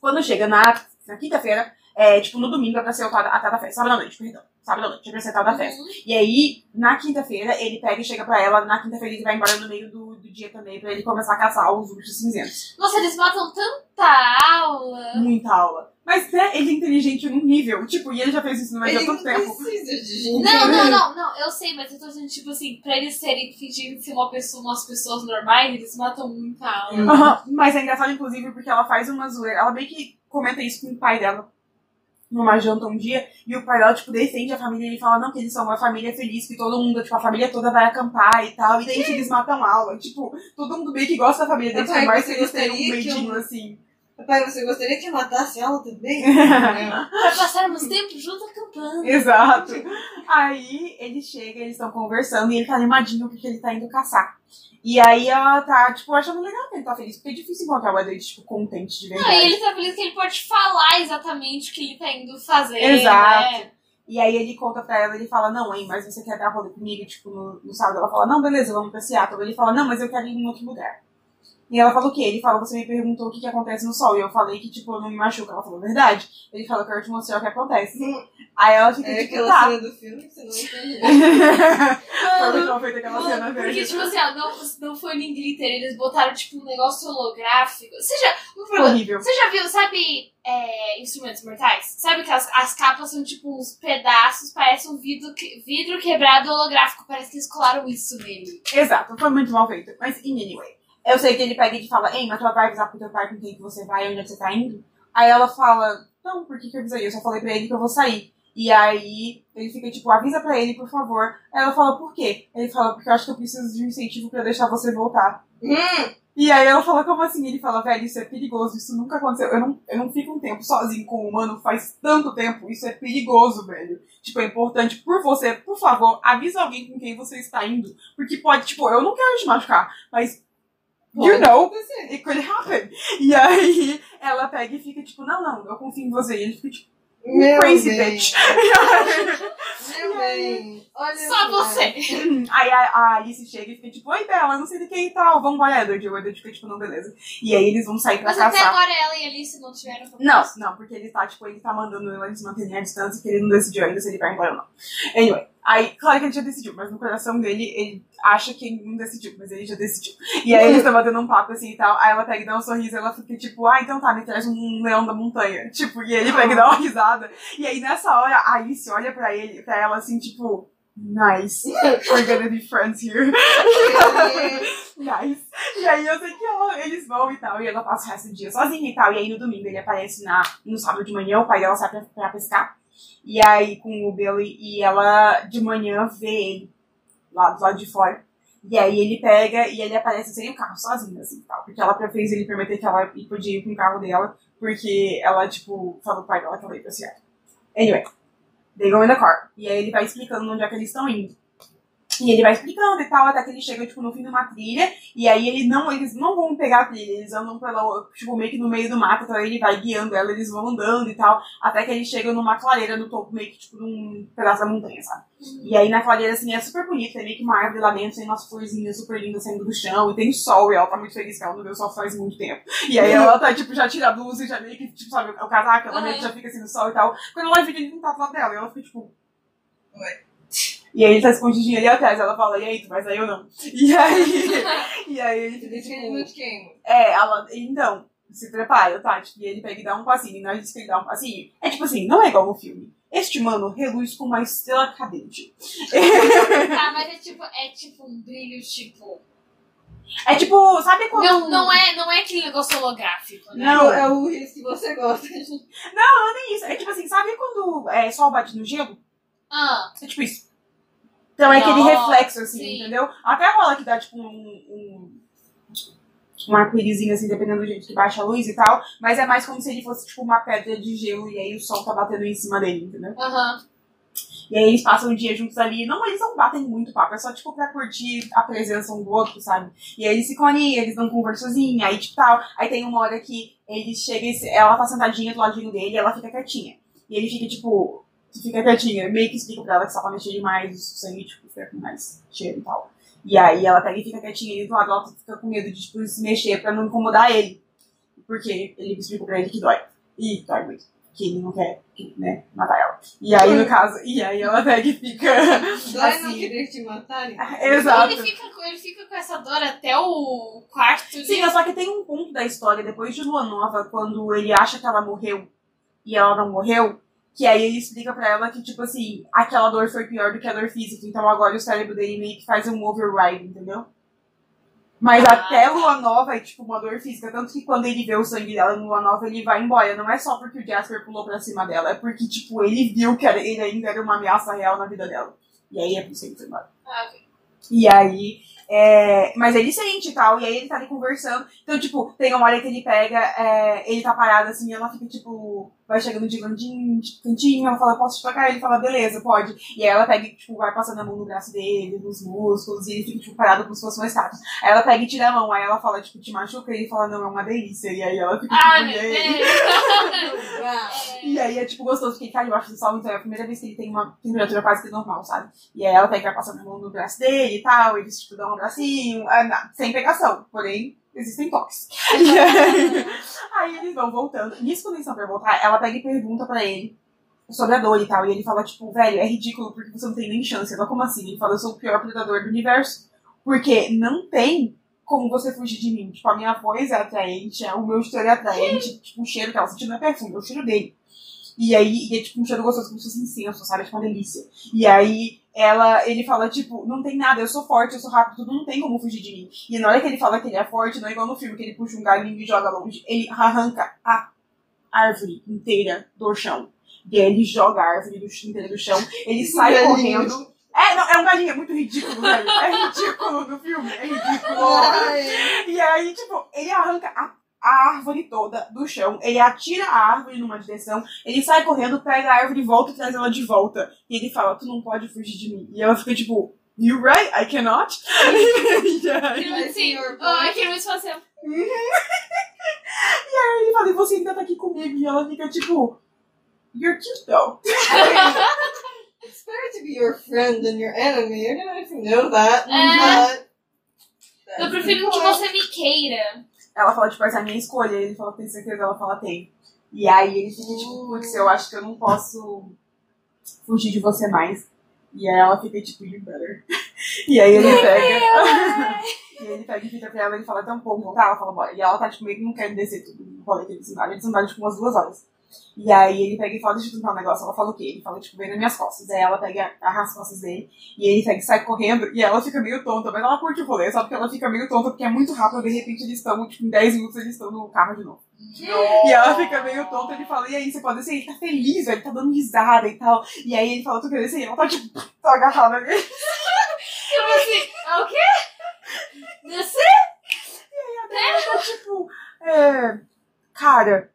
quando chega na, na quinta-feira, é, tipo, no domingo é pra ser o tal da- a tal da festa. Sábado à noite, perdão. Sábado à noite é pra ser a da festa. Uhum. E aí, na quinta-feira, ele pega e chega pra ela. Na quinta-feira, ele vai embora no meio do, do dia também, pra ele começar a caçar os bichos cinzentos. Nossa, eles matam tanta aula. Muita aula. Mas, né, ele é inteligente num nível. Tipo, e ele já fez isso no Ele de tanto tempo. de. Não, não, não, não, eu sei, mas eu tô dizendo, tipo assim, pra eles serem fingindo ser uma pessoa, umas pessoas normais, eles matam muita aula. Hum. Aham, Mas é engraçado, inclusive, porque ela faz uma zoeira. Ela meio que comenta isso com o pai dela numa janta um dia, e o pai dela, tipo, defende a família e fala, não, que eles são uma família feliz, que todo mundo, tipo, a família toda vai acampar e tal, e daí eles matam aula. Tipo, todo mundo meio que gosta da família deles, por mais eles tenham um que eu- assim. Papai, você gostaria que matasse ela também? Pra passarmos tempo junto acampando. Exato. Aí ele chega, eles estão conversando e ele tá animadinho porque ele tá indo caçar. E aí ela tá, tipo, achando legal que ele tá feliz, porque é difícil encontrar o Edward, tipo, contente de Não, verdade. e ele tá feliz que ele pode falar exatamente o que ele tá indo fazer. Exato. Né? E aí ele conta pra ela, ele fala, não, hein, mas você quer dar rolê comigo, tipo, no, no sábado? Ela fala, não, beleza, vamos pra Seattle. Ele fala, não, mas eu quero ir em outro lugar. E ela fala o quê? Ele fala, você me perguntou o que, que acontece no sol. E eu falei que, tipo, eu não me machuco. Ela falou, verdade? Ele fala, eu quero te mostrar o que acontece. Aí ela fica, É tipo, aquela tá. cena do filme que você não entende. Foi muito feita aquela cena Porque, verde. tipo assim, ó, não, não foi nem glitter, eles botaram, tipo, um negócio holográfico. Você já, um problema, Horrível. você já viu, sabe, é, Instrumentos Mortais? Sabe que as, as capas são, tipo, uns pedaços, parece um vidro, que- vidro quebrado holográfico, parece que eles colaram isso nele. Exato, foi muito mal feito. Mas, in anyway. Eu sei que ele pega e fala, ei, mas tu vai avisar pro teu pai com quem que você vai, onde é que você tá indo? Aí ela fala, não, por que que eu avisei? Eu só falei pra ele que eu vou sair. E aí ele fica tipo, avisa pra ele, por favor. Aí ela fala, por quê? Ele fala, porque eu acho que eu preciso de um incentivo pra deixar você voltar. Hum, E aí ela fala, como assim? Ele fala, velho, isso é perigoso, isso nunca aconteceu. Eu não, eu não fico um tempo sozinho com um humano faz tanto tempo, isso é perigoso, velho. Tipo, é importante, por você, por favor, avisa alguém com quem você está indo. Porque pode, tipo, eu não quero te machucar, mas you know, acontecer. it could happen. E aí ela pega e fica tipo, não, não, eu confio em você. E ele fica tipo, Meu crazy bem. bitch. Meu bem. Olha Só você. Aí a, a Alice chega e fica tipo, oi Bela, não sei de quem e tal, vamos embora, Edward. E o Edward fica tipo, não, beleza. E aí eles vão sair pra Mas até caçar. agora ela e Alice não tiveram Não, não, porque ele tá, tipo, ele tá mandando eles manterem a distância, que ele não decidiu ainda se ele vai embora ou não. Anyway, aí, claro que ele já decidiu, mas no coração dele, ele acha que não decidiu, mas ele já decidiu. E aí eles estão batendo um papo assim e tal, aí ela pega e dá um sorriso, ela fica tipo, ah, então tá, me traz um leão da montanha. Tipo, e ele pega e dá uma risada. E aí nessa hora, a Alice olha pra ele, pra ela assim, tipo, nice, we're gonna be friends here. Nice. E aí eu sei que ela- eles vão e tal, e ela passa o resto do dia sozinha e tal. E aí no domingo ele aparece na, no sábado de manhã, o pai dela sai pra, pra pescar. E aí com o Billy, e ela de manhã vê ele lá do lado de fora. E aí ele pega e ele aparece sem o carro, sozinho, assim, tal. Porque ela fez ele prometer que ela podia ir com o carro dela, porque ela, tipo, falou pro pai dela que ela ia Seattle. Anyway, they go in the car. E aí ele vai explicando onde é que eles estão indo. E ele vai explicando e tal, até que ele chega, tipo, no fim de uma trilha. E aí ele não, eles não vão pegar a trilha, eles andam pela, tipo, meio que no meio do mato, então ele vai guiando ela, eles vão andando e tal, até que ele chega numa clareira no topo, meio que, tipo, num pedaço da montanha, sabe? E aí na clareira, assim, é super bonito, tem meio que uma árvore lá dentro, tem umas florzinhas super lindas saindo do chão, e tem sol, e ela tá muito feliz que ela não viu sol faz muito tempo. E aí ela tá, tipo, já tira a blusa e já meio que, tipo, sabe, o casaco, ela que já fica assim no sol e tal. Quando ela que ele não tá do lado dela, e ela fica, tipo... E aí ele tá escondidinho ali atrás, ela fala, e aí, tu vai sair ou não? E aí, e aí ele fica, tipo... É, ela, então, se prepara, tá? Tipo, e ele pega e dá um passinho, e nós diz que ele dá um passinho. É tipo assim, não é igual no filme. Este mano reluz com uma estrela cadente. Tá, mas é tipo, é tipo um brilho, tipo. É tipo, sabe quando. Não, não, é, não é aquele negócio holográfico, né? Não. É o risco que você gosta. Não, não é nem isso. É tipo assim, sabe quando é, sol bate no gelo? Ah, É tipo isso. Então é aquele reflexo, assim, sim. entendeu? Até rola que dá, tipo, um. um um arco-írisinho, assim, dependendo do jeito que baixa a luz e tal. Mas é mais como se ele fosse, tipo, uma pedra de gelo e aí o sol tá batendo em cima dele, entendeu? Aham. E aí eles passam o dia juntos ali. Não, eles não batem muito papo, é só, tipo, pra curtir a presença um do outro, sabe? E aí eles ficam ali, eles dão conversazinha, aí, tipo, tal. Aí tem uma hora que ele chega e ela tá sentadinha do ladinho dele e ela fica quietinha. E ele fica, tipo, fica quietinha. Meio que explica pra ela que se ela mexer demais, o sangue, tipo, fica com mais cheiro e tal. E aí ela pega e fica quietinha e do lado ela fica com medo de, tipo, se mexer pra não incomodar ele. Porque ele explica pra ele que dói. E dói muito. Que ele não quer, que, né, matar ela. E aí, no caso, e aí ela pega e fica. Dói não assim. querer te matarem? Exato. Ele fica, com- ele fica com essa dor até o quarto de... Sim, só que tem um ponto da história, depois de Lua Nova, quando ele acha que ela morreu e ela não morreu, que aí ele explica pra ela que, tipo assim, aquela dor foi pior do que a dor física, então agora o cérebro dele meio que faz um override, entendeu? Mas Ah, até. Lua Nova é tipo uma dor física, tanto que quando ele vê o sangue dela em Lua Nova, ele vai embora. Não é só porque o Jasper pulou pra cima dela, é porque, tipo, ele viu que era- ele ainda era uma ameaça real na vida dela. E aí é por isso que ele foi embora. Ah, ok. E aí. é, Mas ele sente e tal, e aí ele tá ali conversando. Então, tipo, tem uma hora que ele pega, é, ele tá parado assim, e ela fica, tipo, vai chegando de cantinho, de cantinho, ela fala, posso te tocar? Ele fala, beleza, pode. E aí ela pega e, tipo, vai passando a mão no braço dele, nos músculos, e ele fica, tipo, parado como se fosse uma estátua. Aí ela pega e tira a mão, aí ela fala, tipo, te machuca, e ele fala, não, é uma delícia. E aí ela fica, Ah, tipo, e aí? E aí é tipo gostoso, porque ele tá debaixo do sol, então é a primeira vez que ele tem uma temperatura quase que normal, sabe? E aí ela pega e vai passando a mão no braço dele e tal, eles tipo dão um abracinho, na- sem pegação, porém existem toques. Aí, eles vão voltando. Nisso quando eles estão pra voltar, ela pega e pergunta pra ele sobre a dor e tal, e ele fala tipo, velho, é ridículo porque você não tem nem chance. Ela, como assim? Ele fala, eu sou o pior predador do universo, porque não tem como você fugir de mim. Tipo, a minha voz é atraente, o meu cheiro é atraente, tipo, o cheiro que ela sente não é perfume, é o cheiro dele. E aí, e é tipo um cheiro gostoso, como se fosse incenso, sabe? É tipo uma delícia. E aí, ela, ele fala, tipo, não tem nada, eu sou forte, eu sou rápido, tudo não tem como fugir de mim. E na hora que ele fala que ele é forte, não é igual no filme, que ele puxa um galinho e joga longe, ele arranca a árvore inteira do chão. E aí ele joga a árvore do, inteira do chão, ele sai Galinho. correndo. É, não, é um galinho, é muito ridículo, velho. É ridículo no filme, é ridículo. Ai, E aí, tipo, ele arranca a, a árvore toda do chão, ele atira a árvore numa direção, ele sai correndo, pega a árvore e volta e traz ela de volta. E ele fala, tu não pode fugir de mim. E ela fica tipo, you right, I cannot. e aí Aquele muito I see your sim. point. Ah, aquele muito assim. ele fala, e você ainda tá aqui comigo. E ela fica tipo, you're cute though. it's better to be your friend than your enemy. I don't know if you know that, É. but... Eu prefiro que você me queira. Ela fala, tipo, essa é a minha escolha. Ele fala, tem certeza? Ela fala, tem. E aí ele fica tipo, putz, eu acho que eu não posso fugir de você mais. E aí ela fica tipo, you better. E aí ele pega. e ele pega e fica pra ela e fala, pô, vamos voltar? Ela fala, bora. E ela tá tipo, meio que não querendo descer tudo no rolê que eles andaram. Eles andaram tipo umas duas horas. E aí ele pega e fala, deixa eu tentar um negócio. Ela fala o quê? Ele fala, tipo, vem nas minhas costas. Aí ela pega, as costas dele. E ele pega e sai correndo. E ela fica meio tonta. Mas ela curte o rolê, só porque ela fica meio tonta, porque é muito rápido. De repente eles estão, tipo, em 10 minutos eles estão no carro de novo. E ela fica meio tonta, ele fala, e aí, você pode descer? Ele tá feliz, ele tá dando risada e tal. E aí ele fala, tu quer descer? E ela tá tipo, tá agarrada nele. Tipo assim, é o quê? Descer? Ela tá tipo, é. Cara.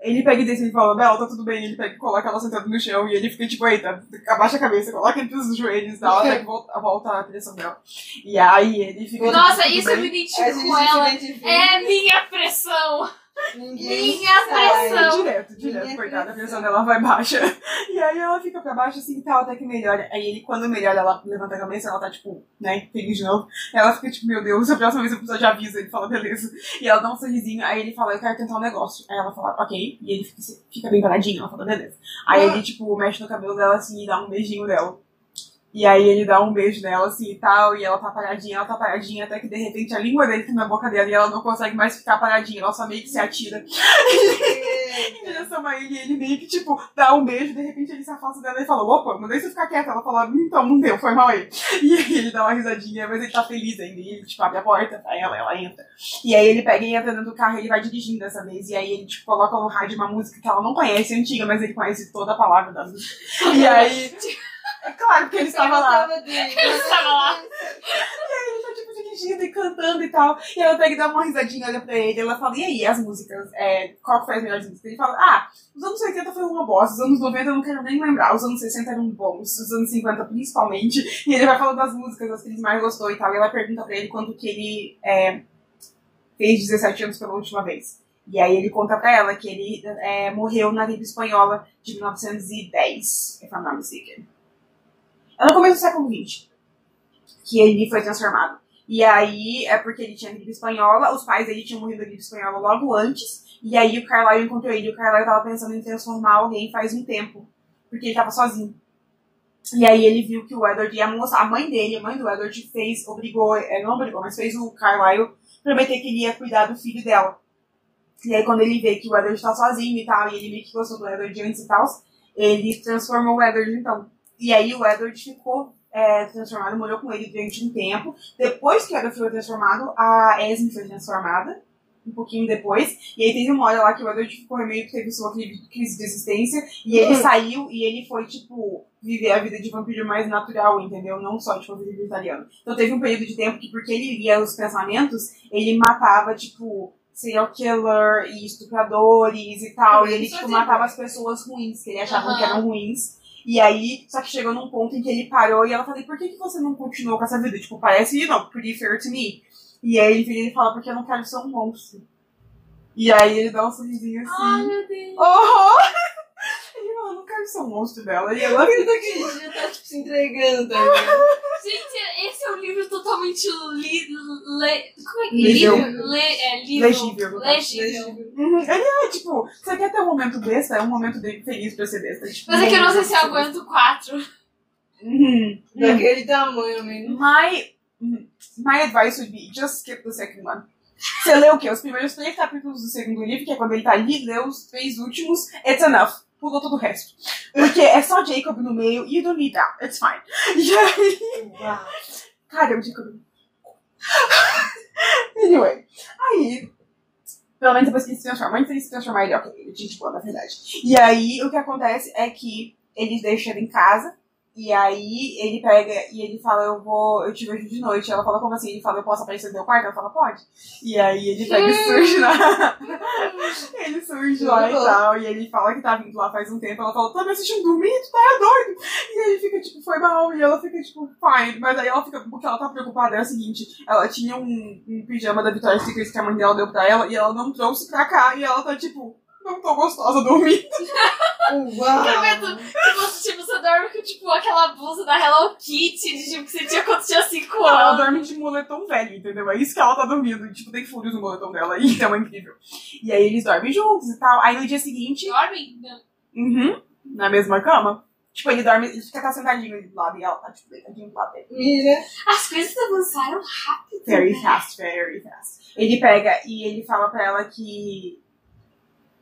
Ele pega e desce e fala, Bela, tá tudo bem. Ele pega e coloca ela sentada no chão e ele fica tipo, eita, abaixa a cabeça, coloca entre os joelhos e tal, até que volta, volta a pressão dela. E aí ele fica. Nossa, tipo, isso eu bem. me A identifico gente com ela. É minha pressão. Ninguém Minha sai. pressão. Direto, direto, Minha coitada, a pressão. dela vai baixa. E aí ela fica pra baixo assim e tal, até que melhora. Aí ele, quando melhora, ela levanta a cabeça, ela tá tipo, né, feliz de novo. Ela fica tipo, meu Deus, a próxima vez eu preciso de aviso. Ele fala, beleza. E ela dá um sorrisinho, aí ele fala, eu quero tentar um negócio. Aí ela fala, ok. E ele fica, fica bem paradinho, ela fala, beleza. Aí ele, tipo, mexe no cabelo dela assim e dá um beijinho nela. E aí ele dá um beijo nela assim e tal, e ela tá paradinha, ela tá paradinha, até que de repente a língua dele tá na boca dela e ela não consegue mais ficar paradinha, ela só meio que se atira em direção a ele e ele meio que, tipo, dá um beijo, de repente ele se afasta dela e fala, opa, mandei você ficar quieta. Ela fala, então, não deu, foi mal aí. E aí ele dá uma risadinha, mas ele tá feliz ainda. E ele, tipo, abre a porta pra ela, ela entra. E aí ele pega e entra dentro do carro e ele vai dirigindo dessa vez. E aí ele, tipo, coloca no rádio uma música que ela não conhece, antiga, mas ele conhece toda a palavra da música. E aí... É claro, porque ele estava lá. Eu estava lá. Ele tá tipo dirigindo e cantando e tal. E ela pega e dá uma risadinha, olha pra ele. Ela fala, e aí, as músicas? É, qual que foi as melhores músicas? Ele fala, ah, os anos 80 foi uma bosta, os anos 90 eu não quero nem lembrar, os anos 60 eram bons, os anos 50 principalmente. E ele vai falando das músicas, as que ele mais gostou e tal. E ela pergunta pra ele quando que ele é, fez 17 anos pela última vez. E aí ele conta pra ela que ele é, morreu na gripe espanhola de 1910, if I'm not mistaken. É no começo do século XX que ele foi transformado. E aí é porque ele tinha gripe espanhola, os pais dele tinham morrido da gripe espanhola logo antes, e aí o Carlyle encontrou ele, o Carlyle tava pensando em transformar alguém faz um tempo, porque ele tava sozinho. E aí ele viu que o Edward e a moça, a mãe dele, a mãe do Edward, fez, obrigou, é, não obrigou, mas fez o Carlyle prometer que ele ia cuidar do filho dela. E aí quando ele vê que o Edward tá sozinho e tal, e ele meio que gostou do Edward antes e tal, ele transformou o Edward então. E aí o Edward ficou é, transformado, morou com ele durante um tempo. Depois que o Edward foi transformado, a Esme foi transformada, um pouquinho depois. E aí teve uma hora lá que o Edward ficou meio que teve sua cri- crise de existência. E ele saiu e ele foi, tipo, viver a vida de vampiro mais natural, entendeu? Não só, tipo, de italiano. Então teve um período de tempo que, porque ele lia os pensamentos, ele matava, tipo, serial killer e estupradores e tal. E ele, tipo, matava as pessoas ruins, que ele achava que Aham. eram ruins. E aí, só que chegou num ponto em que ele parou e ela falou, por que, que você não continuou com essa vida? Tipo, parece, you know, pretty fair to me. E aí ele vira e fala, porque eu não quero ser um monstro. E aí ele dá um sorrisinho assim. Ai, meu Deus. Oh! Fala, não quero ser um monstro dela. E ela Ele tá aqui, já tá tipo se entregando, ligado? Gente, esse é um livro totalmente li, le, como é que Legível. livro? Le, é, livro. Legível, caso. Legível. Uhum. Ele é, tipo, você quer ter um momento besta? É um momento de feliz pra ser besta. Tipo, Mas é que eu não sei se eu aguento quatro. Uhum. Daquele tamanho mesmo. My, my advice would be just skip the second one. Você lê o quê? Os primeiros três capítulos do segundo livro, que é quando ele tá ali, lê os três últimos, it's enough. Pulou todo o resto. Porque é só Jacob no meio, don't need that, it's fine. E aí, Uau. cadê o Jacob? anyway, aí, pelo menos depois que ele se transforma, antes ele se transformar, ele, ok, ele tinha tipo, na verdade. E aí, o que acontece é que ele deixa ele em casa, e aí ele pega e ele fala, eu vou, eu te vejo de noite. Ela fala, como assim? Ele fala, eu posso aparecer no meu quarto? Ela fala, pode. E aí ele pega e surge lá. ele surge lá e tal, e ele fala que tá vindo lá faz um tempo. Ela fala, tá me assistindo dormir? Tu tá doido? E aí ele fica tipo, foi mal, e ela fica tipo, fine. Mas aí ela fica, porque ela tá preocupada, é o seguinte, ela tinha um, um pijama da Victoria's Secret que a mãe dela deu pra ela, e ela não trouxe pra cá, e ela tá tipo, não tô gostosa dormindo. Uau. Prometo que você, tipo, você dorme com, tipo, aquela blusa da Hello Kitty, de, tipo, que você tinha quando tinha 5 Não, ela anos. dorme de moletom velho, entendeu? É isso que ela tá dormindo. Tipo, tem fúrios no moletom dela. Então é incrível. E aí eles dormem juntos e tal. Aí no dia seguinte, Dorme? Não. uhum, na mesma cama. Tipo, ele dorme, ele fica tá sentadinho ali do lado e ela tá, tipo, deitadinho do lado dele. Mira. As coisas avançaram rápido. Very né? fast, very fast. Ele pega e ele fala pra ela que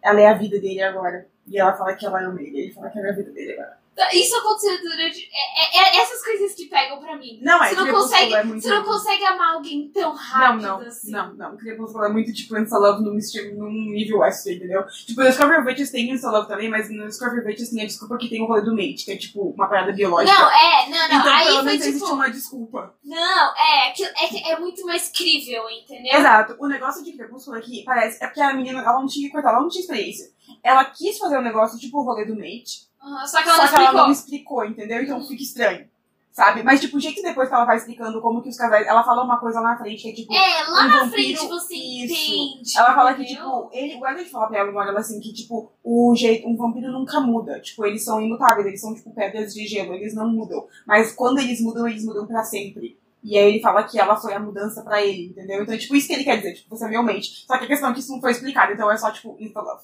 ela é a vida dele agora. E ela fala que ela ama ele. Ele fala que ela é a vida dele agora. Isso aconteceu durante. É, é- é essas coisas que pegam pra mim. Não, é Você não consegue- é muito... Você não consegue amar alguém tão Não, rápido não, assim. não, não. Crepúsculo é muito tipo Insta Love num, num nível extra, entendeu? Tipo, no Discovery Witches tem Insta Love também, mas no Discovery Witches tem a desculpa que tem o rolê do mate, que é tipo uma parada biológica. Não, é, não, não. então, Aí pelo menos existe tipo. uma desculpa. Não, é, que- é, que é muito mais crível, entendeu? Exato. O negócio de Crepúsculo aqui parece. É porque a menina, ela não tinha, coitada, ela não tinha experiência. Ela quis fazer um negócio tipo o rolê do mate, Aham, só que ela só não que ela explicou. não explicou, entendeu? Então fica estranho. Sabe? Mas, tipo, o jeito que depois que ela vai explicando como que os casais. Ela fala uma coisa lá na frente que é tipo. É, lá um na vampiro- frente você Isso. entende. Ela fala que, entendeu? tipo, ele, o Edward fala pra ela uma hora assim, que, tipo, o jeito, um vampiro nunca muda. Tipo, eles são imutáveis, eles são, tipo, pedras de gelo, eles não mudam. Mas quando eles mudam, eles mudam pra sempre. E aí ele fala que ela foi a mudança pra ele, entendeu? Então, tipo, isso que ele quer dizer, tipo, você é meu mente. Só que a questão é que isso não foi explicado, então é só, tipo, insta love.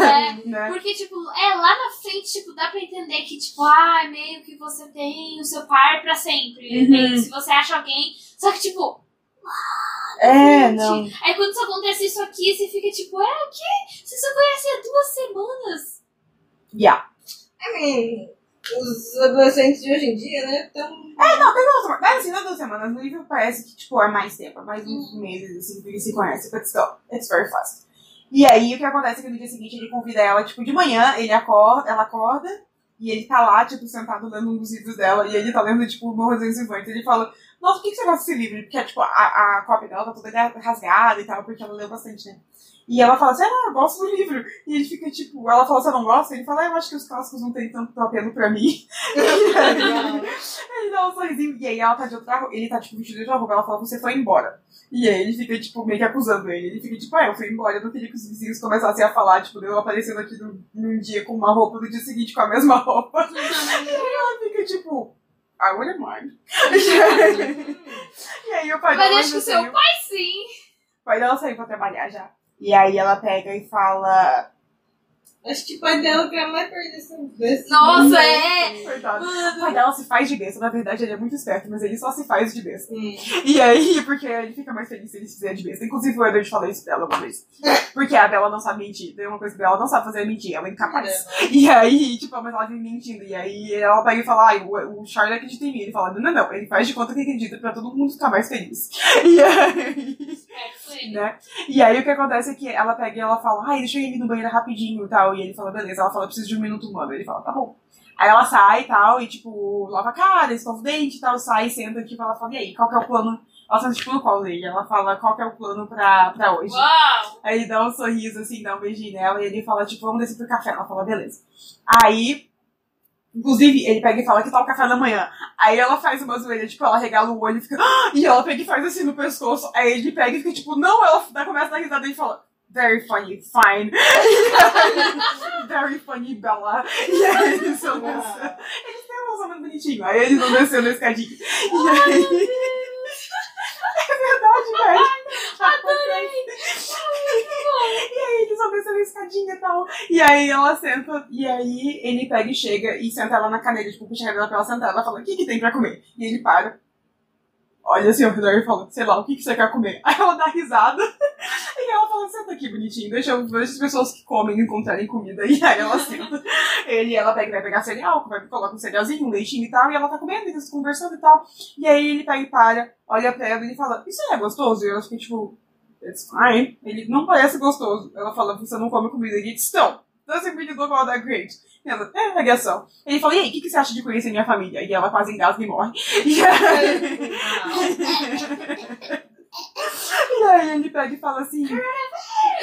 É, né? Porque, tipo, é, lá na frente, tipo, dá pra entender que, tipo, ah, meio que você tem o seu par pra sempre. Uhum. Meio que se você acha alguém. Só que, tipo, É, gente, não. Aí quando isso acontece isso aqui, você fica tipo, é o quê? Você só conhece há duas semanas. Yeah. I mean, os adolescentes de hoje em dia, né? Tão. Nossa, mas assim, não duas semanas, no livro parece que, tipo, é mais tempo, é mais uns meses, assim, que eles se conhecem, but still, it's very fast. E aí, o que acontece é que no dia seguinte ele convida ela, tipo, de manhã, ele acorda, ela acorda, E ele tá lá, tipo, sentado lendo um dos livros dela, e ele tá lendo, tipo, Morros Infantes. Ele fala, nossa, por que que você gosta desse livro? Porque, tipo, a, a cópia dela tá toda rasgada e tal, porque ela leu bastante, né? E ela fala assim, ah, eu gosto do livro. E ele fica, tipo, ela fala, você não gosta? Ele fala, ah, eu acho que os clássicos não têm tanto apelo pra mim. Ele dá um sorrisinho, e aí ela tá de outra roupa, ele tá, tipo, vestido de outra roupa, ela fala, você foi embora. E aí ele fica, tipo, meio que acusando ele. Ele fica, tipo, ah, eu fui embora, eu não queria que os vizinhos começassem a falar, tipo, eu aparecendo aqui num, num dia com uma roupa, no dia seguinte com a mesma roupa. E aí ela fica, tipo, I wouldn't mind. e aí o pai Mas acho que seu pai sim. o pai dela saiu pra trabalhar já. E aí ela pega e fala. Acho que o pai dela quer mais perder essa desse Nossa, é. Coitado. O pai dela se faz de besta. Na verdade, ele é muito esperto, mas ele só se faz de besta. Hum. E aí, porque ele fica mais feliz se ele se fizer de besta. Inclusive, o Edward falou isso dela uma vez. Porque a Bela não sabe mentir. Tem uma coisa que ela não sabe fazer é mentir. Ela é incapaz. E aí, tipo, mas ela vem mentindo. E aí ela pega e fala, ai, o, o Charlie acredita em mim. Ele fala, não, não, não. Ele faz de conta que acredita pra todo mundo ficar mais feliz. E aí, É, ele. né? E aí o que acontece é que ela pega e ela fala, ai, deixa eu ir no banheiro rapidinho e tal. E ele fala, beleza. Ela fala, preciso de um minuto, mano. Ele fala, tá bom. Aí ela sai e tal, e tipo, lava a cara, escova o dente e tal, sai, senta, tipo, ela fala, e aí, qual que é o plano? Ela senta, tipo, no colo dele. Ela fala, qual que é o plano pra, pra hoje? Uau! Aí ele dá um sorriso, assim, dá um beijinho nela, e ele fala, tipo, vamos descer pro café. Ela fala, beleza. Aí, inclusive, ele pega e fala que tá o café da manhã. Aí ela faz uma zoeira, tipo, ela regala o olho e fica, "Ah!" e ela pega e faz assim no pescoço. Aí ele pega e fica, tipo, não, ela começa a dar risada e fala, very funny, fine. very funny, Bella. E aí eles vão descer. Eles têm um relacionamento bonitinho. Aí eles vão descendo a escadinha. E aí... É verdade, velho. Adorei. E aí eles vão descendo a escadinha e tal. E aí ela senta, e aí ele pega e chega e senta ela na cadeira, tipo, puxa a cadeira pra ela sentar. Ela fala, o que que tem pra comer? E ele para. Olha assim ao redor e fala, sei lá, o que que você quer comer? Aí ela dá risada. E ela fala, senta aqui, bonitinho. Deixa as pessoas que comem encontrarem comida. E aí ela senta. Ele, ela pega, vai pegar cereal, vai, coloca um cerealzinho, um leitinho e tal. E ela tá comendo, eles conversando e tal. E aí ele pega e para, olha pra ela e fala, isso é gostoso? E ela fica tipo, it's fine. Ele não parece gostoso. Ela fala, você não come comida. Diz, não. Doesn't really look all that great. E ela, é, regação. Ele fala, e aí, o que, que você acha de conhecer minha família? E ela quase engasga e morre. E aí, e aí ele pega e fala assim,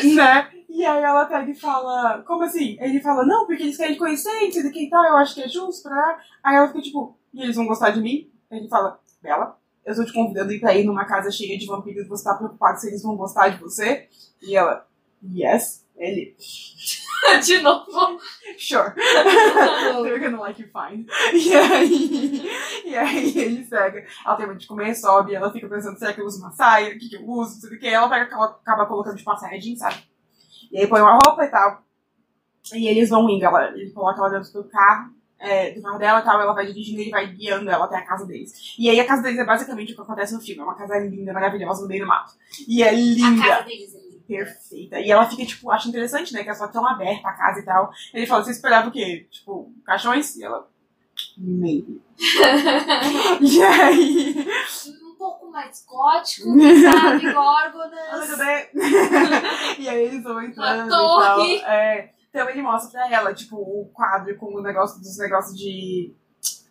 né? E aí ela pega e fala, como assim? Ele fala, não, porque eles querem conhecer, e tudo que e tal, eu acho que é justo, pra... Aí ela fica tipo, e eles vão gostar de mim? Ele fala, Bela, eu tô te convidando pra ir numa casa cheia de vampiros, você tá preocupado se eles vão gostar de você? E ela, yes. Ele, De novo. sure. They're gonna like you fine. E aí, e aí ele pega, ela termina de comer, sobe, ela fica pensando, será que eu uso uma saia? O que, que eu uso? Tudo que ela pega, acaba, acaba colocando tipo uma saia jeans, sabe? E aí põe uma roupa e tal. E eles vão indo, ela, ele coloca ela dentro do carro, é, do carro dela e tal, ela vai dirigindo e ele vai guiando ela até a casa deles. E aí a casa deles é basicamente o que acontece no filme, é uma casa linda, maravilhosa, no meio do mato. E é A linda casa deles é linda. Perfeita. E ela fica, tipo, acha interessante, né? Que é só tão aberta a casa e tal. Ele fala, você esperava o quê? Tipo, caixões? E ela, maybe. e aí... Um pouco mais gótico, sabe, górgonas. bit. e aí eles vão entrando Uma e tal. torre. É, então ele mostra pra ela, tipo, o quadro com o negócio dos negócios de...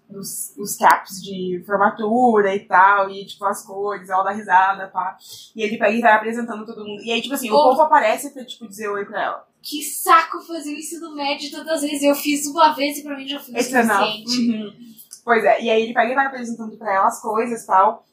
Os, os caps de formatura e tal, e tipo as cores, ela dá risada, pá. E ele pega e vai apresentando todo mundo. E aí, tipo assim, o Oh. povo aparece pra, tipo, dizer oi pra ela. Que saco fazer o ensino médio todas as vezes. Eu fiz uma vez e pra mim já foi It's enough. suficiente. Uhum. Pois é, e aí ele pega e vai apresentando pra ela as coisas e tal.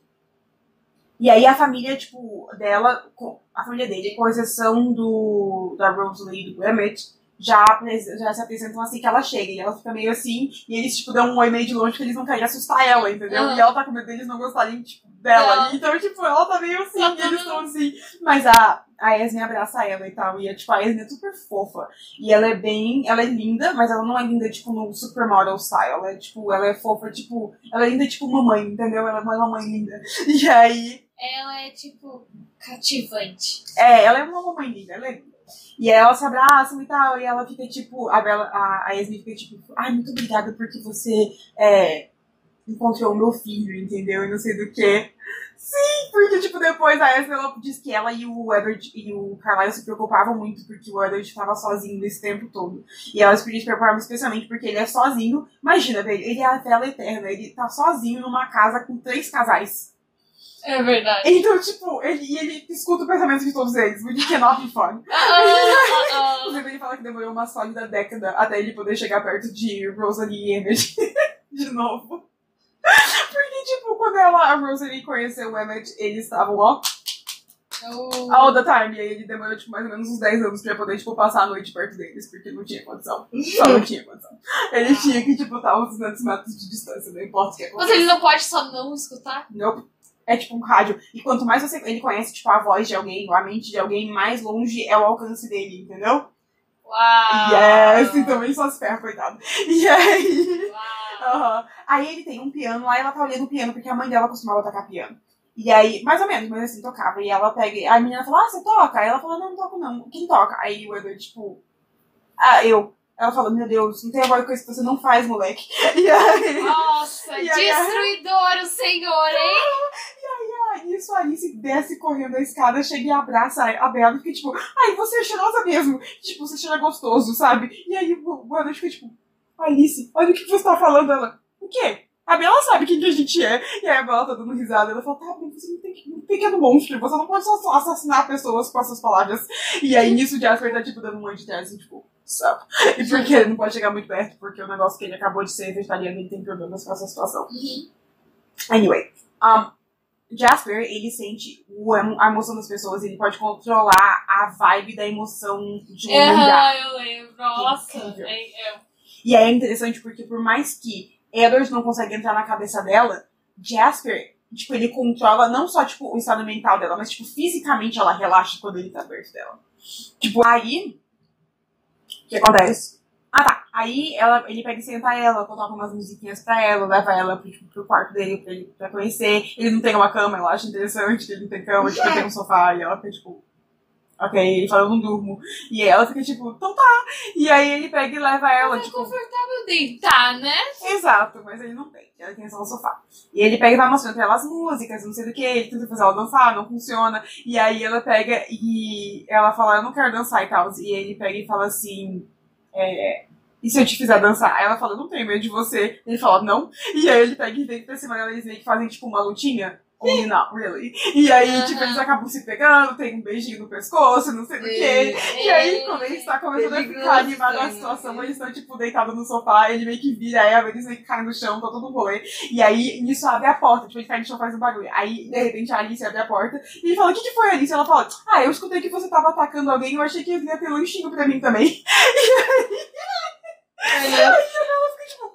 E aí a família, tipo, dela, a família dele, com exceção do, da Rosalie e do Emmett, já, já se apresentam assim que ela chega. E ela fica meio assim, e eles, tipo, dão um oi meio de longe porque eles não querem assustar ela, entendeu? Aham. E ela tá com medo deles não gostarem, tipo, dela. Não. Então, tipo, ela tá meio assim, Ela e eles estão assim. Mas a, a Esme abraça ela e tal. E, é, tipo, a Esme é super fofa. E ela é bem. Ela é linda, mas ela não é linda, tipo, no supermodel style. Ela é, tipo, ela é fofa, tipo. Ela é linda, tipo, mamãe, entendeu? Ela é uma mamãe linda. E aí. Ela é, tipo, cativante. É, ela é uma mamãe linda, ela é linda. E aí elas se abraçam e tal, e ela fica tipo, a, Bella, a, a Esme fica tipo, ai, muito obrigada porque você é, encontrou meu filho, entendeu? E não sei do que. Sim, porque, tipo, depois a Esme, ela diz que ela e o Edward e o Carlyle se preocupavam muito porque o Edward estava sozinho esse tempo todo. E elas podiam se preocupar especialmente porque ele é sozinho. Imagina, velho, ele é a tela eterna, ele tá sozinho numa casa com três casais. É verdade. Então, tipo, ele, e ele escuta o pensamento de todos eles, which cannot be fun. Ah, ah, ah. Inclusive, ele fala que demorou uma sólida década até ele poder chegar perto de Rosalie e Emmett de novo. Porque, tipo, quando ela, a Rosalie conheceu o Emmett, eles estavam, ó, Oh. all the time. E aí ele demorou, tipo, mais ou menos uns 10 anos pra poder, tipo, passar a noite perto deles, porque não tinha condição. Só não tinha condição. Ele tinha que, tipo, estar uns 200 metros de distância, não importa o que Mas acontecesse. ele não pode só não escutar? Nope. É tipo um rádio. E quanto mais você, ele conhece, tipo, a voz de alguém, ou a mente de alguém, mais longe é o alcance dele, entendeu? Uau! Yes! Então ele só se ferra, coitado. E aí... Uau! Aí ele tem um piano lá, ela tá olhando o piano, porque a mãe dela costumava tocar piano. E aí, mais ou menos, mas assim, tocava. E ela pega. A menina fala, ah, você toca? Aí ela fala, não, não toco não. Quem toca? Aí o Edward, tipo, ah, eu. Ela fala, meu Deus, não tem agora coisa que você não faz, moleque. E aí. Nossa, E aí, destruidor o senhor, hein? Aí isso a Alice desce correndo a escada, chega e abraça a Bela e fica tipo, ai, você é cheirosa mesmo. Tipo, você cheira gostoso, sabe? E aí o Edward fica tipo, Alice, olha o que você tá falando. Ela, o quê? A Bela sabe quem que a gente é. E aí a Bela tá dando risada. Ela fala, tá, mas você não tem que. Um pequeno monstro, você não pode só assassinar pessoas com essas palavras. E aí nisso o Jasper tá tipo dando um monte de assim, tipo, E porque ele não pode chegar muito perto, porque o negócio que ele acabou de ser vegetariano, ele tem problemas com essa situação. Anyway, um, Jasper, ele sente o, a emoção das pessoas, ele pode controlar a vibe da emoção de um lugar. Aham, eu lembro. Nossa, é, é. E aí é interessante porque por mais que Edward não consegue entrar na cabeça dela, Jasper, tipo, ele controla não só, tipo, o estado mental dela, mas, tipo, fisicamente ela relaxa quando ele tá perto dela. Tipo, aí, que acontece? Ah, tá. Aí ela, ele pega e senta ela, coloca umas musiquinhas pra ela, leva ela pro, tipo, pro quarto dele pra, ele, pra conhecer. Ele não tem uma cama, ela acha interessante que ele não tem cama, tipo, ele tem um sofá, e ela fica, tipo, ok, ele fala, eu não durmo. E aí ela fica, tipo, então tá. E aí ele pega e leva ela, é tipo... confortável deitar, né? Exato, mas ele não tem. Ela tem só no sofá. E ele pega e vai mostrando pra ela as músicas, não sei do que, ele tenta fazer ela dançar, não funciona. E aí ela pega e ela fala, eu não quero dançar e tal. E ele pega e fala assim, é, e se eu te fizer dançar? Aí ela fala, eu não tenho medo de você. Ele fala, não. E aí ele pega e vem pra cima dela e eles meio que fazem tipo uma lutinha. Only not really. E aí, tipo, eles acabam se pegando, tem um beijinho no pescoço, não sei do que. E aí, quando ele está começando a ficar animado na situação, eles estão, tipo, deitados no sofá, ele meio que vira ela, eles meio que caem no chão, tá todo rolê. E aí, nisso abre a porta, tipo, ele cai no chão faz um bagulho. Aí, de repente, a Alice abre a porta e ele fala, o que que foi, Alice? Ela fala, ah, eu escutei que você tava atacando alguém, eu achei que ia ter lanchinho pra mim também. E aí ela fica tipo,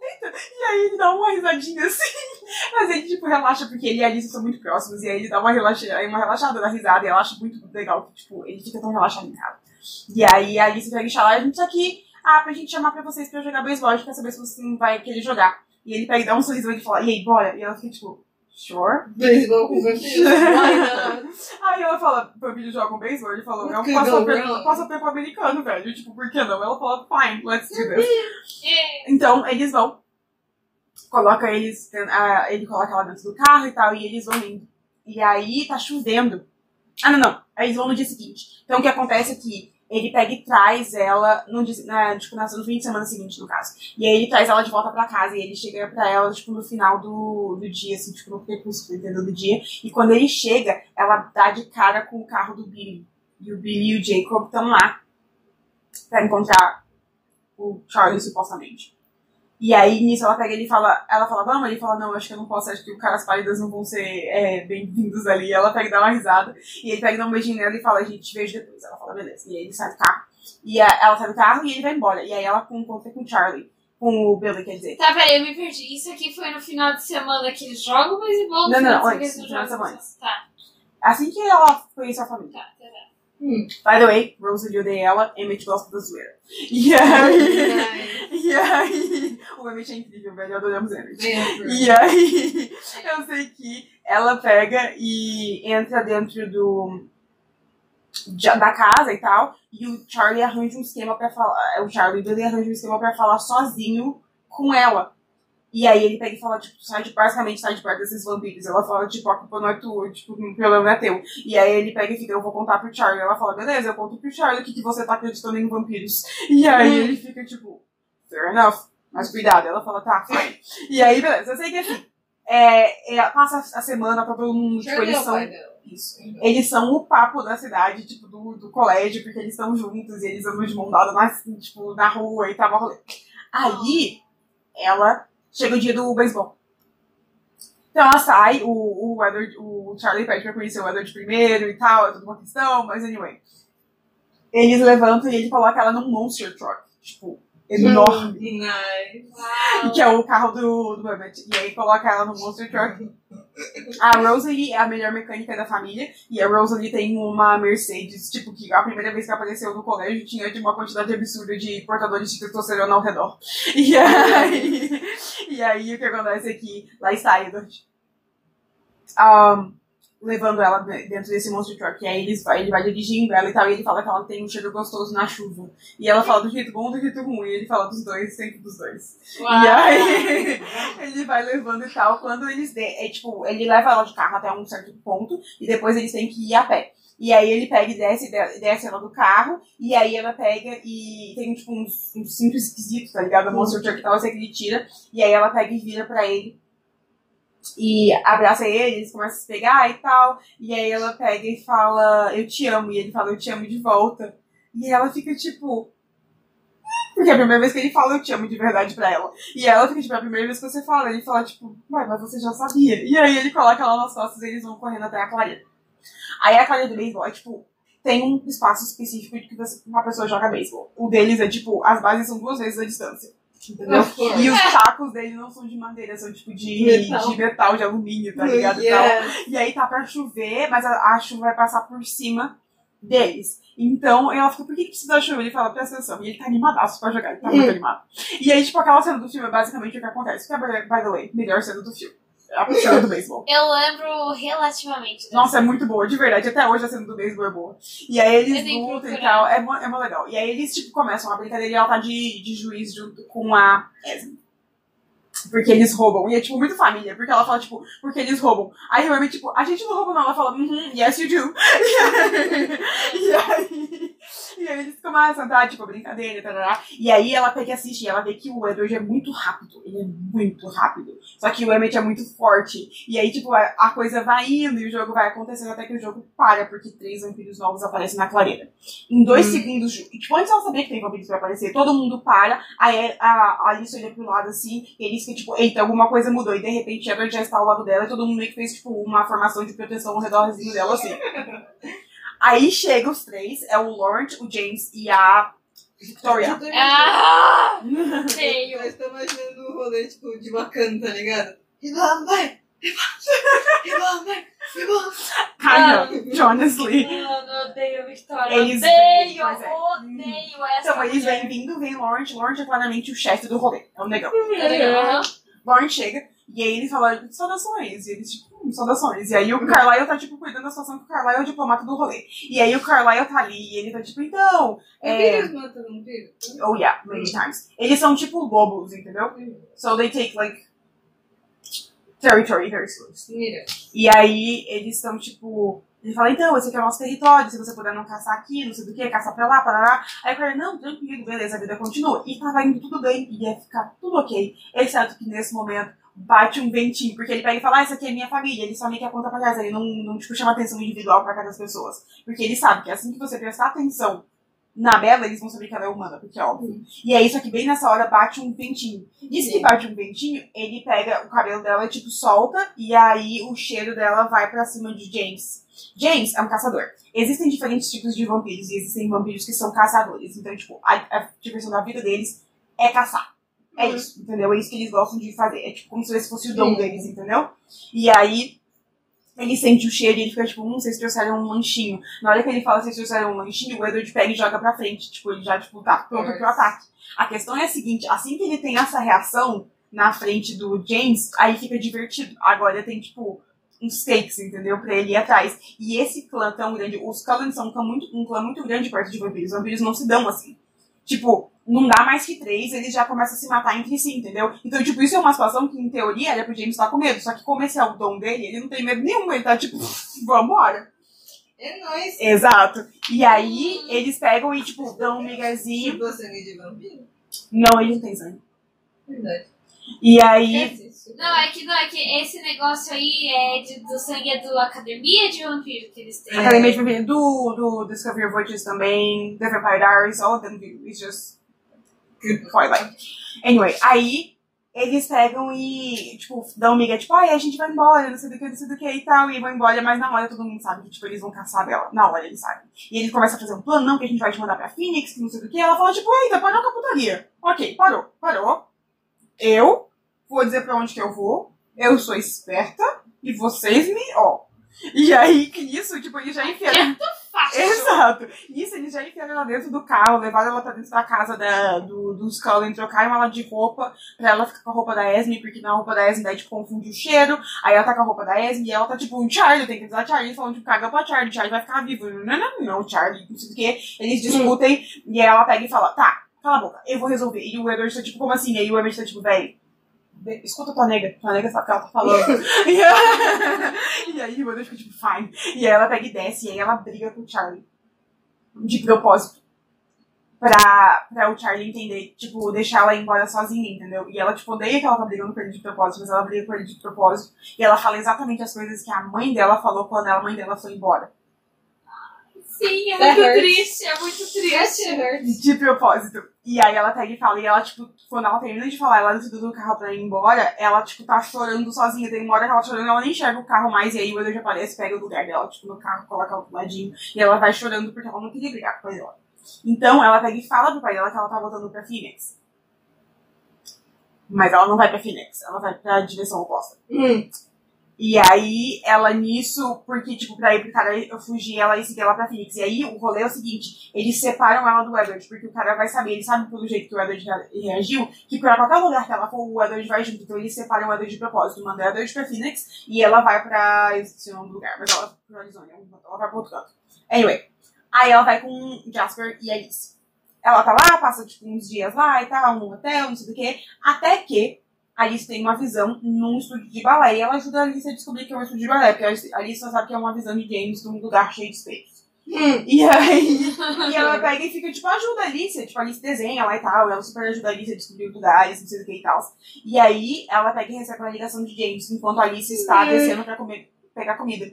e aí ele dá uma risadinha assim. Mas ele, tipo, relaxa, porque ele e a Alice são muito próximos, e aí ele dá uma, relaxa, uma relaxada na risada, e ela acha muito legal que, tipo, ele fica tão relaxado em casa. E aí a Alice pega e fala, a gente tá aqui, ah, pra gente chamar pra vocês pra jogar beisebol, a gente quer saber se você vai querer jogar. E ele pega e dá um sorriso e fala, e aí, bora? E ela fica, tipo, sure? Beisebol com not? Aí ela fala, família joga um beisebol, ele falou, é um passatempo passatempo americano, velho, tipo, por que não? Ela fala, fine, let's do this. Então, eles vão. Coloca eles. ah, ele coloca ela dentro do carro e tal, e eles vão indo. E aí tá chovendo. Ah, não, não. Aí eles vão no dia seguinte. Então o que acontece é que ele pega e traz ela no, na, tipo, no fim de semana seguinte, no caso. E aí ele traz ela de volta pra casa. E ele chega pra ela, tipo, no final do, do dia, assim, tipo, no crepúsculo, entendeu? Do dia. E quando ele chega, ela dá de cara com o carro do Billy. E o Billy e o Jacob estão lá pra encontrar o Charlie, supostamente. E aí, nisso, ela pega ele e fala, ela fala, vamos? Ele fala, não, acho que eu não posso, acho que o Caras Pálidas não vão ser é, bem-vindos ali. Ela pega e dá uma risada. E ele pega e dá um beijinho nela e fala, a gente te vejo depois. Ela fala, beleza. E aí ele sai do carro. E a- ela sai do carro e ele vai embora. E aí ela encontra com o Charlie. Com o Billy, quer dizer. Tá, peraí, eu me perdi. Isso aqui foi no final de semana que eles jogam beisebol? Não, não, de antes, no final de semana. Tá, Assim que ela conheceu a família. tá, tá. tá. By the way, Rosalie odeia ela, Emmett gosta da zoeira. E aí... e aí... O Emmett é incrível, velho. Adoramos Emmett. E aí, eu sei que ela pega e entra dentro do da casa e tal, e o Charlie arranja um esquema pra falar, o Charlie ele arranja um esquema pra falar sozinho com ela. E aí ele pega e fala, tipo, sai de, basicamente sai de perto desses vampiros. Ela fala, tipo, a culpa não é tua, tipo, o problema não é teu. E aí ele pega e fica, eu vou contar pro Charlie. Ela fala, beleza, eu conto pro Charlie que, que você tá acreditando em vampiros. E aí ele fica, tipo, fair enough. Mas cuidado. Ela fala, tá, fine. E aí, beleza. Eu sei que assim, é, é, passa a semana, tá todo mundo, tipo, eles são. Isso. Eles são o papo da cidade, tipo, do, do colégio, porque eles estão juntos e eles andam de mão dada na, tipo, na rua e tava rolê. Aí, ela chega o dia do beisebol. Então ela sai, o, o, Edward, o Charlie pede pra conhecer o Edward primeiro e tal, é tudo uma questão, mas anyway. Eles levantam e ele coloca ela num monster truck, tipo, enorme. Nice. Que é o carro do, do Emmett. E aí coloca ela no Monster Truck. A Rosalie é a melhor mecânica da família. E a Rosalie tem uma Mercedes, tipo, que a primeira vez que apareceu no colégio tinha de uma quantidade absurda de portadores de testosterona ao redor. E aí, e aí o que acontece é que lá está Edward. Um, levando ela de- dentro desse monster truck. E aí eles vai, ele vai dirigindo ela e tal, e ele fala que ela tem um cheiro gostoso na chuva. E ela fala do jeito bom do jeito ruim. E ele fala dos dois, sempre dos dois. E aí ele vai levando e tal. Quando eles de, é, tipo, ele leva ela de carro até um certo ponto e depois eles têm que ir a pé. E aí ele pega e desce, de- desce ela do carro, e aí ela pega e tem tipo uns, uns cinto esquisito, tá ligado? A Monster Truck e tal, assim que ele tira, e aí ela pega e vira pra ele. E abraça ele, eles começam a se pegar e tal. E aí ela pega e fala, eu te amo. E ele fala, eu te amo de volta. E ela fica tipo. Porque é a primeira vez que ele fala, eu te amo de verdade pra ela. E ela fica tipo, é a primeira vez que você fala. Ele fala, tipo, mas você já sabia. E aí ele coloca ela nas costas e eles vão correndo até a clareira. Aí a clareira do beisebol é tipo. Tem um espaço específico de que uma pessoa joga beisebol. O deles é tipo, as bases são duas vezes a distância. Entendeu? E os tacos dele não são de madeira, são tipo de Metal. de, metal, de alumínio, tá ligado? Então, Yes. e aí tá pra chover, mas a, a chuva vai passar por cima deles. Então ela fica, por que, que precisa da chuva? Ele fala, presta atenção. E ele tá animadaço pra jogar, ele tá muito animado. E aí, tipo, aquela cena do filme é basicamente o que acontece. Que é, by the way, melhor cena do filme. A cena do beisebol. Eu lembro relativamente. Nossa, é muito boa, de verdade. Até hoje a cena do beisebol é boa. E aí eles lutam e tal. É, é mó legal. E aí eles, tipo, começam a brincadeira e ela tá de, de juiz junto com a Esme. Porque eles roubam. E é, tipo, muito família. Porque ela fala, tipo, porque eles roubam. Aí realmente, tipo, a gente não rouba não. Ela fala, uhum, yes you do. e aí... E aí eles começam, tá? Tipo, brincadeira, tarará. E aí ela pega e assiste e ela vê que o Edward é muito rápido. Ele é muito rápido. Só que o Emmett é muito forte. E aí, tipo, a, a coisa vai indo e o jogo vai acontecendo até que o jogo para, porque três vampiros novos aparecem na clareira. Em dois segundos, tipo, antes ela sabia que tem vampiros pra aparecer, todo mundo para, aí a, a Alice olha pro lado assim, e eles que, tipo, eita, alguma coisa mudou. E de repente Edward já está ao lado dela e todo mundo meio que fez, tipo, uma formação de proteção ao redorzinho dela, assim. Aí chega os três, é o Lawrence, o James e a Victoria. Eu tô Ah! Eu Feio. estou imaginando o rolê, tipo, de bacana, tá ligado? Remember! Remember! Kind of, honestly. Mano, eu odeio a Victoria. Eles- odeio, pois é. odeio essa Então, eles vêm vindo, vem Lawrence. Lawrence é claramente o chefe do rolê. É um negão. Aham. Lawrence chega e aí ele fala saudações. E eles, tipo, hum, saudações. E aí o Carlyle tá, tipo, cuidando da situação que o Carlyle é o diplomata do rolê. E aí o Carlyle tá ali e ele tá, tipo, então. É... Vampiros matam vampiros? Oh, yeah, many times. Eles são, tipo, lobos, entendeu? So they take, like, territory very. Mira. E aí eles estão, tipo. Ele fala, então, esse aqui é o nosso território, se você puder não caçar aqui, não sei do que, caçar pra lá, pra lá. Aí o cara, não, tranquilo, beleza, a vida continua. E tava indo tudo bem, ia ficar tudo ok. Exceto que nesse momento bate um ventinho, porque ele pega e fala, ah, essa aqui é minha família, ele só meio que aponta pra trás, ele não, não tipo, chama atenção individual pra cada das pessoas. Porque ele sabe que assim que você prestar atenção na Bela, eles vão saber que ela é humana, porque é óbvio. E é isso que bem nessa hora bate um ventinho. Diz que Sim. bate um ventinho, ele pega o cabelo dela, tipo, solta, e aí o cheiro dela vai pra cima de James. James é um caçador. Existem diferentes tipos de vampiros, e existem vampiros que são caçadores. Então, tipo, a, a diversão da vida deles é caçar. É Uhum. isso, entendeu? É isso que eles gostam de fazer. É tipo como se esse fosse o dom Sim. deles, entendeu? E aí, ele sente o cheiro e ele fica tipo, hum, vocês trouxeram um lanchinho. Na hora que ele fala vocês trouxeram um lanchinho, o Edward pega e joga pra frente. Tipo, ele já, tipo, tá pronto pro ataque. A questão é a seguinte, assim que ele tem essa reação na frente do James, aí fica divertido. Agora tem, tipo, uns stakes, entendeu? Pra ele ir atrás. E esse clã tão grande, os Cullens são um clã muito, um clã muito grande perto de vampiros. Os vampiros não se dão assim. Tipo, não dá mais que três, eles já começam a se matar entre si, entendeu? Então, tipo, isso é uma situação que, em teoria, era pro James estar com medo. Só que como esse é o dom dele, ele não tem medo nenhum, ele tá tipo, vambora. É nóis. Exato. E aí, eles pegam e, tipo, dão um miguezinho. Tipo sangue de vampiro? Não, ele não tem sangue. Verdade. E aí. Não, é que não, é que esse negócio aí é de, do sangue é do Academia de Vampiro que eles têm. a Academia de Vampiro, do, do Discovery of Witches também, The Vampire Diaries, all of them do. It's just good Twilight. Anyway, aí eles pegam e, tipo, dão miga, tipo, ai, a gente vai embora, não sei do que, não sei do que e tal, e vão embora, mas na hora todo mundo sabe que, tipo, eles vão caçar dela. Na hora eles sabem. E eles começam a fazer um plano, não, que a gente vai te mandar pra Phoenix, que não sei do que. Ela fala, tipo, eita, parou com a putaria. Ok, parou, parou. Eu vou dizer pra onde que eu vou, eu sou esperta, e vocês me, ó. E aí, que isso, tipo, eles já enfiaram. Fácil. Exato. Isso, eles já enfiaram ela dentro do carro, levaram ela pra dentro da casa da, do, dos Cullen, trocaram ela de roupa pra ela ficar com a roupa da Esme, porque na roupa da Esme daí, tipo, confunde o cheiro. Aí ela tá com a roupa da Esme e ela tá, tipo, um Charlie, tem que usar Charlie. Falam, tipo, caga pra Charlie, Charlie vai ficar vivo. Não, não, não, Charlie, não sei o que. Eles discutem e aí ela pega e fala, tá, cala a boca, eu vou resolver. E o Edward tá, tipo, como assim? E aí o Edward tá, tipo, velho. Escuta tua nega, tua nega sabe o que ela tá falando. e, aí- e aí o Edward fica tipo, fine. E aí ela pega e desce, e aí ela briga com o Charlie. De propósito. Pra, pra o Charlie entender, tipo, deixar ela ir embora sozinha, entendeu? E ela, tipo, odeia que ela tá brigando com ele de propósito, mas ela briga com ele de propósito. E ela fala exatamente as coisas que a mãe dela falou quando a mãe dela foi embora. Sim, é That muito hurts. triste, é muito triste. hurts. De propósito. E aí ela pega e fala, e ela, tipo, quando ela termina de falar, ela dentro do carro pra ir embora, ela, tipo, tá chorando sozinha. Tem uma hora que ela tá chorando, ela nem enxerga o carro mais, e aí o Edward aparece, pega o lugar dela, tipo, no carro, coloca ela do ladinho, e ela vai chorando porque ela não queria brigar com o pai dela. Então ela pega e fala pro pai dela que ela tá voltando pra Phoenix. Mas ela não vai pra Phoenix, ela vai pra direção oposta. Hum. E aí, ela nisso, porque, tipo, pra ir pro cara eu fugir, ela ia seguir ela pra Phoenix. E aí, o rolê é o seguinte, eles separam ela do Edward, porque o cara vai saber, ele sabe pelo jeito que o Edward rea- reagiu, que pra qualquer lugar que ela for, o Edward vai junto. Então eles separam o Edward de propósito, mandam o Edward pra Phoenix, e ela vai pra, eu esqueci o nome do lugar, mas ela vai pra Arizona, ela vai pra outro canto. Anyway, aí ela vai com Jasper e Alice. Ela tá lá, passa, tipo, uns dias lá e tal, no hotel, não sei do que, até que a Alice tem uma visão num estúdio de balé. E ela ajuda a Alice a descobrir que é um estúdio de balé, porque a Alice só sabe que é uma visão de James num lugar cheio de espelhos. Hum. E aí, e ela pega e fica, tipo, ajuda a Alice, tipo, a Alice desenha lá e tal, ela super ajuda a Alice a descobrir lugares, não sei o que e tal. E aí, ela pega e recebe uma ligação de James, enquanto a Alice está descendo pra comer, pegar comida.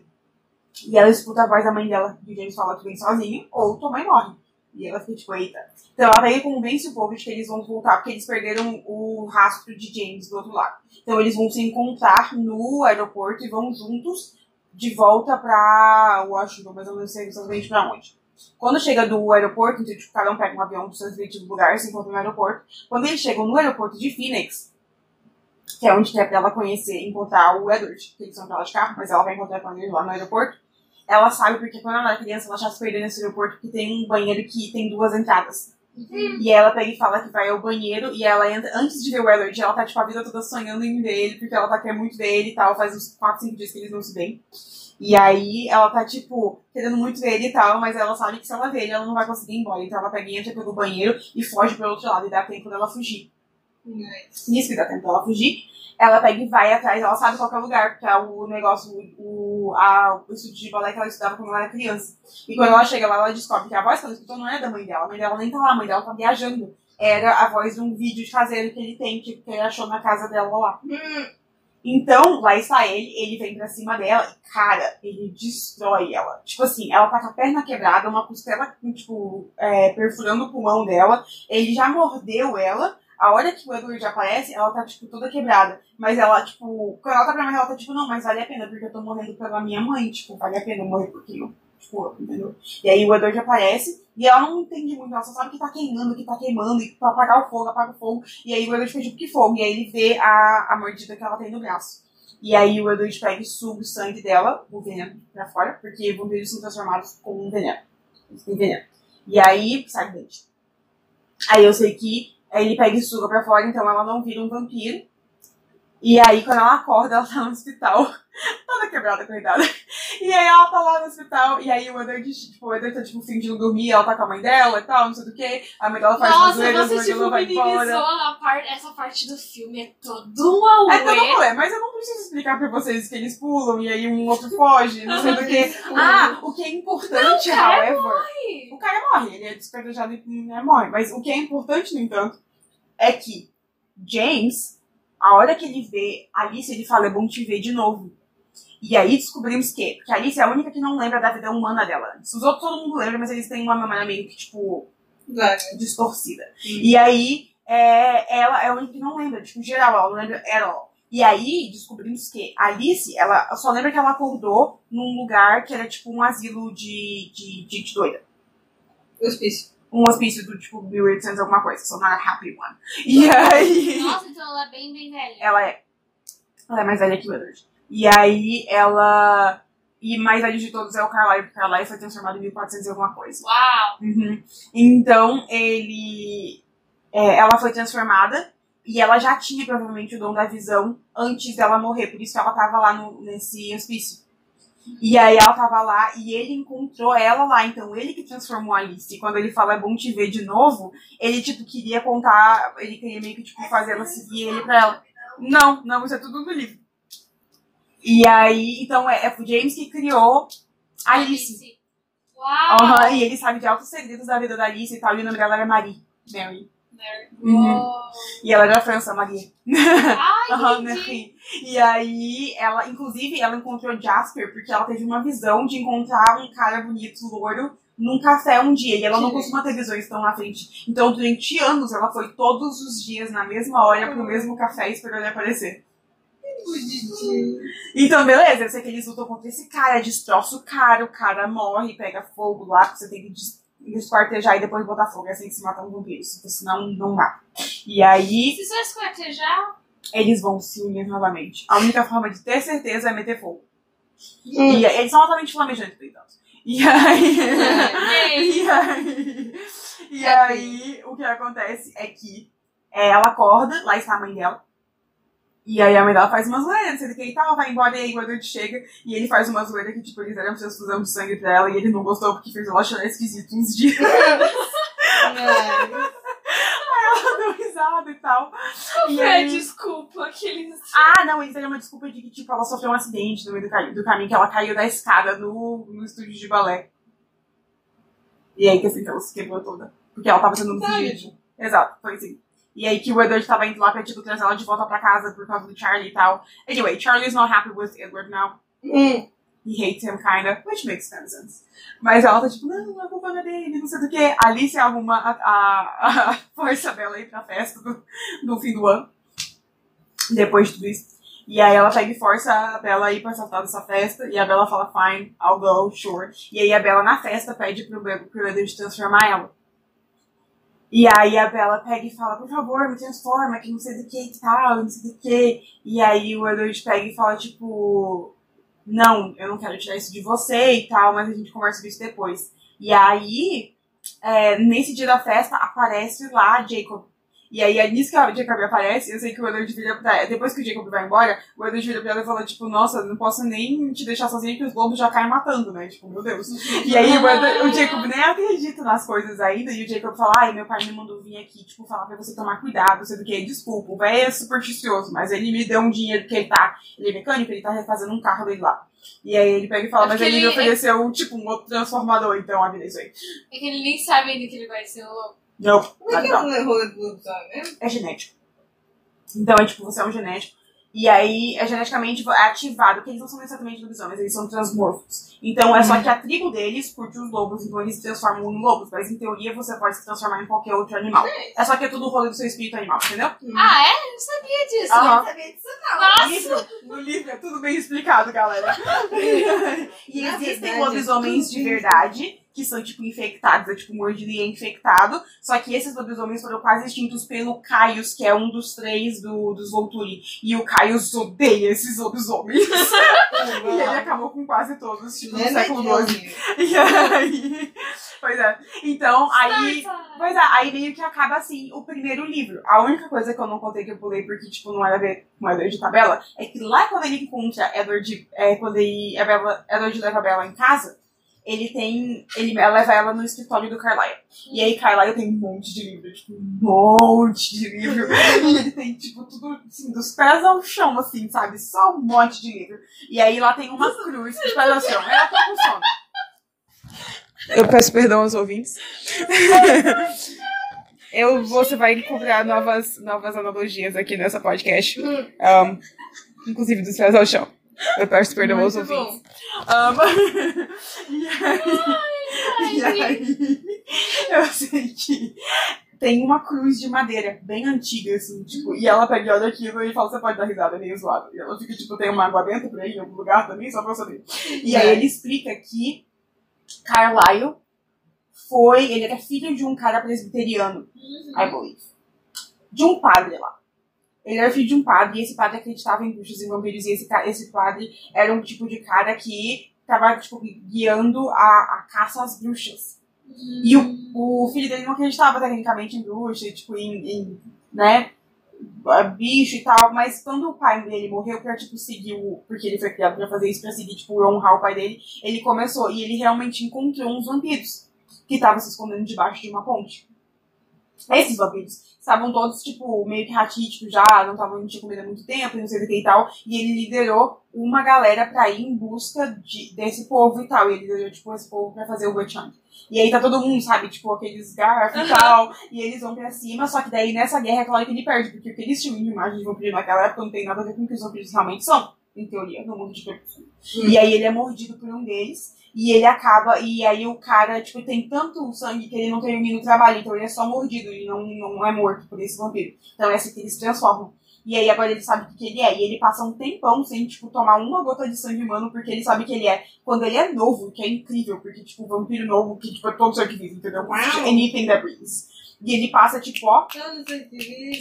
E ela escuta a voz da mãe dela, e James fala, tu vem sozinho, ou tua mãe morre. E ela fica tipo, eita. Então ela pega e convence o povo de que eles vão voltar, porque eles perderam o rastro de James do outro lado. Então eles vão se encontrar no aeroporto e vão juntos de volta pra Washington, mas não sei exatamente pra onde. Quando chega do aeroporto, então, tipo, cada um pega um avião dos seus respectivos lugares, se encontra no aeroporto. Quando eles chegam no aeroporto de Phoenix, que é onde que é pra ela conhecer, encontrar o Edward, que eles são pra ela de carro, mas ela vai encontrar com ele lá no aeroporto. Ela sabe porque quando ela era criança, ela já se perdeu nesse aeroporto porque tem um banheiro que tem duas entradas. E ela pega e fala que vai ao banheiro e ela entra, antes de ver o Edward, ela tá tipo a vida toda sonhando em ver ele, porque ela tá querendo muito ver ele e tal, faz uns 4, 5 dias que eles não se veem. E aí ela tá, tipo, querendo muito ver ele e tal, mas ela sabe que se ela ver ele, ela não vai conseguir ir embora. Então ela pega e entra pelo banheiro e foge pro outro lado e dá tempo dela fugir. Nisso que dá tempo dela fugir, ela pega e vai atrás, ela sabe qual é o lugar, porque é o negócio, o, a, o estúdio de balé que ela estudava quando ela era criança. E quando ela chega lá, ela descobre que a voz que ela escutou não é da mãe dela, a mãe dela nem tá lá, a mãe dela tá viajando. Era a voz de um vídeo de caseiro que ele tem, que, ele achou na casa dela lá. Então, lá está ele, ele vem pra cima dela e, cara, ele destrói ela. Tipo assim, ela tá com a perna quebrada, uma costela, tipo, é, perfurando o pulmão dela. Ele já mordeu ela. A hora que o Edward aparece, ela tá, tipo, toda quebrada. Mas ela, tipo, quando ela tá pra mãe, ela tá, tipo, não, mas vale a pena, porque eu tô morrendo pela minha mãe. Tipo, vale a pena morrer porque eu, tipo, entendeu? E aí o Edward aparece e ela não entende muito, ela só sabe que tá queimando, que tá queimando, e pra apagar o fogo, apaga o fogo. E aí o Edward fica tipo, que fogo? E aí ele vê a, a mordida que ela tem no braço. E aí o Edward pega e suga o sangue dela, o veneno, pra fora, porque vampiros são transformados com um veneno. Eles veneno. E aí sai dente. Aí eu sei que aí ele pega e suga pra fora, então ela não vira um vampiro. E aí, quando ela acorda, ela tá no hospital. Toda quebrada, coitada. E aí ela tá lá no hospital, e aí o Edward, tipo, o Edward tá, tipo, fingindo dormir, ela tá com a mãe dela e tal, não sei do que. A mãe dela faz umas Nossa, zoeiras, você tipo vai minimizou embora. a par- essa parte do filme. É todo um auê. É todo rolê, mas eu não preciso explicar pra vocês que eles pulam e aí um outro foge, não sei do que. Ah, o que é importante, Não, o cara however. O cara morre, ele é desperdejado e né, morre. Mas o que é importante, no entanto, é que James, a hora que ele vê Alice, ele fala, é bom te ver de novo. E aí descobrimos que, porque a Alice é a única que não lembra da vida humana dela. Os outros todo mundo lembra, mas eles têm uma memória meio que, tipo, distorcida. E aí, é, ela é a única que não lembra, tipo, geral, ela não lembra at all. E aí, descobrimos que a Alice, ela só lembra que ela acordou num lugar que era tipo um asilo de, de, de gente doida. Hospício. Um hospício do tipo 1800 alguma coisa, so not a happy one. E aí, Nossa, então ela é bem, bem velha. ela é, ela é mais velha que o Edward. E aí, ela, e mais velho de todos é o Carlyle, porque o Carlyle foi transformado em 1400 e alguma coisa. Uau! Uhum. Então, ele. é, ela foi transformada e ela já tinha provavelmente o dom da visão antes dela morrer, por isso que ela tava lá no, nesse hospício. E aí ela tava lá e ele encontrou ela lá, então ele que transformou a Alice. E quando ele fala é bom te ver de novo, ele tipo queria contar, ele queria meio que tipo fazer ela seguir ele pra ela. Não, não, isso é tudo no livro. E aí, então é, é o James que criou a Alice. Uau! Aham, e ele sabe de altos segredos da vida da Alice e tal, e o nome dela era Marie. Mary. Uhum. Uau. E ela era da França, Maria. Ai. Marie. E aí, ela, inclusive, ela encontrou Jasper porque ela teve uma visão de encontrar um cara bonito, louro, num café um dia. E ela não costuma ter visões tão na frente. Então, durante anos, ela foi todos os dias na mesma hora pro mesmo café esperando ele aparecer. Então, beleza, eu sei que eles lutam contra esse cara, destroça o cara, o cara morre, pega fogo lá, porque você tem que desquartejar e depois botar fogo, é assim que se matam vampiros, porque senão não dá. E aí, Se você esquartejar, eles vão se unir novamente. A única forma de ter certeza é meter fogo. E eles são altamente flamejantes, no entanto. E aí. e aí. E aí, o que acontece é que ela acorda, lá está a mãe dela. E aí a mãe dela faz uma zoeira, não sei do que e tal, vai embora, e aí o Edward chega, e ele faz uma zoeira que, tipo, eles deram transfusão de sangue pra ela, e ele não gostou porque fez ela chorar esquisito uns dias. ela deu risada e tal. E é aí- desculpa, aqueles. Ah, não, eles deram uma desculpa de que, tipo, ela sofreu um acidente no meio do, do caminho, que ela caiu da escada no, no estúdio de balé. E aí que assim, que ela se quebrou toda. Porque ela tava tendo um vídeo. Exato, foi assim. E aí que o Edward tava indo lá pra, tipo, trazer ela de volta pra casa por causa do Charlie e tal. Anyway, Charlie's not happy with Edward now. Hum. He hates him, kinda, which makes sense. Mas ela tá tipo, não, a culpa não é dele, não sei do que. Alice arruma a, a, a força dela aí pra festa do, do fim do ano. Depois de tudo isso. E aí ela pega e força a Bella a ir participar dessa festa. E a Bella fala, fine, I'll go, sure. E aí a Bella na festa pede pro, pro Edward transformar ela. E aí a Bella pega e fala, por favor, me transforma, que não sei do que e tal, não sei do que. E aí o Edward pega e fala, tipo, não, eu não quero tirar isso de você e tal, mas a gente conversa sobre isso depois. E aí, é, nesse dia da festa, aparece lá Jacob. E aí, é nisso que a Jacob aparece, eu sei que o Edward vira pra Depois que o Jacob vai embora, o Edward vira pra ela e fala, tipo, nossa, não posso nem te deixar sozinha que os lobos já caem matando, né? Tipo, meu Deus. E aí o, Edward- o Jacob nem acredita nas coisas ainda, e o Jacob fala, ai, meu pai me mandou vir aqui, tipo, falar pra você tomar cuidado, sei do que, desculpa, o velho é supersticioso, mas ele me deu um dinheiro porque ele tá, ele é mecânico, ele tá refazendo um carro dele lá. E aí ele pega e fala, É mas ele me ele- ofereceu, tipo, um outro transformador, então a vida é isso aí. É que ele nem sabe ainda que ele vai ser o louco. Não, Como é que não. é rolê do lobisomem mesmo? é genético. Então é tipo, você é um genético. E aí é geneticamente ativado, porque eles não são exatamente lobisomens, eles são transmorfos. Então é só que a tribo deles curte os lobos, então eles se transformam em lobos, mas em teoria você pode se transformar em qualquer outro animal. É só que é tudo o rolê do seu espírito animal, entendeu? Ah, é? Eu não sabia disso. Aham. Não sabia disso, não. Nossa! Livro, no livro é tudo bem explicado, galera. e existem lobisomens é de verdade que são, tipo, infectados, é tipo mordido e é infectado. Só que esses lobisomens foram quase extintos pelo Caius, que é um dos três do, dos Volturi. E o Caius odeia esses lobisomens. e ele acabou com quase todos, tipo, no Né, século XII. E aí. Pois é. Então, aí. Pois é, aí meio que acaba assim o primeiro livro. A única coisa que eu não contei que eu pulei porque, tipo, não era ver com Edward de tabela, é que lá quando ele encontra Edward, é, quando ele, a Bella, Edward leva a Bella em casa, ele tem. Ele leva ela no escritório do Carlyle. E aí Carlyle tem um monte de livro, tipo, um monte de livro. e ele tem, tipo, tudo assim, dos pés ao chão, assim, sabe? Só um monte de livro. E aí lá tem uma cruz, pés ao chão. Ela tá com sono. Eu peço perdão aos ouvintes. Eu, você vai encontrar novas, novas analogias aqui nessa podcast. Um, inclusive dos pés ao chão. Eu peço perdão aos ouvintes. Um, e aí, e aí, eu sei que tem uma cruz de madeira bem antiga, assim, tipo, e ela pega e olha aquilo e fala, você pode dar risada, é meio zoado. E ela fica, tipo, tem uma água dentro pra ir em algum lugar também, só pra eu saber. E aí ele explica que Carlyle foi, ele era filho de um cara presbiteriano, I believe. De um padre lá. Ele era filho de um padre e esse padre acreditava em bruxos e vampiros e esse, esse padre era um tipo de cara que tava, tipo, guiando a, a caça às bruxas. E o, o filho dele não acreditava tecnicamente em bruxa, tipo, em, em né, bicho e tal, mas quando o pai dele morreu pra, tipo, seguir o... Porque ele foi criado pra fazer isso, pra seguir, tipo, honrar o pai dele, ele começou, e ele realmente encontrou uns vampiros que estavam se escondendo debaixo de uma ponte. Esses vampiros estavam todos, tipo, meio que ratíticos já, não estavam não tinha comida há muito tempo, não sei o que e tal, e ele liderou uma galera pra ir em busca de, desse povo e tal, e ele liderou, tipo, esse povo pra fazer o hunt. E aí tá todo mundo, sabe, tipo, aqueles garfos e tal, e eles vão pra cima, só que daí nessa guerra é claro que ele perde, porque o que eles tinham de imagem de vampiro naquela época não tem nada a ver com o que os vampiros realmente são, em teoria, no mundo de percussão. E aí ele é mordido por um deles, e ele acaba, e aí o cara, tipo, tem tanto sangue que ele não termina o trabalho, então ele é só mordido, ele não, não é morto por esse vampiro. Então é assim que eles se transformam. E aí agora ele sabe o que que ele é. E ele passa um tempão sem, tipo, tomar uma gota de sangue humano, porque ele sabe que ele é. Quando ele é novo, que é incrível, porque, tipo, vampiro novo, que, tipo, é todo sangue vivo, entendeu? Anything that breathes. E ele passa, tipo, ó,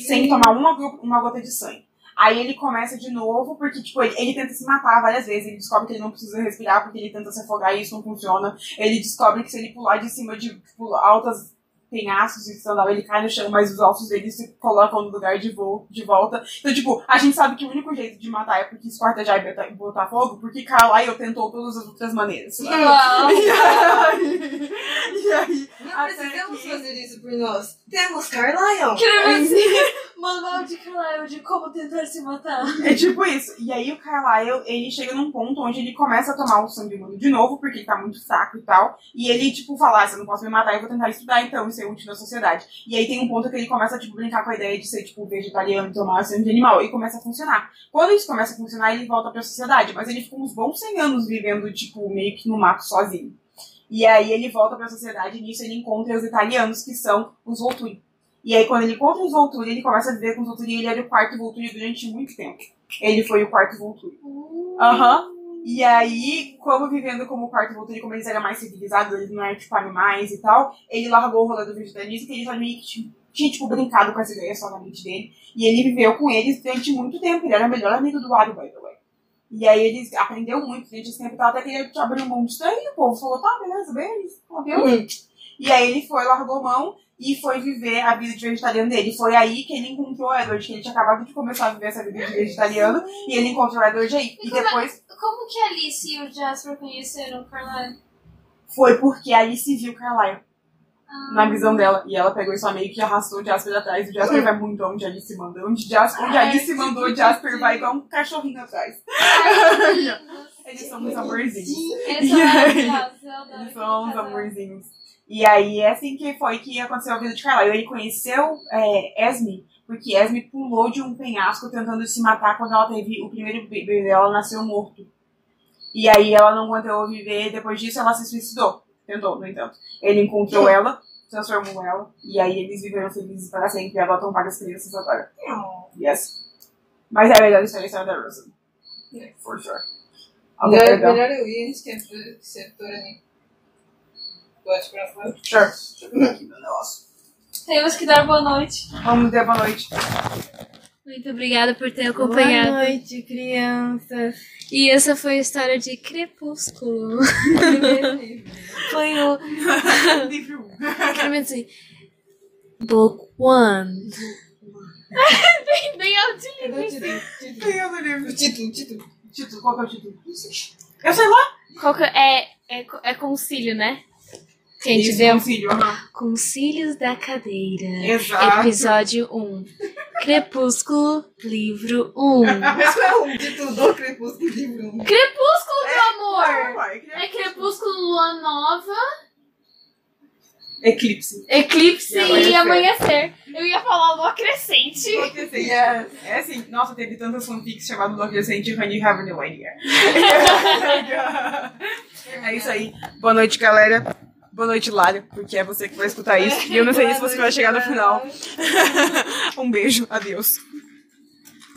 sem tomar uma, uma gota de sangue. Aí ele começa de novo, porque, tipo, ele, ele tenta se matar várias vezes. Ele descobre que ele não precisa respirar porque ele tenta se afogar e isso não funciona. Ele descobre que se ele pular de cima de tipo, altas penhascos e tal, ele cai no chão, mas os ossos dele se colocam no lugar de, vo de volta. Então, tipo, a gente sabe que o único jeito de matar é porque esquartejar e botar- fogo, porque Carlyle tentou todas as outras maneiras. Uau. E aí, e aí Não precisamos que- fazer isso por nós. Temos ver manual de Carlyle de como tentar se matar. É tipo isso. E aí o Carlyle, ele chega num ponto onde ele começa a tomar o sangue humano de novo, porque ele tá muito fraco e tal. E ele, tipo, fala, ah, você não posso me matar, eu vou tentar estudar então, e ser útil na sociedade. E aí tem um ponto que ele começa, tipo, brincar com a ideia de ser, tipo, vegetariano, tomar sangue de animal, e começa a funcionar. Quando isso começa a funcionar, ele volta pra sociedade, mas ele fica uns bons 100 anos vivendo, tipo, meio que no mato sozinho. E aí ele volta pra sociedade e nisso ele encontra os italianos, que são os Volturi. E aí, quando ele encontra os Volturi, ele começa a viver com os Volturi e ele era o quarto Volturi durante muito tempo. Ele foi o quarto Volturi. Aham. E aí, como vivendo como quarto Volturi, como eles eram mais civilizados, eles não eram tipo animais e tal, ele largou o rolê do vegetarianismo, que ele já meio que tinha, tipo, brincado com essa ideia só na mente dele. E ele viveu com eles durante muito tempo. Ele era o melhor amigo do Wario, by the way. E aí ele aprendeu muito durante esse tempo e tal, até que ele abriu mão disso aí, e o povo falou, tá, beleza, beleza, viu? E aí ele foi, largou mão e foi viver a vida de vegetariano dele. Foi aí que ele encontrou o Edward, que ele tinha acabado de começar a viver essa vida de vegetariano, e ele encontrou o Edward aí. E E como é- depois Como que a Alice e o Jasper conheceram o Carlyle? foi porque a Alice viu Carlyle Ah. na visão dela. E ela pegou só meio que arrastou o Jasper atrás. O Jasper vai muito onde a Alice manda. Onde, Jasper, onde a Alice mandou, o Jasper vai igual um cachorrinho atrás. Ai. Eles são uns amorzinhos. Eles são Eles são uns amorzinhos. E aí, é assim que foi que aconteceu a vida de Carlyle. Ele conheceu é, Esme, porque Esme pulou de um penhasco tentando se matar quando ela teve o primeiro bebê dela, nasceu morto. E aí ela não aguentou viver, depois disso ela se suicidou. Tentou, no entanto. Ele encontrou ela, transformou ela, e aí eles viveram felizes para sempre e adotam várias crianças agora. Yes. Mas é a melhor história da da Rosa. For sure. Algum Melhor, eu ir que a que você for ali. Sure. Deixa eu pegar aqui meu negócio. Temos que dar boa noite. Vamos dar boa noite. Muito obrigada por ter Boa acompanhado. noite, crianças. E essa foi a história de Crepúsculo. foi o. Livro. Quero me dizer. Book One. Bem altinho. Cadê o título? Outro livro. O título, o título. Título, qual que é o título? Eu sei lá. Qual que é, é, é concílio, né? Que a gente Isso, concílio, aham. Concílios da Cadeira. Exato. Episódio 1. Crepúsculo, livro 1. Esse é o título do Crepúsculo livro 1. Crepúsculo, meu amor! Vai, É Crepúsculo, Lua Nova, Eclipse. Eclipse E e amanhecer. amanhecer. eu ia falar Lua Crescente. Yes. É assim, nossa, teve tantas fanfics chamadas Love Decente Honey Have No Idea. é isso aí. Boa noite, galera. Boa noite, Lara, porque é você que vai escutar isso. E eu não sei se você vai chegar no final. um beijo, adeus.